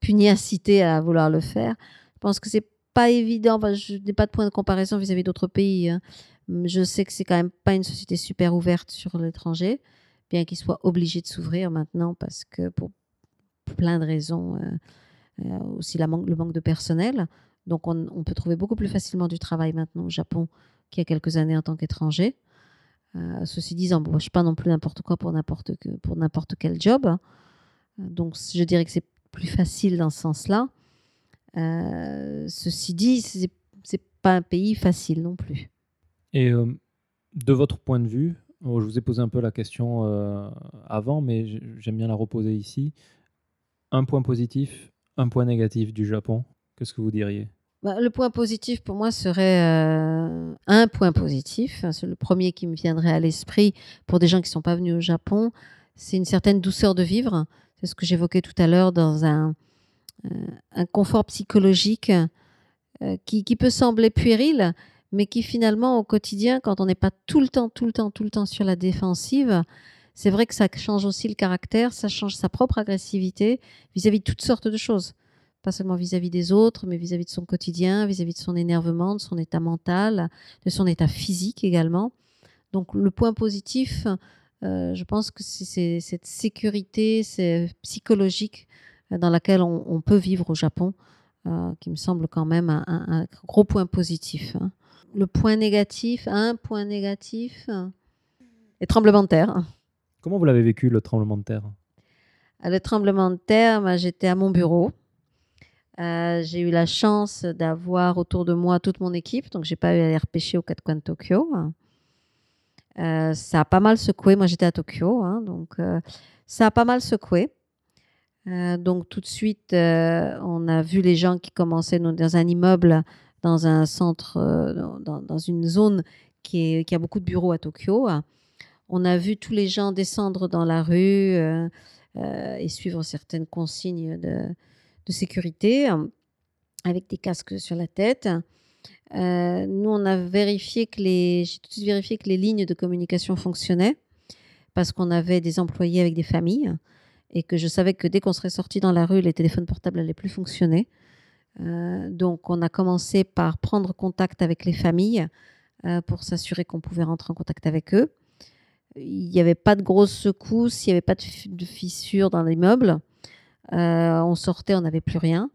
Speaker 2: pugnacité à vouloir le faire. Je pense que c'est pas évident. Je n'ai pas de point de comparaison vis-à-vis d'autres pays. hein. Hum, Je sais que c'est quand même pas une société super ouverte sur l'étranger, bien qu'il soit obligé de s'ouvrir maintenant parce que pour plein de raisons, euh, aussi le manque de personnel. Donc, on, on peut trouver beaucoup plus facilement du travail maintenant au Japon qu'il y a quelques années en tant qu'étranger. Euh, ceci dit, j'embauche pas non plus n'importe quoi pour n'importe quel job. hein. Donc, je dirais que c'est plus facile dans ce sens-là. Euh, ceci dit, c'est c'est pas un pays facile non plus.
Speaker 1: Et euh, de votre point de vue, je vous ai posé un peu la question euh, avant, mais j'aime bien la reposer ici. Un point positif, un point négatif du Japon, qu'est-ce que vous diriez?
Speaker 2: Bah, le point positif pour moi serait euh, un point positif. C'est le premier qui me viendrait à l'esprit pour des gens qui ne sont pas venus au Japon. C'est une certaine douceur de vivre. C'est ce que j'évoquais tout à l'heure dans un, euh, confort psychologique euh, qui peut sembler puéril, mais qui finalement au quotidien, quand on n'est pas tout le temps, tout le temps, tout le temps sur la défensive, c'est vrai que ça change aussi le caractère, ça change sa propre agressivité vis-à-vis de toutes sortes de choses pas seulement vis-à-vis des autres, mais vis-à-vis de son quotidien, vis-à-vis de son énervement, de son état mental, de son état physique également. Donc le point positif, euh, je pense que c'est- cette sécurité psychologique euh, dans laquelle on, on peut vivre au Japon euh, qui me semble quand même un, un- un gros point positif. hein. Le point négatif, un point négatif, les tremblements de terre.
Speaker 1: Comment vous l'avez vécu le tremblement de terre?
Speaker 2: À Le tremblement de terre, moi, j'étais à mon bureau. Euh, j'ai eu la chance d'avoir autour de moi toute mon équipe, donc j'ai pas eu à aller repêcher aux quatre coins de Tokyo. Euh, ça a pas mal secoué. Moi, j'étais à Tokyo, hein, donc euh, ça a pas mal secoué. Donc tout de suite, on a vu les gens qui commençaient dans un immeuble, dans un centre, dans- une zone qui, qui a beaucoup de bureaux à Tokyo. On a vu tous les gens descendre dans la rue et suivre certaines consignes de, de sécurité euh, avec des casques sur la tête. Euh, nous, on a vérifié que les, j'ai tout de suite vérifié que les lignes de communication fonctionnaient parce qu'on avait des employés avec des familles et que je savais que dès qu'on serait sorti dans la rue, les téléphones portables n'allaient plus fonctionner. Euh, donc, on a commencé par prendre contact avec les familles pour s'assurer qu'on pouvait rentrer en contact avec eux. Il n'y avait pas de grosses secousses, il n'y avait pas de fissures dans l'immeuble. Euh, on sortait, on n'avait plus rien.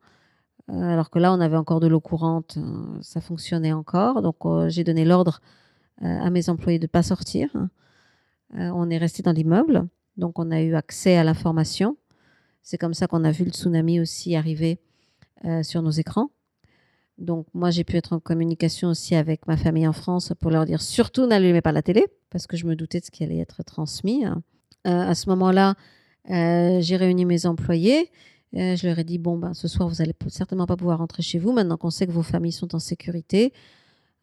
Speaker 2: Euh, alors que là, on avait encore de l'eau courante, euh, ça fonctionnait encore. Donc, j'ai donné l'ordre à mes employés de ne pas sortir. On est resté dans l'immeuble, donc on a eu accès à l'information. C'est comme ça qu'on a vu le tsunami aussi arriver sur nos écrans. Donc, moi, j'ai pu être en communication aussi avec ma famille en France pour leur dire surtout n'allumez pas la télé, parce que je me doutais de ce qui allait être transmis. À ce moment-là, euh, j'ai réuni mes employés. Euh, je leur ai dit bon, ben, ce soir, vous n'allez certainement pas pouvoir rentrer chez vous. Maintenant qu'on sait que vos familles sont en sécurité,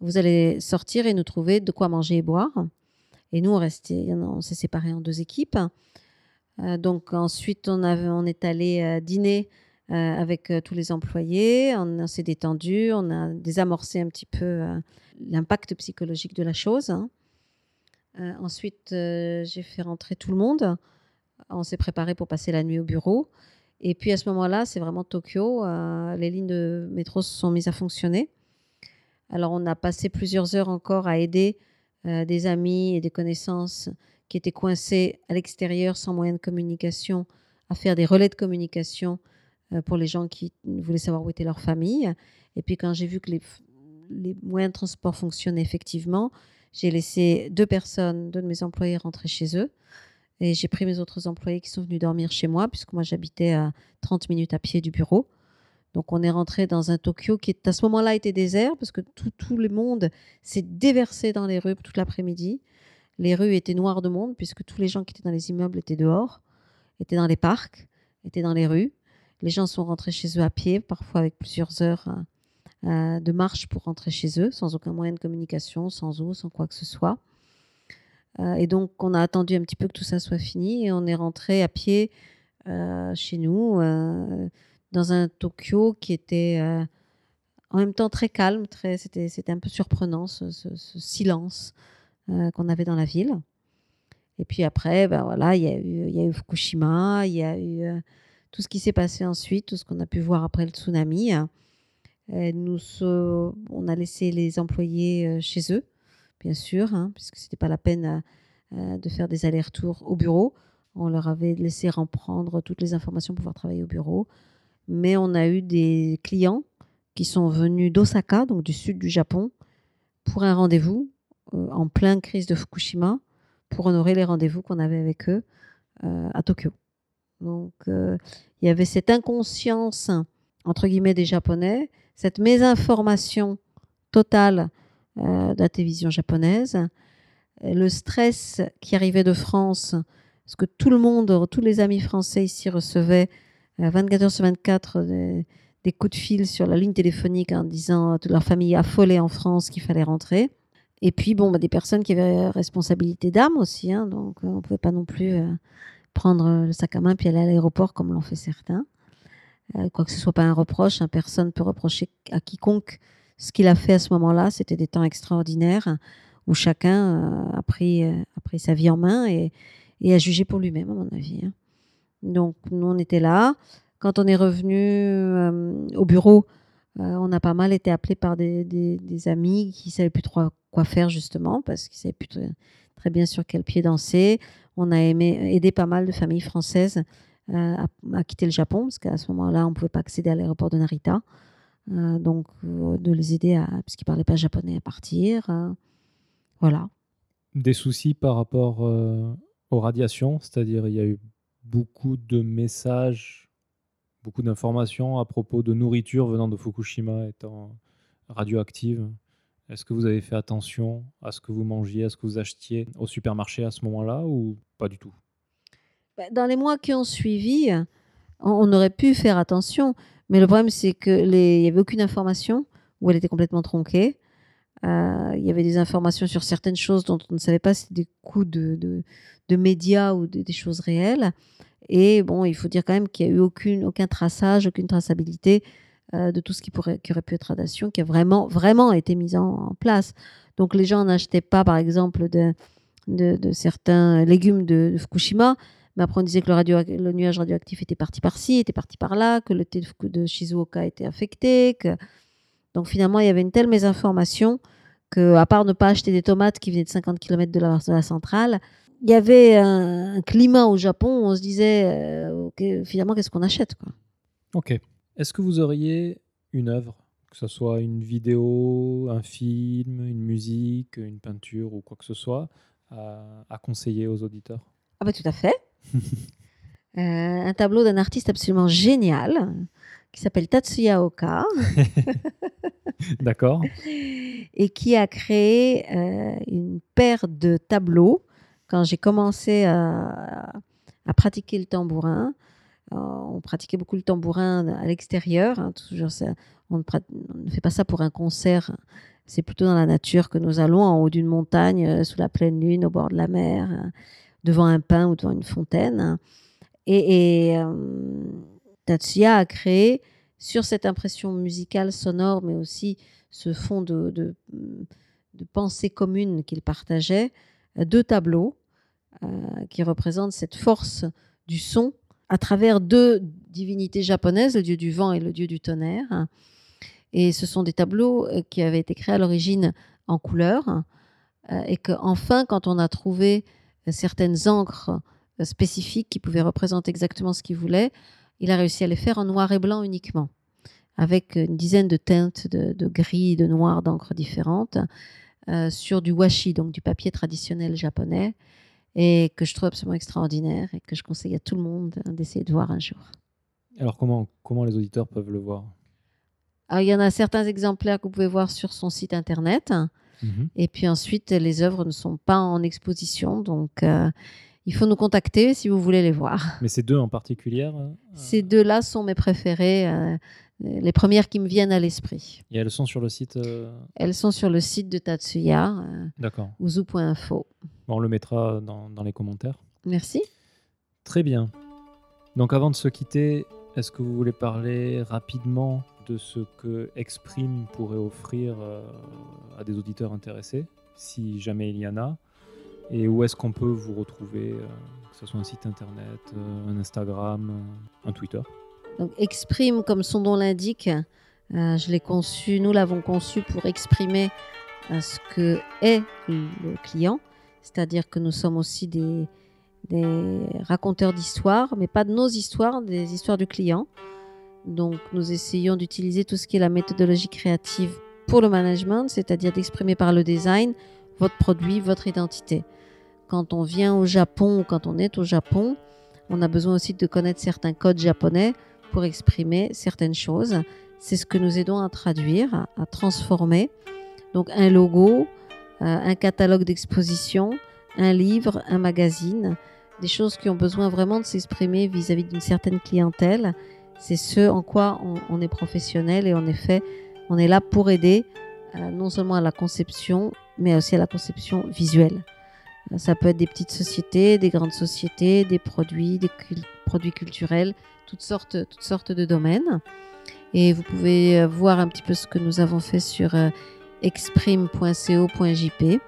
Speaker 2: vous allez sortir et nous trouver de quoi manger et boire. Et nous, on, s'est séparés en deux équipes. Euh, donc, ensuite, on, est allé dîner avec tous les employés. On, on s'est détendu, on a désamorcé un petit peu l'impact psychologique de la chose. hein. Ensuite, j'ai fait rentrer tout le monde. On s'est préparé pour passer la nuit au bureau. Et puis à ce moment-là, c'est vraiment Tokyo. euh, les lignes de métro se sont mises à fonctionner. Alors on a passé plusieurs heures encore à aider euh, des amis et des connaissances qui étaient coincés à l'extérieur sans moyen de communication à faire des relais de communication euh, pour les gens qui voulaient savoir où était leur famille. Et puis quand j'ai vu que les, les moyens de transport fonctionnaient effectivement, j'ai laissé deux personnes, deux de mes employés rentrer chez eux. Et j'ai pris mes autres employés qui sont venus dormir chez moi, puisque moi j'habitais à 30 minutes à pied du bureau. Donc on est rentré dans un Tokyo qui à ce moment-là était désert, parce que tout, le monde s'est déversé dans les rues toute l'après-midi. Les rues étaient noires de monde, puisque tous les gens qui étaient dans les immeubles étaient dehors, étaient dans les parcs, étaient dans les rues. Les gens sont rentrés chez eux à pied, parfois avec plusieurs heures euh, euh, de marche pour rentrer chez eux, sans aucun moyen de communication, sans eau, sans quoi que ce soit. Euh, et donc, on a attendu un petit peu que tout ça soit fini et on est rentré à pied euh, chez nous, euh, dans un Tokyo qui était en même temps très calme. C'était, c'était un peu surprenant ce, ce- ce silence qu'on avait dans la ville. Et puis après, ben voilà, il y a eu, Fukushima, il y a eu tout ce qui s'est passé ensuite, tout ce qu'on a pu voir après le tsunami. Nous, on a laissé les employés chez eux, bien sûr, hein, puisque c'était pas la peine de faire des allers-retours au bureau. On leur avait laissé reprendre toutes les informations pour pouvoir travailler au bureau. Mais on a eu des clients qui sont venus d'Osaka, donc du sud du Japon, pour un rendez-vous euh, en pleine crise de Fukushima, pour honorer les rendez-vous qu'on avait avec eux euh, à Tokyo. Donc euh, il y avait cette inconscience, entre guillemets, des Japonais, cette mésinformation totale euh, de la télévision japonaise, euh, le stress qui arrivait de France, parce que tout le monde, tous les amis français ici recevaient euh, 24 heures sur 24 des, coups de fil sur la ligne téléphonique en disant à toute leur famille affolée en France qu'il fallait rentrer. Et puis, bon, bah, des personnes qui avaient responsabilité d'âme aussi, hein, donc euh, on ne pouvait pas non plus euh, prendre euh, le sac à main puis aller à l'aéroport comme l'ont fait certains. Euh, quoi que ce soit pas un reproche, hein, personne peut reprocher à quiconque ce qu'il a fait à ce moment-là. C'était des temps extraordinaires où chacun euh, a, pris, euh, a pris sa vie en main et, a jugé pour lui-même, à mon avis. hein. Donc, nous, on était là. Quand on est revenu euh, au bureau, on a pas mal été appelés par des, amis qui ne savaient plus trop quoi faire, justement, parce qu'ils ne savaient plus très, très bien sur quel pied danser. on a aidé pas mal de familles françaises à, à quitter le Japon, parce qu'à ce moment-là, on ne pouvait pas accéder à l'aéroport de Narita. Euh, donc, euh, de les aider, à, puisqu'ils ne parlaient pas japonais, à partir. euh, voilà.
Speaker 1: Des soucis par rapport euh, aux radiations, c'est-à-dire il y a eu beaucoup de messages, beaucoup d'informations à propos de nourriture venant de Fukushima étant radioactive. Est-ce que vous avez fait attention à ce que vous mangiez, à ce que vous achetiez au supermarché à ce moment-là ou pas du tout?
Speaker 2: Bah, Dans les mois qui ont suivi, on aurait pu faire attention, mais le problème, c'est qu'il n'y avait aucune information ou elle était complètement tronquée. Euh, Il y avait des informations sur certaines choses dont on ne savait pas si c'était des coups de, de, médias ou de- des choses réelles. Et bon, il faut dire quand même qu'il n'y a eu aucune, aucun traçage, aucune traçabilité euh, de tout ce qui, pourrait, qui aurait pu être radiation, qui a vraiment, vraiment été mis en, place. Donc les gens n'achetaient pas, par exemple, de, de, certains légumes de Fukushima, mais après on disait que le, radio, le nuage radioactif était parti par-ci, était parti par-là, que le thé de, Shizuoka était affecté. Que... Donc finalement, il y avait une telle mésinformation que, à part ne pas acheter des tomates qui venaient de 50 km de la, de la centrale, il y avait un, un climat au Japon où on se disait, euh, finalement, qu'est-ce qu'on achète quoi?
Speaker 1: Ok. Est-ce que vous auriez une œuvre, que ce soit une vidéo, un film, une musique, une peinture ou quoi que ce soit, à, à conseiller aux auditeurs?
Speaker 2: Ah bah tout à fait. Euh, un tableau d'un artiste absolument génial qui s'appelle Tatsuya Oka
Speaker 1: D'accord
Speaker 2: et qui a créé euh, une paire de tableaux quand j'ai commencé à, à pratiquer le tambourin. Euh, on pratiquait beaucoup le tambourin à l'extérieur. hein, toujours ça- on, ne prat- on ne fait pas ça pour un concert. C'est plutôt dans la nature que nous allons, en haut d'une montagne, euh, sous la pleine lune, au bord de la mer, euh, devant un pin ou devant une fontaine. Et, et, euh, Tatsuya a créé, sur cette impression musicale, sonore, mais aussi ce fond de, de, pensée commune qu'il partageait, deux tableaux euh, qui représentent cette force du son à travers deux divinités japonaises, le dieu du vent et le dieu du tonnerre. Et ce sont des tableaux euh, qui avaient été créés à l'origine en couleur et que enfin, quand on a trouvé certaines encres euh, spécifiques qui pouvaient représenter exactement ce qu'il voulait, il a réussi à les faire en noir et blanc uniquement, avec une dizaine de teintes de, de gris, de noir, d'encre différentes, euh, sur du washi, donc du papier traditionnel japonais, et que je trouve absolument extraordinaire et que je conseille à tout le monde hein, d'essayer de voir un jour.
Speaker 1: Alors comment, comment les auditeurs peuvent le voir?
Speaker 2: Alors, il y en a certains exemplaires que vous pouvez voir sur son site internet,
Speaker 1: Mhm.
Speaker 2: et puis ensuite, les œuvres ne sont pas en exposition, donc euh, il faut nous contacter si vous voulez les voir.
Speaker 1: Mais ces deux en particulier euh,
Speaker 2: Ces deux-là sont mes préférées, euh, les premières qui me viennent à l'esprit.
Speaker 1: Et elles sont sur le site
Speaker 2: Elles sont sur le site de Tatsuya,
Speaker 1: D'accord.
Speaker 2: uzu.info.
Speaker 1: Bon, on le mettra dans, dans les commentaires.
Speaker 2: Merci.
Speaker 1: Très bien. Donc avant de se quitter, est-ce que vous voulez parler rapidement de ce que Exprime pourrait offrir euh, à des auditeurs intéressés, si jamais il y en a. Et où est-ce qu'on peut vous retrouver, euh, que ce soit un site internet, euh, un Instagram, un Twitter?
Speaker 2: Donc, exprime, comme son nom l'indique, je l'ai conçu, nous l'avons conçu pour exprimer ce que est le client, c'est-à-dire que nous sommes aussi des raconteurs d'histoires, mais pas de nos histoires, des histoires du client. Donc, nous essayons d'utiliser tout ce qui est la méthodologie créative pour le management, c'est-à-dire d'exprimer par le design votre produit, votre identité. Quand on vient au Japon ou quand on est au Japon, on a besoin aussi de connaître certains codes japonais pour exprimer certaines choses. C'est ce que nous aidons à traduire, à, transformer. Donc un logo, euh, un catalogue d'exposition, un livre, un magazine, des choses qui ont besoin vraiment de s'exprimer vis-à-vis d'une certaine clientèle. C'est ce en quoi on, est professionnel et en effet, on est là pour aider non seulement à la conception, mais aussi à la conception visuelle. Euh, Ça peut être des petites sociétés, des grandes sociétés, des produits, des produits culturels, toutes sortes, toutes sortes de domaines. Et vous pouvez euh, voir un petit peu ce que nous avons fait sur euh, exprime.co.jp,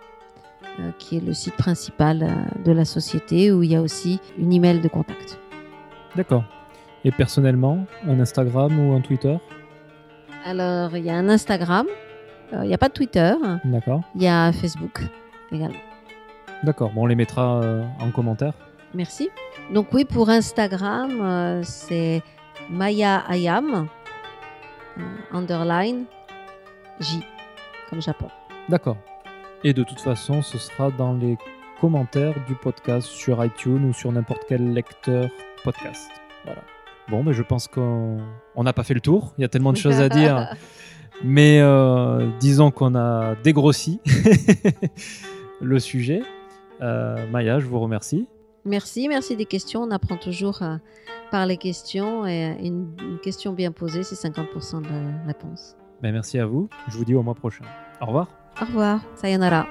Speaker 2: qui est le site principal de la société, où il y a aussi une email de contact.
Speaker 1: D'accord. Et personnellement, un Instagram ou un Twitter?
Speaker 2: Alors, il y a un Instagram, euh, il n'y a pas de Twitter,
Speaker 1: D'accord.
Speaker 2: il y a Facebook également.
Speaker 1: D'accord, bon, on les mettra euh, en commentaire.
Speaker 2: Merci. Donc oui, pour Instagram, euh, c'est Maya Ayam, underline J, comme Japon.
Speaker 1: D'accord. Et de toute façon, ce sera dans les commentaires du podcast sur iTunes ou sur n'importe quel lecteur podcast. Voilà. Bon, mais je pense qu'on on n'a pas fait le tour. Il y a tellement de choses à dire. Mais euh, disons qu'on a dégrossi le sujet. Euh, Maya, je vous remercie.
Speaker 2: Merci, merci des questions. On apprend toujours euh, par les questions et une, une question bien posée, c'est 50% de réponse.
Speaker 1: Ben, merci à vous. Je vous dis au mois prochain. Au revoir.
Speaker 2: Au revoir, sayonara.